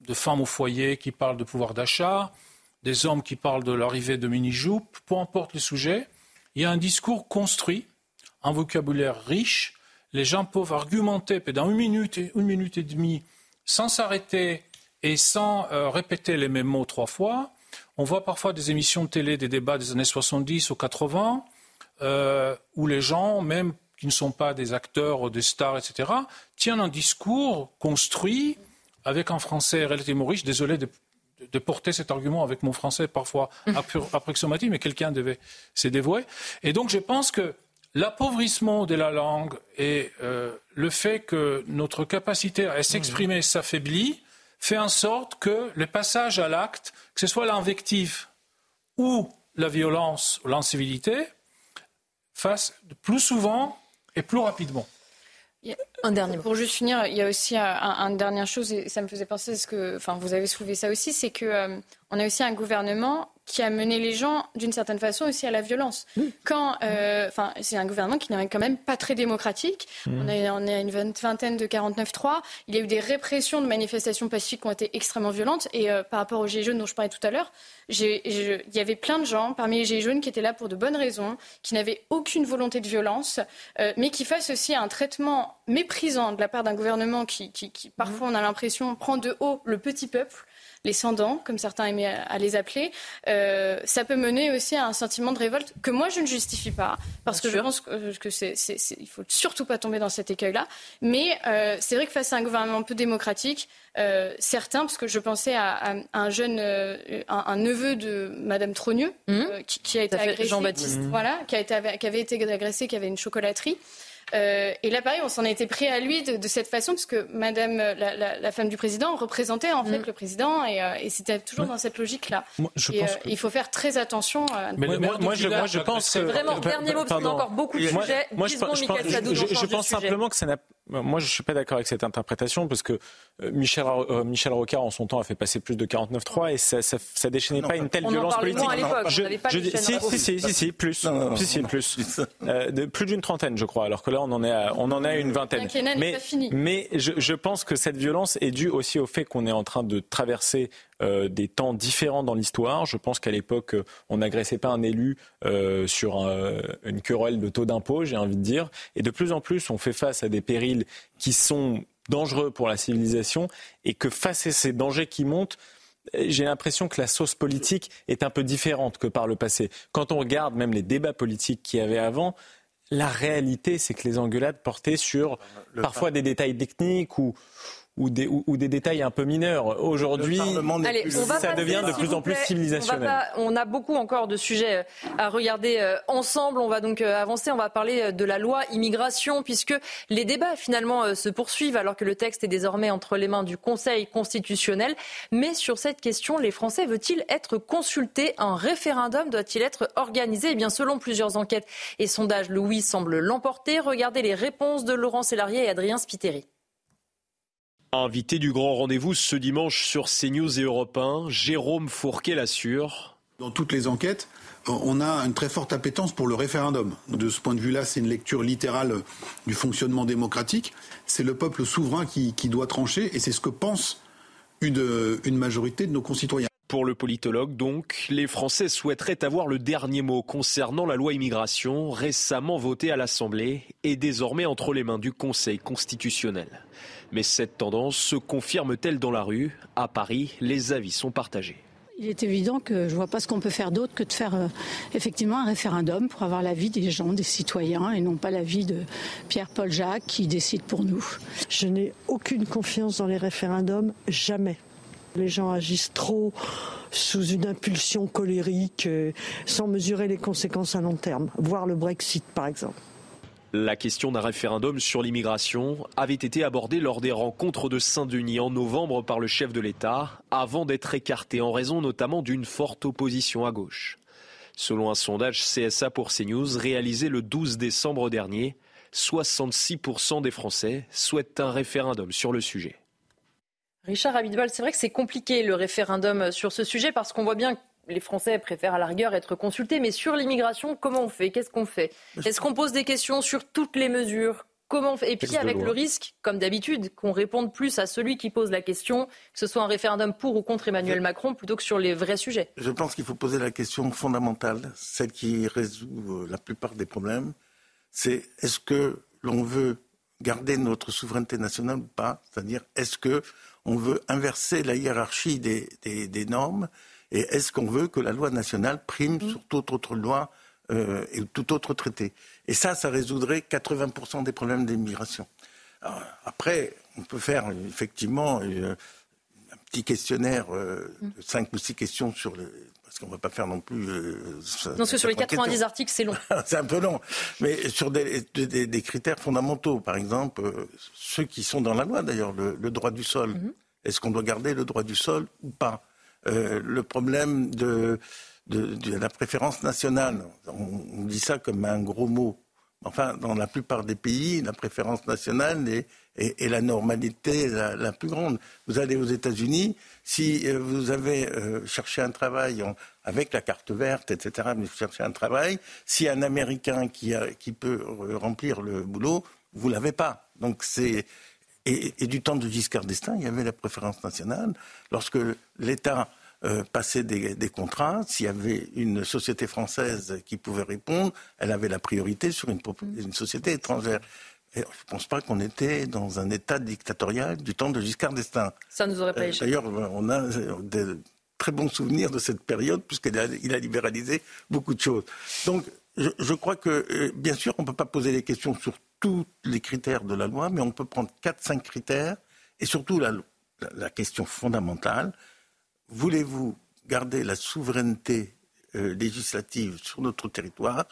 de femmes au foyer, qui parlent de pouvoir d'achat, des hommes qui parlent de l'arrivée de mini-joupes, peu importe le sujet, il y a un discours construit, un vocabulaire riche. Les gens peuvent argumenter pendant une minute et, une minute et demie sans s'arrêter et sans euh, répéter les mêmes mots trois fois. On voit parfois des émissions de télé, des débats des années 70 ou 80, euh, où les gens, même qui ne sont pas des acteurs ou des stars, etc., tiennent un discours construit avec un français relativement riche. Désolé de de porter cet argument avec mon français parfois <laughs> approximatif, mais quelqu'un devait s'y dévouer. Et donc je pense que l'appauvrissement de la langue et euh, le fait que notre capacité à s'exprimer s'affaiblit fait en sorte que le passage à l'acte, que ce soit l'invective ou la violence ou l'incivilité, fasse plus souvent et plus rapidement. Un dernier Pour juste finir, il y a aussi une un, dernière chose, et ça me faisait penser, ce que, enfin, vous avez soulevé ça aussi, c'est qu'on euh, a aussi un gouvernement qui a mené les gens d'une certaine façon aussi à la violence. Quand, euh, enfin, c'est un gouvernement qui n'est quand même pas très démocratique. Mmh. On, est, on est à une vingtaine de 49-3. Il y a eu des répressions de manifestations pacifiques qui ont été extrêmement violentes. Et euh, par rapport aux Gilets jaunes dont je parlais tout à l'heure, il y avait plein de gens parmi les Gilets jaunes qui étaient là pour de bonnes raisons, qui n'avaient aucune volonté de violence, euh, mais qui face aussi à un traitement méprisant de la part d'un gouvernement qui, qui, qui parfois, on a l'impression, prend de haut le petit peuple les sans-dents, comme certains aimaient à les appeler, euh, ça peut mener aussi à un sentiment de révolte que moi je ne justifie pas, parce que je pense que, que c'est, il faut surtout pas tomber dans cet écueil-là. Mais euh, c'est vrai que face à un gouvernement peu démocratique, euh, certains, parce que je pensais à, un jeune, un, neveu de Madame Trogneux, mmh. qui, a été agressé, Jean-Baptiste, voilà, qui, a été, qui avait été agressé, qui avait une chocolaterie. Euh, et là, pareil, on s'en était pris à lui de, cette façon, parce que Madame, la, femme du président, représentait en fait mm. le président, euh, et, c'était toujours dans cette logique-là. Euh, il faut faire très attention. Mais, moi, je, pense que vraiment dernier mot, parce qu'on a encore beaucoup de sujets. Moi, je, je pense simplement que ça n'a moi, je ne suis pas d'accord avec cette interprétation parce que Michel, Michel Rocard, en son temps, a fait passer plus de 49-3 et ça, ça, ça déchaînait pas une telle violence politique. je, je, si, si, si, si, si, plus, si, si, plus, de, plus d'une trentaine, je crois. Alors que là, on en est à, on en est à une vingtaine. Mais, mais je, je, pense que cette violence est due aussi au fait qu'on est en train de traverser euh, des temps différents dans l'histoire. Je pense qu'à l'époque, on n'agressait pas un élu euh, sur une querelle de taux d'impôt, j'ai envie de dire. Et de plus en plus, on fait face à des périls qui sont dangereux pour la civilisation et que face à ces dangers qui montent, j'ai l'impression que la sauce politique est un peu différente que par le passé. Quand on regarde même les débats politiques qu'il y avait avant, la réalité, c'est que les engueulades portaient sur parfois des détails techniques ou, ou des, ou, des, détails un peu mineurs. Aujourd'hui, ça devient de plus en plus civilisationnel. On, a beaucoup encore de sujets euh, à regarder euh, ensemble. On va donc euh, avancer. On va parler de la loi immigration, puisque les débats finalement se poursuivent alors que le texte est désormais entre les mains du Conseil constitutionnel. Mais sur cette question, les Français veulent-ils être consultés? Un référendum doit-il être organisé? Eh bien, selon plusieurs enquêtes et sondages, le oui semble l'emporter. Regardez les réponses de Laurent Sélarié et Adrien Spiteri. Invité du grand rendez-vous ce dimanche sur CNews et Europe 1, Jérôme Fourquet l'assure. Dans toutes les enquêtes, on a une très forte appétence pour le référendum. De ce point de vue-là, c'est une lecture littérale du fonctionnement démocratique. C'est le peuple souverain qui, doit trancher et c'est ce que pense une, une majorité de nos concitoyens. Pour le politologue, donc, les Français souhaiteraient avoir le dernier mot concernant la loi immigration récemment votée à l'Assemblée et désormais entre les mains du Conseil constitutionnel. Mais cette tendance se confirme-t-elle dans la rue? À Paris, les avis sont partagés. Il est évident que je ne vois pas ce qu'on peut faire d'autre que de faire euh, effectivement un référendum pour avoir l'avis des gens, des citoyens, et non pas l'avis de Pierre-Paul Jacques qui décide pour nous. Je n'ai aucune confiance dans les référendums, jamais. Les gens agissent trop sous une impulsion colérique, euh, sans mesurer les conséquences à long terme, voire le Brexit par exemple. La question d'un référendum sur l'immigration avait été abordée lors des rencontres de Saint-Denis en novembre par le chef de l'État, avant d'être écartée en raison notamment d'une forte opposition à gauche. Selon un sondage CSA pour CNews réalisé le 12 décembre dernier, 66% des Français souhaitent un référendum sur le sujet. Richard Abitbol, c'est vrai que c'est compliqué le référendum sur ce sujet parce qu'on voit bien les Français préfèrent à la rigueur être consultés, mais sur l'immigration, comment on fait? Qu'est-ce qu'on fait? Est-ce qu'on pose des questions sur toutes les mesures? Comment on fait? Et puis avec le risque, comme d'habitude, qu'on réponde plus à celui qui pose la question, que ce soit un référendum pour ou contre Emmanuel Macron, plutôt que sur les vrais sujets. Je pense qu'il faut poser la question fondamentale, celle qui résout euh, la plupart des problèmes. C'est est-ce que l'on veut garder notre souveraineté nationale ou pas? C'est-à-dire est-ce que on veut inverser la hiérarchie des, des, normes? Et est-ce qu'on veut que la loi nationale prime mm. sur toute autre loi euh, et tout autre traité? Et ça, ça résoudrait 80% des problèmes d'immigration. Après, on peut faire effectivement euh, un petit questionnaire euh, mm. de 5 ou 6 questions sur le, parce qu'on ne va pas faire non plus. non, parce que sur les 90 articles, c'est long. <laughs> c'est un peu long. Mais sur des, des, critères fondamentaux, par exemple, ceux qui sont dans la loi d'ailleurs, le, droit du sol. Mm-hmm. Est-ce qu'on doit garder le droit du sol ou pas? Euh, Le problème de, la préférence nationale, on, dit ça comme un gros mot. Enfin, dans la plupart des pays, la préférence nationale est, la normalité la, plus grande. Vous allez aux États-Unis, si euh, vous avez euh, cherché un travail avec la carte verte, etc., mais vous cherchez un travail, si un Américain qui, qui peut remplir le boulot, vous l'avez pas. Donc c'est et, du temps de Giscard d'Estaing, il y avait la préférence nationale. Lorsque l'État euh, passait des, contrats, s'il y avait une société française qui pouvait répondre, elle avait la priorité sur une, mm. société étrangère. je ne pense pas qu'on était dans un état dictatorial du temps de Giscard d'Estaing. Ça nous aurait pas euh, D'ailleurs, on a des très bons souvenirs de cette période, puisqu'il a, il a libéralisé beaucoup de choses. Donc, je, je crois que, euh, bien sûr, on ne peut pas poser des questions sur tous les critères de la loi, mais on peut prendre 4-5 critères, et surtout la, question fondamentale, voulez-vous garder la souveraineté euh, législative sur notre territoire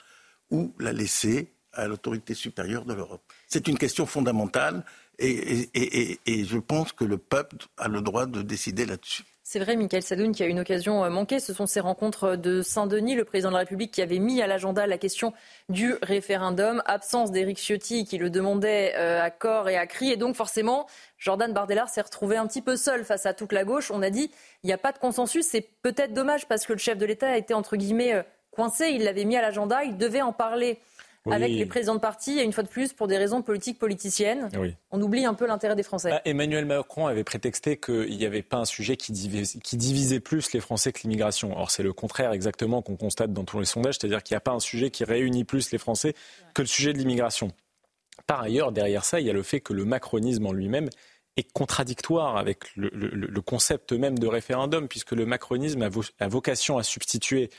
ou la laisser à l'autorité supérieure de l'Europe? C'est une question fondamentale et, et, je pense que le peuple a le droit de décider là-dessus. C'est vrai, Michael Sadoun, qui a une occasion euh, manquée. Ce sont ces rencontres de Saint-Denis, le président de la République qui avait mis à l'agenda la question du référendum. Absence d'Éric Ciotti qui le demandait euh, à corps et à cri. Et donc, forcément, Jordan Bardella s'est retrouvé un petit peu seul face à toute la gauche. On a dit, il n'y a pas de consensus. C'est peut-être dommage parce que le chef de l'État a été, entre guillemets, euh, coincé. Il l'avait mis à l'agenda. Il devait en parler avec les présidents de parti, et une fois de plus, pour des raisons politiques politiciennes. On oublie un peu l'intérêt des Français. Bah, Emmanuel Macron avait prétexté qu'il n'y avait pas un sujet qui divisait, plus les Français que l'immigration. Or, c'est le contraire exactement qu'on constate dans tous les sondages, c'est-à-dire qu'il n'y a pas un sujet qui réunit plus les Français que le sujet de l'immigration. Par ailleurs, derrière ça, il y a le fait que le macronisme en lui-même est contradictoire avec le, concept même de référendum, puisque le macronisme a, vocation à substituer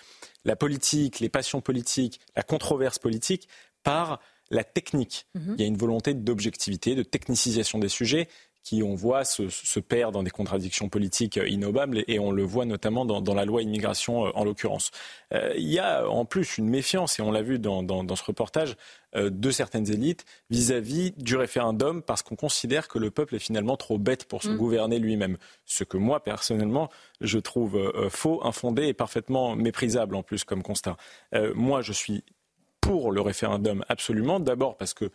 la politique, les passions politiques, la controverse politique par la technique. Mhm. Il y a une volonté d'objectivité, de technicisation des sujets qui, on voit, se, se perd dans des contradictions politiques euh, innovables et, on le voit notamment dans, la loi immigration euh, en l'occurrence. Euh, il y a en plus une méfiance, et on l'a vu dans, ce reportage, de certaines élites vis-à-vis du référendum parce qu'on considère que le peuple est finalement trop bête pour se mm. gouverner lui-même. Ce que moi, personnellement, je trouve faux, infondé et parfaitement méprisable en plus comme constat. moi, je suis pour le référendum absolument, d'abord parce que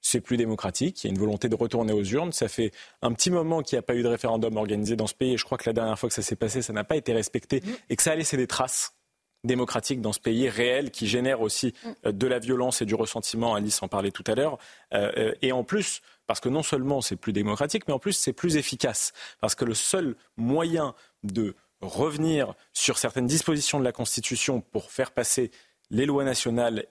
c'est plus démocratique. Il y a une volonté de retourner aux urnes. Ça fait un petit moment qu'il n'y a pas eu de référendum organisé dans ce pays. Et je crois que la dernière fois que ça s'est passé, ça n'a pas été respecté mm. et que ça a laissé des traces. démocratique dans ce pays réel qui génère aussi mm. euh, de la violence et du ressentiment. Alice en parlait tout à l'heure. Euh, euh, et en plus, parce que non seulement c'est plus démocratique, mais en plus c'est plus efficace. Parce que le seul moyen de revenir sur certaines dispositions de la Constitution pour faire passer les lois nationales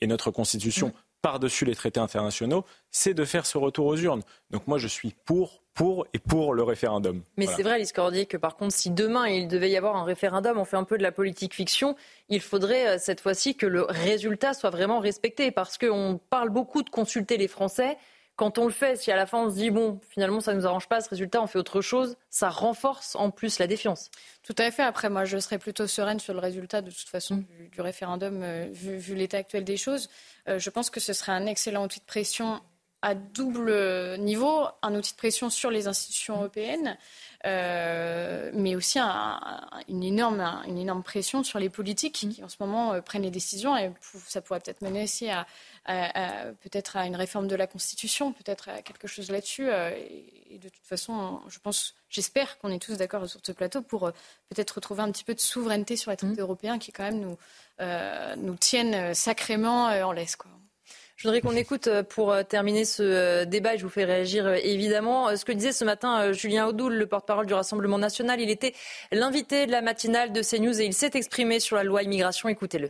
et notre Constitution mm. Par-dessus les traités internationaux, c'est de faire ce retour aux urnes. Donc moi, je suis pour pour et pour le référendum. Mais c'est vrai, Alice Cordier, que par contre, si demain il devait y avoir un référendum, on fait un peu de la politique fiction, il faudrait euh, cette fois-ci que le résultat soit vraiment respecté, parce qu'on parle beaucoup de consulter les Français. Quand on le fait, si à la fin on se dit bon, finalement ça ne nous arrange pas ce résultat, on fait autre chose, ça renforce en plus la défiance. Tout à fait. Après, moi, je serais plutôt sereine sur le résultat de toute façon mm. du, référendum, euh, vu, l'état actuel des choses. Euh, je pense que ce serait un excellent outil de pression à double niveau, un outil de pression sur les institutions européennes, euh, mais aussi une, énorme, une énorme pression sur les politiques qui, en ce moment euh, prennent les décisions et ça pourrait peut-être mener aussi à, peut-être à une réforme de la Constitution, peut-être à quelque chose là-dessus. Euh, et, de toute façon, je pense, j'espère qu'on est tous d'accord sur ce plateau pour peut-être retrouver un petit peu de souveraineté sur les traités mmh. européens qui quand même nous, nous tiennent sacrément en laisse. Quoi. Je voudrais qu'on écoute euh, pour euh, terminer ce euh, débat, et je vous fais réagir évidemment, ce que disait ce matin Julien Audoul, le porte-parole du Rassemblement national. Il était l'invité de la matinale de CNews et il s'est exprimé sur la loi immigration. Écoutez-le.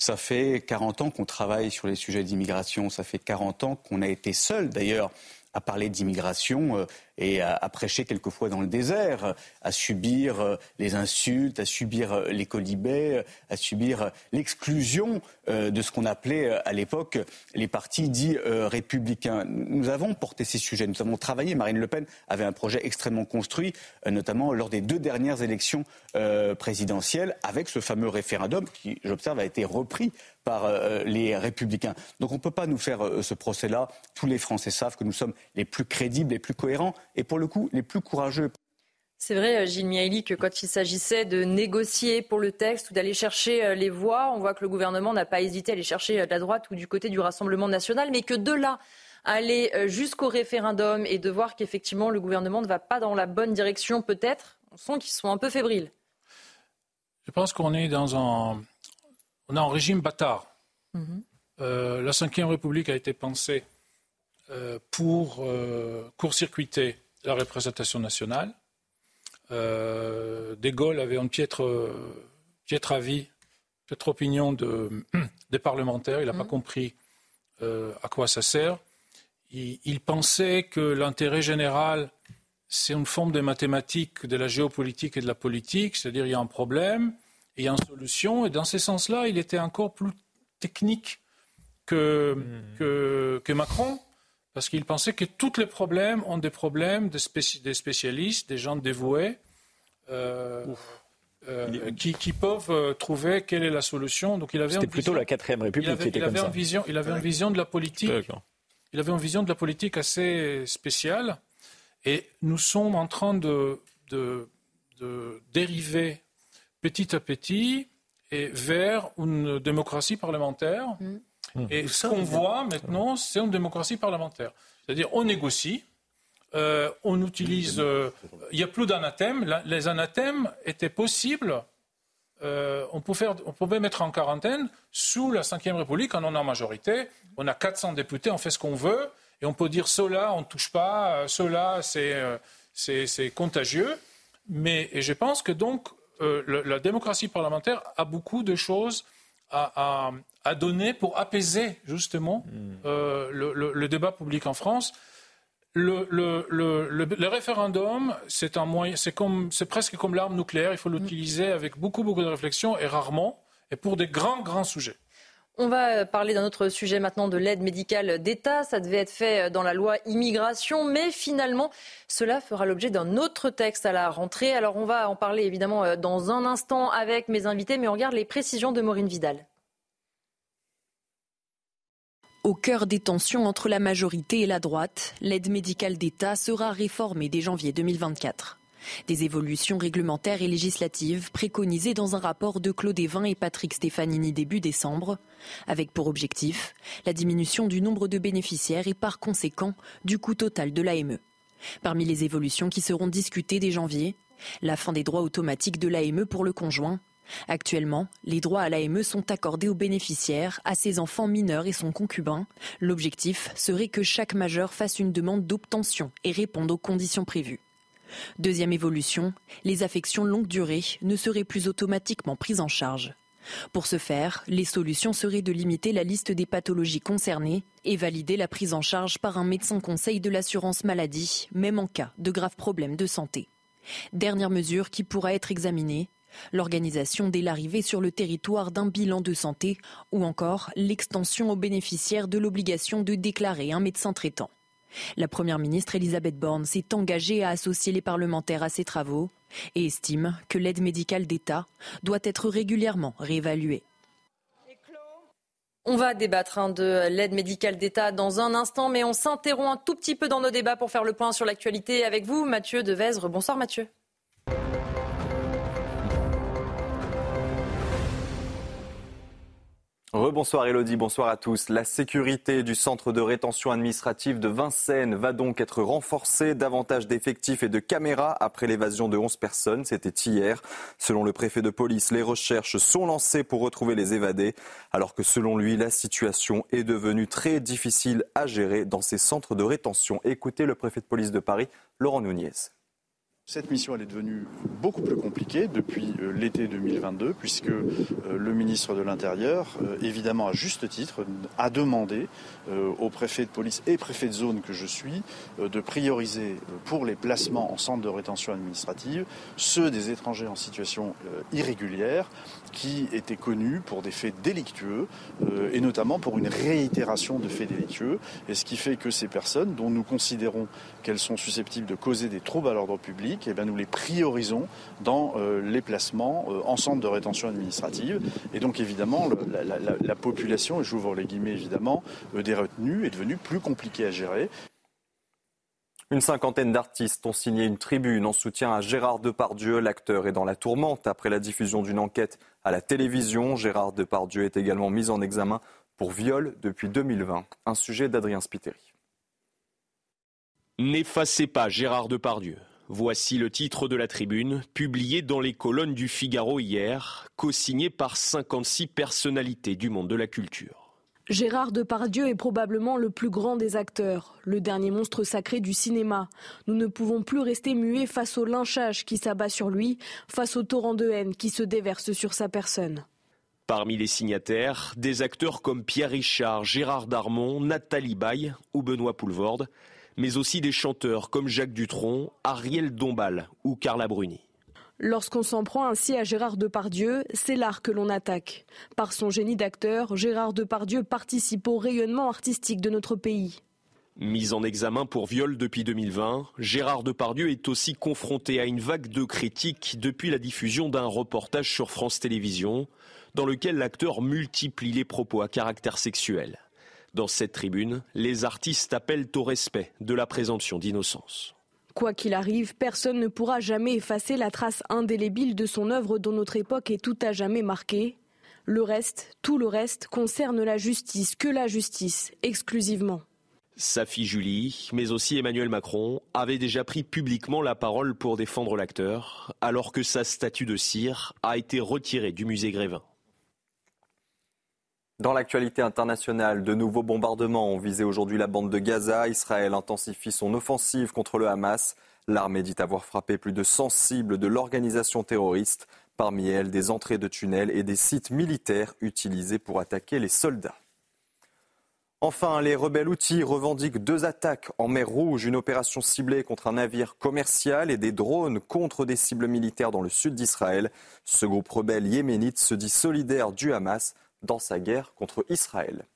Ça fait 40 ans qu'on travaille sur les sujets d'immigration. Ça fait 40 ans qu'on a été seul, d'ailleurs, à parler d'immigration et à, prêcher quelquefois dans le désert, à subir euh, les insultes, à subir euh, les colibets, à subir euh, l'exclusion de ce qu'on appelait à l'époque les partis dits républicains. Nous avons porté ces sujets, nous avons travaillé. Marine Le Pen avait un projet extrêmement construit, notamment lors des deux dernières élections présidentielles, avec ce fameux référendum qui, j'observe, a été repris par les républicains. Donc on ne peut pas nous faire ce procès-là. Tous les Français savent que nous sommes les plus crédibles, les plus cohérents et pour le coup les plus courageux. C'est vrai, euh, Gilles Miaili, que quand il s'agissait de négocier pour le texte ou d'aller chercher euh, les voix, on voit que le gouvernement n'a pas hésité à aller chercher euh, de la droite ou du côté du Rassemblement national, mais que de là aller jusqu'au référendum et de voir qu'effectivement le gouvernement ne va pas dans la bonne direction, peut-être, on sent qu'ils sont un peu fébriles. Je pense qu'on est dans un, on a un régime bâtard. Mhm. la Ve République a été pensée euh, pour euh, court-circuiter la représentation nationale. Euh, de Gaulle avait un piètre, piètre avis, piètre opinion de, <clears throat> des parlementaires. Il n'a pas mmh. compris à quoi ça sert. Il, pensait que l'intérêt général, c'est une forme de mathématiques, de la géopolitique et de la politique, c'est-à-dire il y a un problème, il y a une solution, et dans ce sens-là, il était encore plus technique que, mmh. que, que Macron parce qu'il pensait que tous les problèmes ont des problèmes des, spécialistes, des gens dévoués, euh, euh, qui, peuvent euh, trouver quelle est la solution. Donc il avait C'était plutôt la quatrième République qui était comme ça. Vision, il avait une vision de la politique. Il avait une vision de la politique assez spéciale. Et nous sommes en train de, de, dériver petit à petit et vers une démocratie parlementaire. Mm. Mmh. Et ce qu'on voit maintenant, c'est une démocratie parlementaire. C'est-à-dire, on négocie, euh, on utilise. Euh, il n'y a plus d'anathèmes. Les anathèmes étaient possibles. Euh, on, pouvait faire, on, pouvait mettre en quarantaine sous la Ve République, quand on a majorité. On a 400 députés, on fait ce qu'on veut. Et on peut dire cela, on ne touche pas, cela, c'est contagieux. Mais et je pense que donc la démocratie parlementaire a beaucoup de choses à, à donner pour apaiser justement hmm. euh, le, débat public en France. Le, le référendum, c'est un moyen, c'est comme, c'est presque comme l'arme nucléaire. Il faut l'utiliser avec beaucoup, beaucoup de réflexion et rarement, et pour des grands, grands sujets. On va parler d'un autre sujet maintenant de l'aide médicale d'État. Ça devait être fait dans la loi immigration, mais finalement, cela fera l'objet d'un autre texte à la rentrée. Alors, on va en parler évidemment dans un instant avec mes invités, mais on regarde les précisions de Maureen Vidal. Au cœur des tensions entre la majorité et la droite, l'aide médicale d'État sera réformée dès janvier 2024. Des évolutions réglementaires et législatives préconisées dans un rapport de Claude Evin et Patrick Stefanini début décembre, avec pour objectif la diminution du nombre de bénéficiaires et par conséquent du coût total de l'AME. Parmi les évolutions qui seront discutées dès janvier, la fin des droits automatiques de l'AME pour le conjoint, Actuellement, les droits à l'AME sont accordés aux bénéficiaires, à ses enfants mineurs et son concubin. L'objectif serait que chaque majeur fasse une demande d'obtention et réponde aux conditions prévues. Deuxième évolution, les affections longue durée ne seraient plus automatiquement prises en charge. Pour ce faire, les solutions seraient de limiter la liste des pathologies concernées et valider la prise en charge par un médecin conseil de l'assurance maladie, même en cas de graves problèmes de santé. Dernière mesure qui pourra être examinée, l'organisation dès l'arrivée sur le territoire d'un bilan de santé ou encore l'extension aux bénéficiaires de l'obligation de déclarer un médecin traitant. La Première ministre Elisabeth Borne s'est engagée à associer les parlementaires à ces travaux et estime que l'aide médicale d'État doit être régulièrement réévaluée. On va débattre hein, de l'aide médicale d'État dans un instant, mais on s'interrompt un tout petit peu dans nos débats pour faire le point sur l'actualité avec vous, Mathieu Devezre. Bonsoir Mathieu. Rebonsoir Elodie, bonsoir à tous. La sécurité du centre de rétention administrative de Vincennes va donc être renforcée. Davantage d'effectifs et de caméras après l'évasion de 11 personnes. C'était hier. Selon le préfet de police, les recherches sont lancées pour retrouver les évadés. Alors que selon lui, la situation est devenue très difficile à gérer dans ces centres de rétention. Écoutez le préfet de police de Paris, Laurent Nunez. Cette mission, est devenue beaucoup plus compliquée depuis euh, l'été 2022, puisque euh, le ministre de l'Intérieur, euh, évidemment à juste titre, a demandé au préfet de police et préfet de zone que je suis de prioriser pour les placements en centre de rétention administrative ceux des étrangers en situation irrégulière qui étaient connus pour des faits délictueux et notamment pour une réitération de faits délictueux. Et ce qui fait que ces personnes, dont nous considérons qu'elles sont susceptibles de causer des troubles à l'ordre public, eh bien, nous les priorisons dans euh, les placements euh, en centre de rétention administrative. Et donc évidemment, la, population, et j'ouvre les guillemets évidemment, euh, des retenus est devenue plus compliquée à gérer. Une cinquantaine d'artistes ont signé une tribune en soutien à Gérard Depardieu. L'acteur est dans la tourmente après la diffusion d'une enquête à la télévision. Gérard Depardieu est également mis en examen pour viol depuis 2020. Un sujet d'Adrien Spiteri. N'effacez pas Gérard Depardieu. Voici le titre de la tribune, publié dans les colonnes du Figaro hier, co-signé par 56 personnalités du monde de la culture. Gérard Depardieu est probablement le plus grand des acteurs, le dernier monstre sacré du cinéma. Nous ne pouvons plus rester muets face au lynchage qui s'abat sur lui, face au torrent de haine qui se déverse sur sa personne. Parmi les signataires, des acteurs comme Pierre Richard, Gérard Darmon, Nathalie Baye ou Benoît Poulvorde, mais aussi des chanteurs comme Jacques Dutronc, Ariel Dombal ou Carla Bruni. Lorsqu'on s'en prend ainsi à Gérard Depardieu, c'est l'art que l'on attaque. Par son génie d'acteur, Gérard Depardieu participe au rayonnement artistique de notre pays. Mis en examen pour viol depuis 2020, Gérard Depardieu est aussi confronté à une vague de critiques depuis la diffusion d'un reportage sur France Télévisions dans lequel l'acteur multiplie les propos à caractère sexuel. Dans cette tribune, les artistes appellent au respect de la présomption d'innocence. Quoi qu'il arrive, personne ne pourra jamais effacer la trace indélébile de son œuvre dont notre époque est tout à jamais marquée. Le reste, tout le reste, concerne la justice, que la justice, exclusivement. Sa fille Julie, mais aussi Emmanuel Macron, avaient déjà pris publiquement la parole pour défendre l'acteur, alors que sa statue de cire a été retirée du musée Grévin. Dans l'actualité internationale, de nouveaux bombardements ont visé aujourd'hui la bande de Gaza. Israël intensifie son offensive contre le Hamas. L'armée dit avoir frappé plus de 100 cibles de l'organisation terroriste, parmi elles des entrées de tunnels et des sites militaires utilisés pour attaquer les soldats. Enfin, les rebelles outils revendiquent deux attaques en mer Rouge, une opération ciblée contre un navire commercial et des drones contre des cibles militaires dans le sud d'Israël. Ce groupe rebelle yéménite se dit solidaire du Hamas dans sa guerre contre Israël.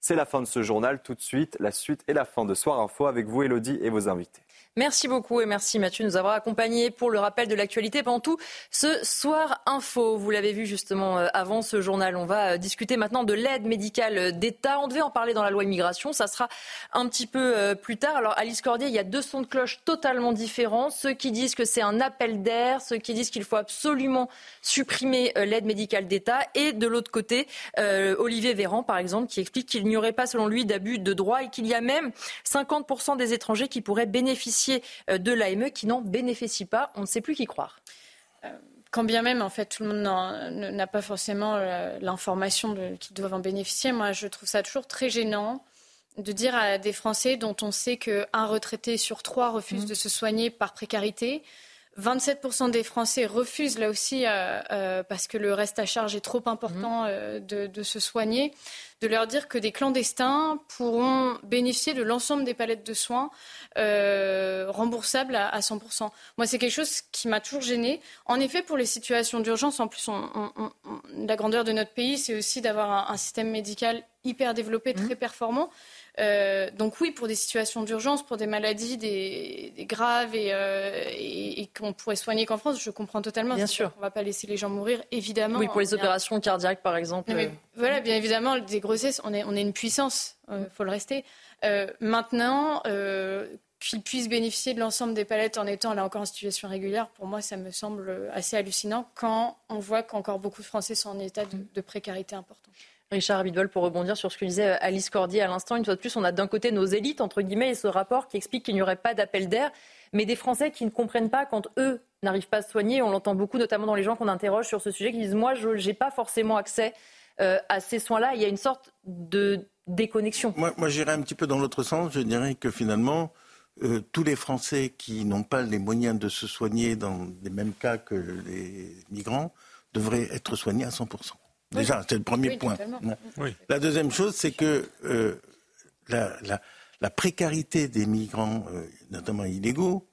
C'est la fin de ce journal. Tout de suite, la suite et la fin de Soir Info avec vous, Elodie, et vos invités. Merci beaucoup et merci Mathieu de nous avoir accompagnés pour le rappel de l'actualité pendant tout ce soir info. Vous l'avez vu justement euh, avant ce journal. On va euh, discuter maintenant de l'aide médicale d'État. On devait en parler dans la loi immigration. Ça sera un petit peu euh, plus tard. Alors Alice Cordier, il y a deux sons de cloche totalement différents. Ceux qui disent que c'est un appel d'air, ceux qui disent qu'il faut absolument supprimer l'aide médicale d'État. Et de l'autre côté, Olivier Véran, par exemple, qui explique qu'il n'y aurait pas, selon lui, d'abus de droit et qu'il y a même 50% des étrangers qui pourraient bénéficier euh, de l'AME qui n'en bénéficient pas. On ne sait plus qui croire. Euh, quand bien même, en fait, tout le monde n'a pas forcément l'information qu'ils doivent en bénéficier, moi, je trouve ça toujours très gênant de dire à des Français dont on sait qu'un retraité sur trois refuse mmh. de se soigner par précarité, 27% des Français refusent là aussi euh, euh, parce que le reste à charge est trop important mmh. euh, de, se soigner, de leur dire que des clandestins pourront bénéficier de l'ensemble des palettes de soins remboursables à, 100%. Moi, c'est quelque chose qui m'a toujours gênée. En effet, pour les situations d'urgence, en plus, la grandeur de notre pays, c'est aussi d'avoir un, système médical hyper développé, très mmh. performant. Euh, donc oui, pour des situations d'urgence, pour des maladies des, graves euh, et, qu'on pourrait soigner qu'en France, je comprends totalement. Bien sûr. On ne va pas laisser les gens mourir, évidemment. Oui, pour les opérations cardiaques, par exemple. Euh. voilà, bien évidemment, des grossesses, on est, on est une puissance, il faut le rester. maintenant, qu'ils puissent bénéficier de l'ensemble des palettes en étant là encore en situation régulière, pour moi, ça me semble assez hallucinant quand on voit qu'encore beaucoup de Français sont en état de, de précarité important. Richard Abidwol, pour rebondir sur ce que disait euh, Alice Cordier à l'instant, une fois de plus, on a d'un côté nos élites, entre guillemets, et ce rapport qui explique qu'il n'y aurait pas d'appel d'air, mais des Français qui ne comprennent pas quand eux n'arrivent pas à se soigner. On l'entend beaucoup, notamment dans les gens qu'on interroge sur ce sujet, qui disent Moi, je n'ai pas forcément accès euh, à ces soins-là. Il y a une sorte de déconnexion. Moi, moi j'irais un petit peu dans l'autre sens. Je dirais que finalement, euh, tous les Français qui n'ont pas les moyens de se soigner dans les mêmes cas que les migrants devraient être soignés à 100%. Déjà, c'est le premier point. La deuxième chose, c'est que euh, la, précarité des migrants, euh, notamment illégaux,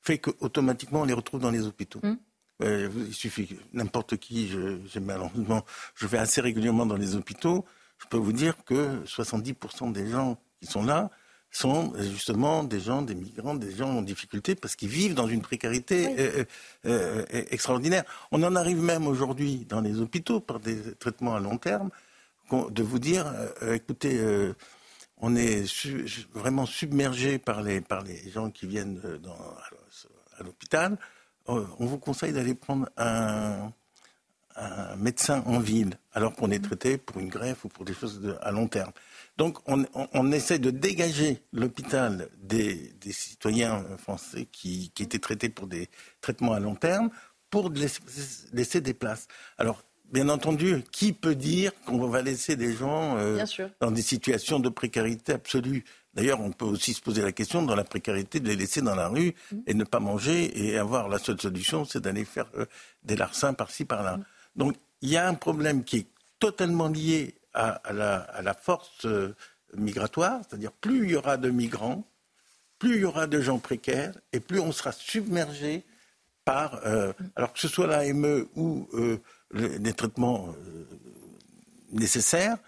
fait qu'automatiquement on les retrouve dans les hôpitaux. Hum. Euh, il suffit n'importe qui, je, malheureusement, je vais assez régulièrement dans les hôpitaux, je peux vous dire que 70% des gens qui sont là sont justement des gens, des migrants, des gens en difficulté parce qu'ils vivent dans une précarité euh, euh, euh, extraordinaire. On en arrive même aujourd'hui dans les hôpitaux par des traitements à long terme de vous dire, écoutez, on est vraiment submergé par les, par les gens qui viennent dans, à l'hôpital. on vous conseille d'aller prendre un, un, médecin en ville alors qu'on est traité pour une greffe ou pour des choses à long terme. Donc on, essaie de dégager l'hôpital des, citoyens français qui, étaient traités pour des traitements à long terme pour laisser, des places. Alors, bien entendu, qui peut dire qu'on va laisser des gens euh, dans des situations de précarité absolue? D'ailleurs, on peut aussi se poser la question dans la précarité de les laisser dans la rue mmh. et ne pas manger et avoir la seule solution, c'est d'aller faire euh, des larcins par-ci par-là. Mmh. Donc, il y a un problème qui est totalement lié à, la, force euh, migratoire, c'est-à-dire plus il y aura de migrants, plus il y aura de gens précaires et plus on sera submergé par, euh, alors que ce soit l'AME ou euh, les traitements nécessaires,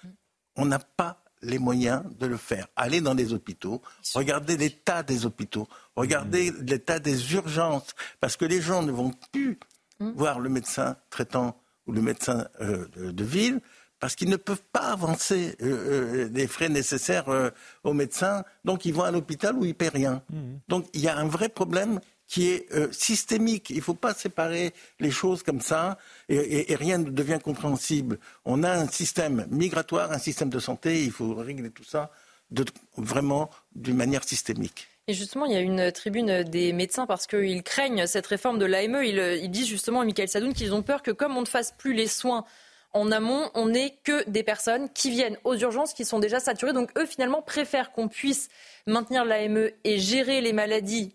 on n'a pas les moyens de le faire. Allez dans les hôpitaux, regardez l'état des hôpitaux, regardez mmh. l'état des urgences, parce que les gens ne vont plus mmh. voir le médecin traitant ou le médecin de ville, parce qu'ils ne peuvent pas avancer euh, euh, les frais nécessaires euh, aux médecins, donc ils vont à l'hôpital où ils paient rien. Mmh. Donc il y a un vrai problème qui est systémique. Il ne faut pas séparer les choses comme ça et, rien ne devient compréhensible. On a un système migratoire, un système de santé, il faut régler tout ça vraiment d'une manière systémique. Et justement, il y a une tribune des médecins parce qu'ils craignent cette réforme de l'AME. Ils, ils, disent justement, Michael Sadoun, qu'ils ont peur que comme on ne fasse plus les soins en amont, on n'est que des personnes qui viennent aux urgences, qui sont déjà saturées. Donc eux, finalement, préfèrent qu'on puisse maintenir l'AME et gérer les maladies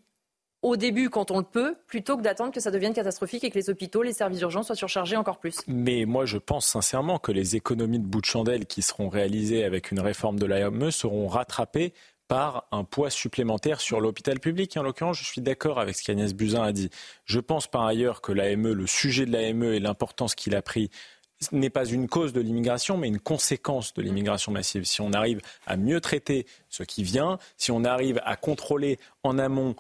au début quand on le peut, plutôt que d'attendre que ça devienne catastrophique et que les hôpitaux, les services d'urgence soient surchargés encore plus. Mais moi, je pense sincèrement que les économies de bout de chandelle qui seront réalisées avec une réforme de l'AME seront rattrapées par un poids supplémentaire sur l'hôpital public. En l'occurrence, je suis d'accord avec ce qu'Agnès Buzyn a dit. Je pense par ailleurs que l'AME, le sujet de l'AME et l'importance qu'il a pris n'est pas une cause de l'immigration, mais une conséquence de l'immigration massive. Si on arrive à mieux traiter ce qui vient, si on arrive à contrôler en amont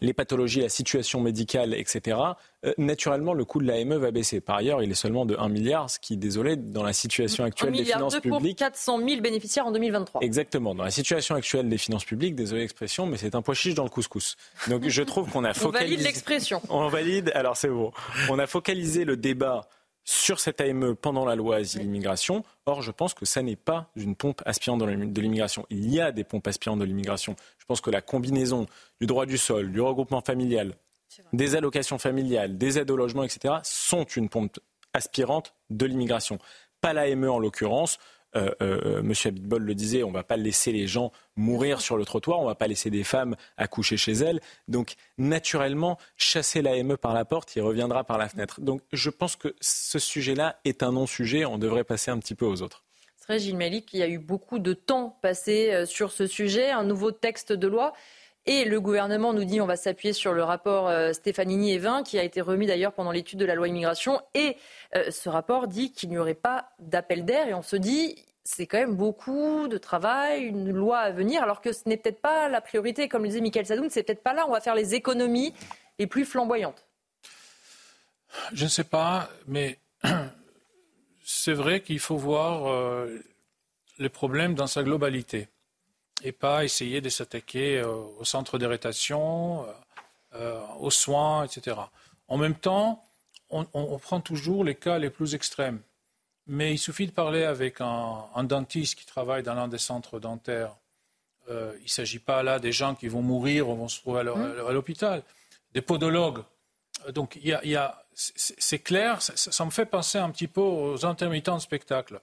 les pathologies, la situation médicale, etc., euh, naturellement, le coût de l'AME va baisser. Par ailleurs, il est seulement de 1 milliard, ce qui, désolé, dans la situation actuelle des finances publiques... pour 400 000 bénéficiaires en 2023. Exactement. Dans la situation actuelle des finances publiques, désolé l'expression, mais c'est un pois chiche dans le couscous. Donc je trouve qu'on a focalisé... On valide l'expression. On valide, alors c'est beau. On a focalisé le débat sur cette AME pendant la loi Asile-Immigration. Or, je pense que ça n'est pas une pompe aspirante de l'immigration. Il y a des pompes aspirantes de l'immigration. Je pense que la combinaison du droit du sol, du regroupement familial, des allocations familiales, des aides au logement, etc., sont une pompe aspirante de l'immigration. Pas l'AME en l'occurrence. Euh, euh, Monsieur Abitbol le disait, on ne va pas laisser les gens mourir sur le trottoir, on ne va pas laisser des femmes accoucher chez elles. Donc, naturellement, chasser l'AME par la porte, il reviendra par la fenêtre. Donc, je pense que ce sujet-là est un non-sujet. On devrait passer un petit peu aux autres. C'est vrai, Gilles il y a eu beaucoup de temps passé euh, sur ce sujet, un nouveau texte de loi. Et le gouvernement nous dit on va s'appuyer sur le rapport euh, Stefanini et Vin, qui a été remis d'ailleurs pendant l'étude de la loi immigration. Et euh, ce rapport dit qu'il n'y aurait pas d'appel d'air. Et on se dit c'est quand même beaucoup de travail, une loi à venir, alors que ce n'est peut-être pas la priorité. Comme le disait Michael Sadoun, c'est peut-être pas là. On va faire les économies les plus flamboyantes. Je ne sais pas, mais <clears throat> c'est vrai qu'il faut voir euh, les problèmes dans sa globalité et pas essayer de s'attaquer euh, au centre de euh, euh, aux soins, etc. En même temps, on, prend toujours les cas les plus extrêmes. Mais il suffit de parler avec un, dentiste qui travaille dans l'un des centres dentaires. il ne s'agit pas là des gens qui vont mourir ou vont se trouver à mmh. l'hôpital. Des podologues. Donc, il y a, c'est clair, ça, ça, me fait penser un petit peu aux intermittents de spectacle.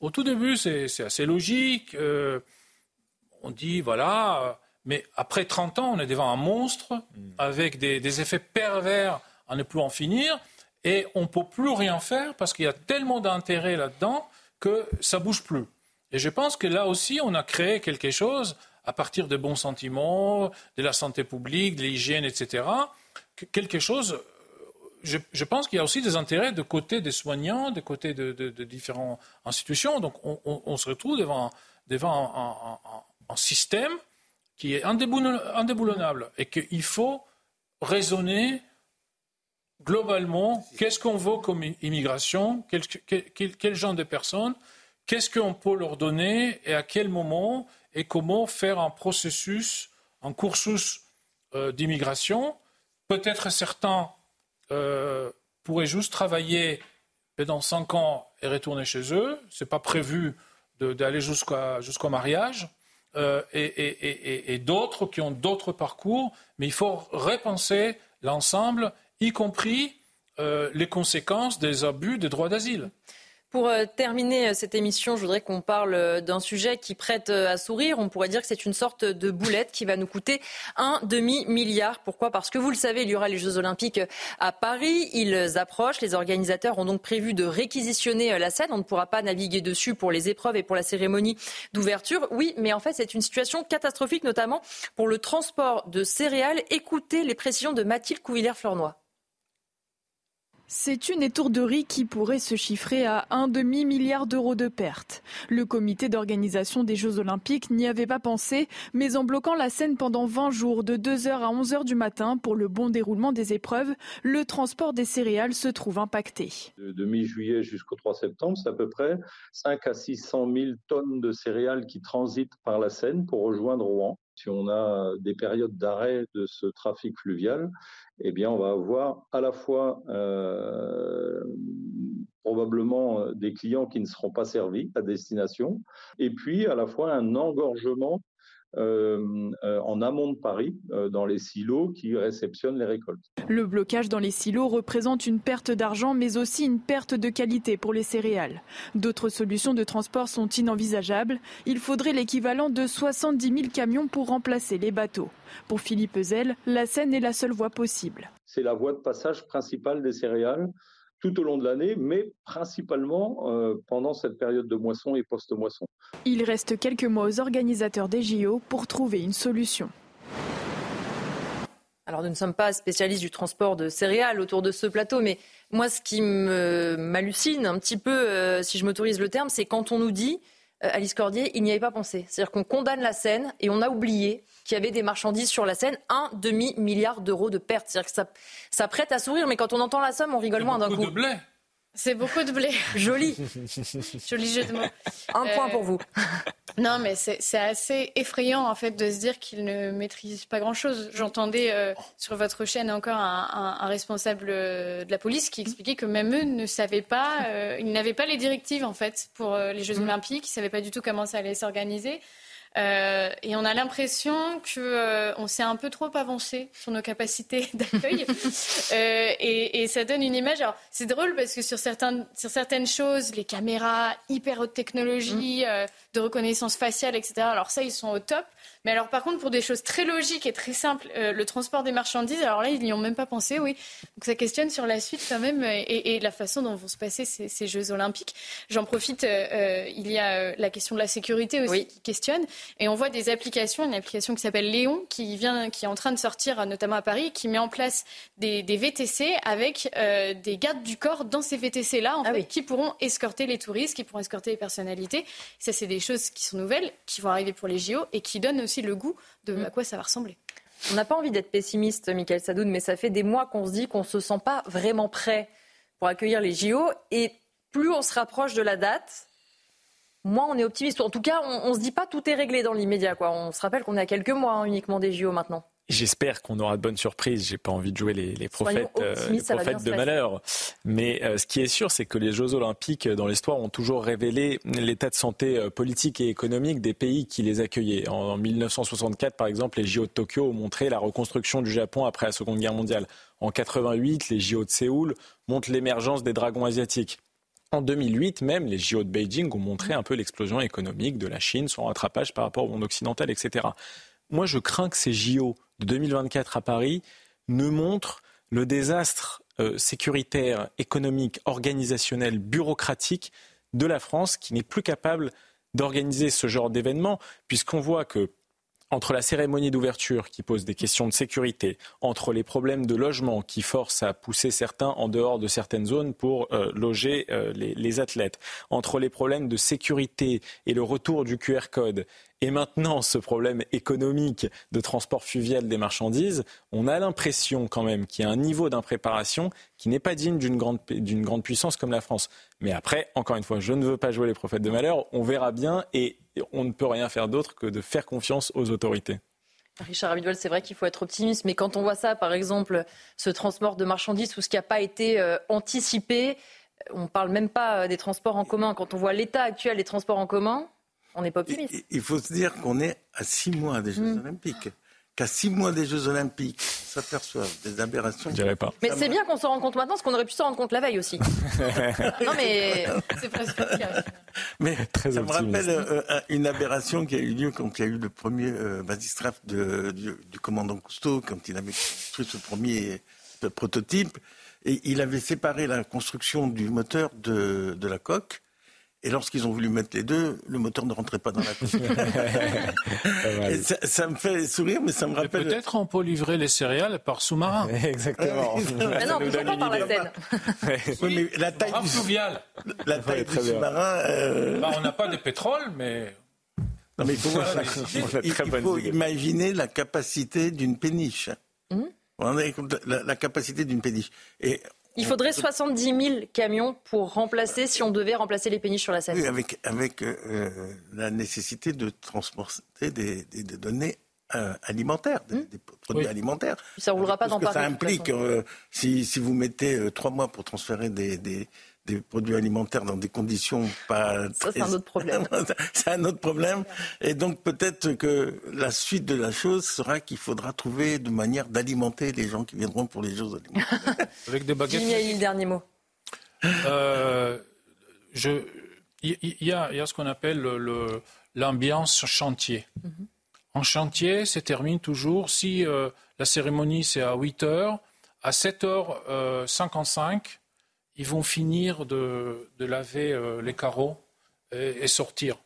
Au tout début, c'est assez logique on dit, voilà, euh, mais après 30 ans, on est devant un monstre mm. avec des, effets pervers à ne plus en finir, et on ne peut plus rien faire parce qu'il y a tellement d'intérêt là-dedans que ça bouge plus. Et je pense que là aussi, on a créé quelque chose à partir des bons sentiments, de la santé publique, de l'hygiène, etc. Quelque chose. Euh, je, pense qu'il y a aussi des intérêts de côté des soignants, de côté de, différentes institutions. Donc, on, se retrouve devant, devant un, un système qui est indéboulonnable et qu'il faut raisonner globalement qu'est-ce qu'on veut comme immigration, quel, genre de personnes, qu'est-ce qu'on peut leur donner et à quel moment et comment faire un processus, un cursus euh, d'immigration. Peut-être certains euh, pourraient juste travailler dans cinq ans et retourner chez eux. Ce n'est pas prévu d'aller jusqu'au mariage. Euh, et, d'autres qui ont d'autres parcours, mais il faut repenser l'ensemble, y compris euh, les conséquences des abus des droits d'asile. Pour euh, terminer euh, cette émission, je voudrais qu'on parle euh, d'un sujet qui prête à sourire. On pourrait dire que c'est une sorte de boulette qui va nous coûter un demi-milliard. Pourquoi? Parce que vous le savez, il y aura les Jeux Olympiques à Paris. Ils approchent. Les organisateurs ont donc prévu de réquisitionner la scène. On ne pourra pas naviguer dessus pour les épreuves et pour la cérémonie d'ouverture. Oui, mais en fait, c'est une situation catastrophique, notamment pour le transport de céréales. Écoutez les précisions de Mathilde Couvillère-Fleurnois. C'est une étourderie qui pourrait se chiffrer à un demi-milliard d'euros de pertes. Le comité d'organisation des Jeux Olympiques n'y avait pas pensé, mais en bloquant la scène pendant 20 jours de 2h à 11h du matin pour le bon déroulement des épreuves, le transport des céréales se trouve impacté. De, mi-juillet jusqu'au 3 septembre, c'est à peu près 5 à 600 000 tonnes de céréales qui transitent par la Seine pour rejoindre Rouen. Si on a des périodes d'arrêt de ce trafic fluvial, eh bien, on va avoir à la fois euh, probablement euh, des clients qui ne seront pas servis à destination, et puis à la fois un engorgement euh, euh, en amont de Paris, euh, dans les silos qui réceptionnent les récoltes. Le blocage dans les silos représente une perte d'argent, mais aussi une perte de qualité pour les céréales. D'autres solutions de transport sont inenvisageables. Il faudrait l'équivalent de 70 000 camions pour remplacer les bateaux. Pour Philippe Ezel, la Seine est la seule voie possible. C'est la voie de passage principale des céréales tout au long de l'année, mais principalement euh, pendant cette période de moisson et post-moisson. Il reste quelques mois aux organisateurs des JO pour trouver une solution. Alors nous ne sommes pas spécialistes du transport de céréales autour de ce plateau, mais moi ce qui m'hallucine un petit peu, euh, si je m'autorise le terme, c'est quand on nous dit euh, Alice Cordier, il n'y avait pas pensé. C'est-à-dire qu'on condamne la Seine et on a oublié qu'il y avait des marchandises sur la Seine, un demi-milliard d'euros de pertes. C'est-à-dire que ça, prête à sourire, mais quand on entend la somme, on rigole moins d'un coup. De blé. C'est beaucoup de blé. <laughs> Joli. <laughs> Joli jeu de mots. Un point pour vous. Euh, <laughs> non, mais c'est assez effrayant en fait de se dire qu'il ne maîtrise pas grand-chose. J'entendais euh, sur votre chaîne encore un, responsable de la police qui expliquait que même eux ne savaient pas, euh, ils n'avaient pas les directives en fait pour les Jeux mm. Olympiques, ils ne savaient pas du tout comment ça allait s'organiser. Euh, et on a l'impression que euh, on s'est un peu trop avancé sur nos capacités <laughs> d'accueil. Euh, et, et, ça donne une image. Alors c'est drôle parce que sur certaines, sur certaines choses, les caméras hyper haute technologie, mm. de reconnaissance faciale, etc. Alors ça, ils sont au top. Mais alors, par contre, pour des choses très logiques et très simples, euh, le transport des marchandises, alors là, ils n'y ont même pas pensé, oui. Donc ça questionne sur la suite quand même et, la façon dont vont se passer ces, Jeux Olympiques. J'en profite, euh, euh, il y a la question de la sécurité aussi qui questionne. Et on voit des applications, une application qui s'appelle Léon, qui, vient, qui est en train de sortir, notamment à Paris, qui met en place des, VTC avec des gardes du corps dans ces VTC-là, en ah fait, qui pourront escorter les touristes, qui pourront escorter les personnalités. Ça, c'est des choses qui sont nouvelles, qui vont arriver pour les JO et qui donnent aussi le goût de mm. à quoi ça va ressembler. On n'a pas envie d'être pessimiste, Michael Sadoun, mais ça fait des mois qu'on se dit qu'on ne se sent pas vraiment prêt pour accueillir les JO. Et plus on se rapproche de la date, moins on est optimiste. En tout cas, on ne se dit pas tout est réglé dans l'immédiat. On se rappelle qu'on est à quelques mois hein, uniquement des JO maintenant. J'espère qu'on aura de bonnes surprises. J'ai pas envie de jouer les, prophètes, euh, de malheur. Mais euh, ce qui est sûr, c'est que les Jeux Olympiques dans l'histoire ont toujours révélé l'état de santé euh, politique et économique des pays qui les accueillaient. En, 1964, par exemple, les JO de Tokyo ont montré la reconstruction du Japon après la Seconde Guerre mondiale. En 88, les JO de Séoul montrent l'émergence des dragons asiatiques. En 2008, même, les JO de Beijing ont montré un peu l'explosion économique de la Chine, son rattrapage par rapport au monde occidental, etc. Moi, je crains que ces JO de 2024 à Paris ne montre le désastre euh, sécuritaire, économique, organisationnel, bureaucratique de la France qui n'est plus capable d'organiser ce genre d'événement, puisqu'on voit que entre la cérémonie d'ouverture qui pose des questions de sécurité, entre les problèmes de logement qui forcent à pousser certains en dehors de certaines zones pour euh, loger euh, les, athlètes, entre les problèmes de sécurité et le retour du QR code, et maintenant ce problème économique de transport fluvial des marchandises, on a l'impression quand même qu'il y a un niveau d'impréparation qui n'est pas digne d'une grande, d'une grande puissance comme la France. Mais après, encore une fois, je ne veux pas jouer les prophètes de malheur, on verra bien et on ne peut rien faire d'autre que de faire confiance aux autorités. Richard Abidwell, c'est vrai qu'il faut être optimiste, mais quand on voit ça, par exemple, ce transport de marchandises ou ce qui n'a pas été euh, anticipé, on ne parle même pas euh, des transports en commun. Quand on voit l'état actuel des transports en commun, on n'est pas optimiste. Il faut se dire qu'on est à six mois des Jeux mm. Olympiques. Qu'à six mois des Jeux Olympiques, on s'aperçoit des aberrations. Je dirais pas. Mais c'est bien qu'on se rende compte maintenant, parce qu'on aurait pu s'en rendre compte la veille aussi. <laughs> non, mais c'est presque Mais <laughs> Très ça me rappelle euh, une aberration qui a eu lieu quand il y a eu le premier euh, du, commandant Cousteau, quand il avait construit ce premier euh, prototype. Et il avait séparé la construction du moteur de, de la coque et lorsqu'ils ont voulu mettre les deux, le moteur ne rentrait pas dans la coque. <laughs> ça, me fait sourire, mais ça me rappelle. Peut-être on peut livrer les céréales par sous-marin. <laughs> Exactement. mais non, toujours pas par la Seine. oui, mais la taille du, fluvial. La taille du sous-marin. Euh... Bah, on n'a pas de pétrole, mais. Non, mais il faut, il, faut imaginer la capacité d'une péniche. Mmh. La, la, capacité d'une péniche. Et il faudrait 70 000 camions pour remplacer, si on devait remplacer les péniches sur la Seine. Oui, avec, avec euh, la nécessité de transporter des, données euh, alimentaires, des, hmm. produits alimentaires. Ça ne roulera pas dans Paris. Ça implique, euh, si, si, vous mettez trois mois pour transférer des, des produits alimentaires dans des conditions pas Ça, c'est un autre problème. <laughs> c'est un autre problème. Et donc, peut-être que la suite de la chose sera qu'il faudra trouver de manière d'alimenter les gens qui viendront pour les Jeux Olympiques. <laughs> Avec des baguettes. le dernier mot. Euh, il y, a ce qu'on appelle l'ambiance chantier. Mhm. En chantier, c'est termine toujours si euh, la cérémonie c'est à 8 h, à 7h55, ils vont finir de, laver euh, les carreaux et, sortir.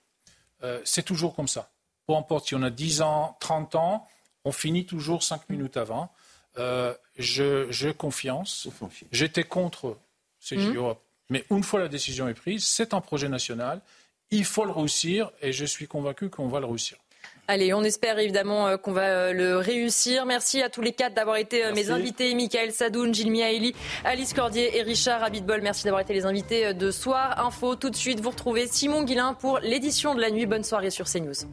Euh, c'est toujours comme ça. Peu importe si on a 10 ans, 30 ans, on finit toujours 5 minutes avant. Euh, j'ai confiance. J'étais contre ces mmh. Mais une fois la décision est prise, c'est un projet national. Il faut le réussir et je suis convaincu qu'on va le réussir. Allez, on espère évidemment euh, qu'on va euh, le réussir. Merci à tous les quatre d'avoir été euh, mes invités. Michael Sadoun, Gilles Miaeli, Alice Cordier et Richard Abitbol. Merci d'avoir été les invités de Soir Info. Tout de suite, vous retrouvez Simon Guillain pour l'édition de la nuit. Bonne soirée sur CNews.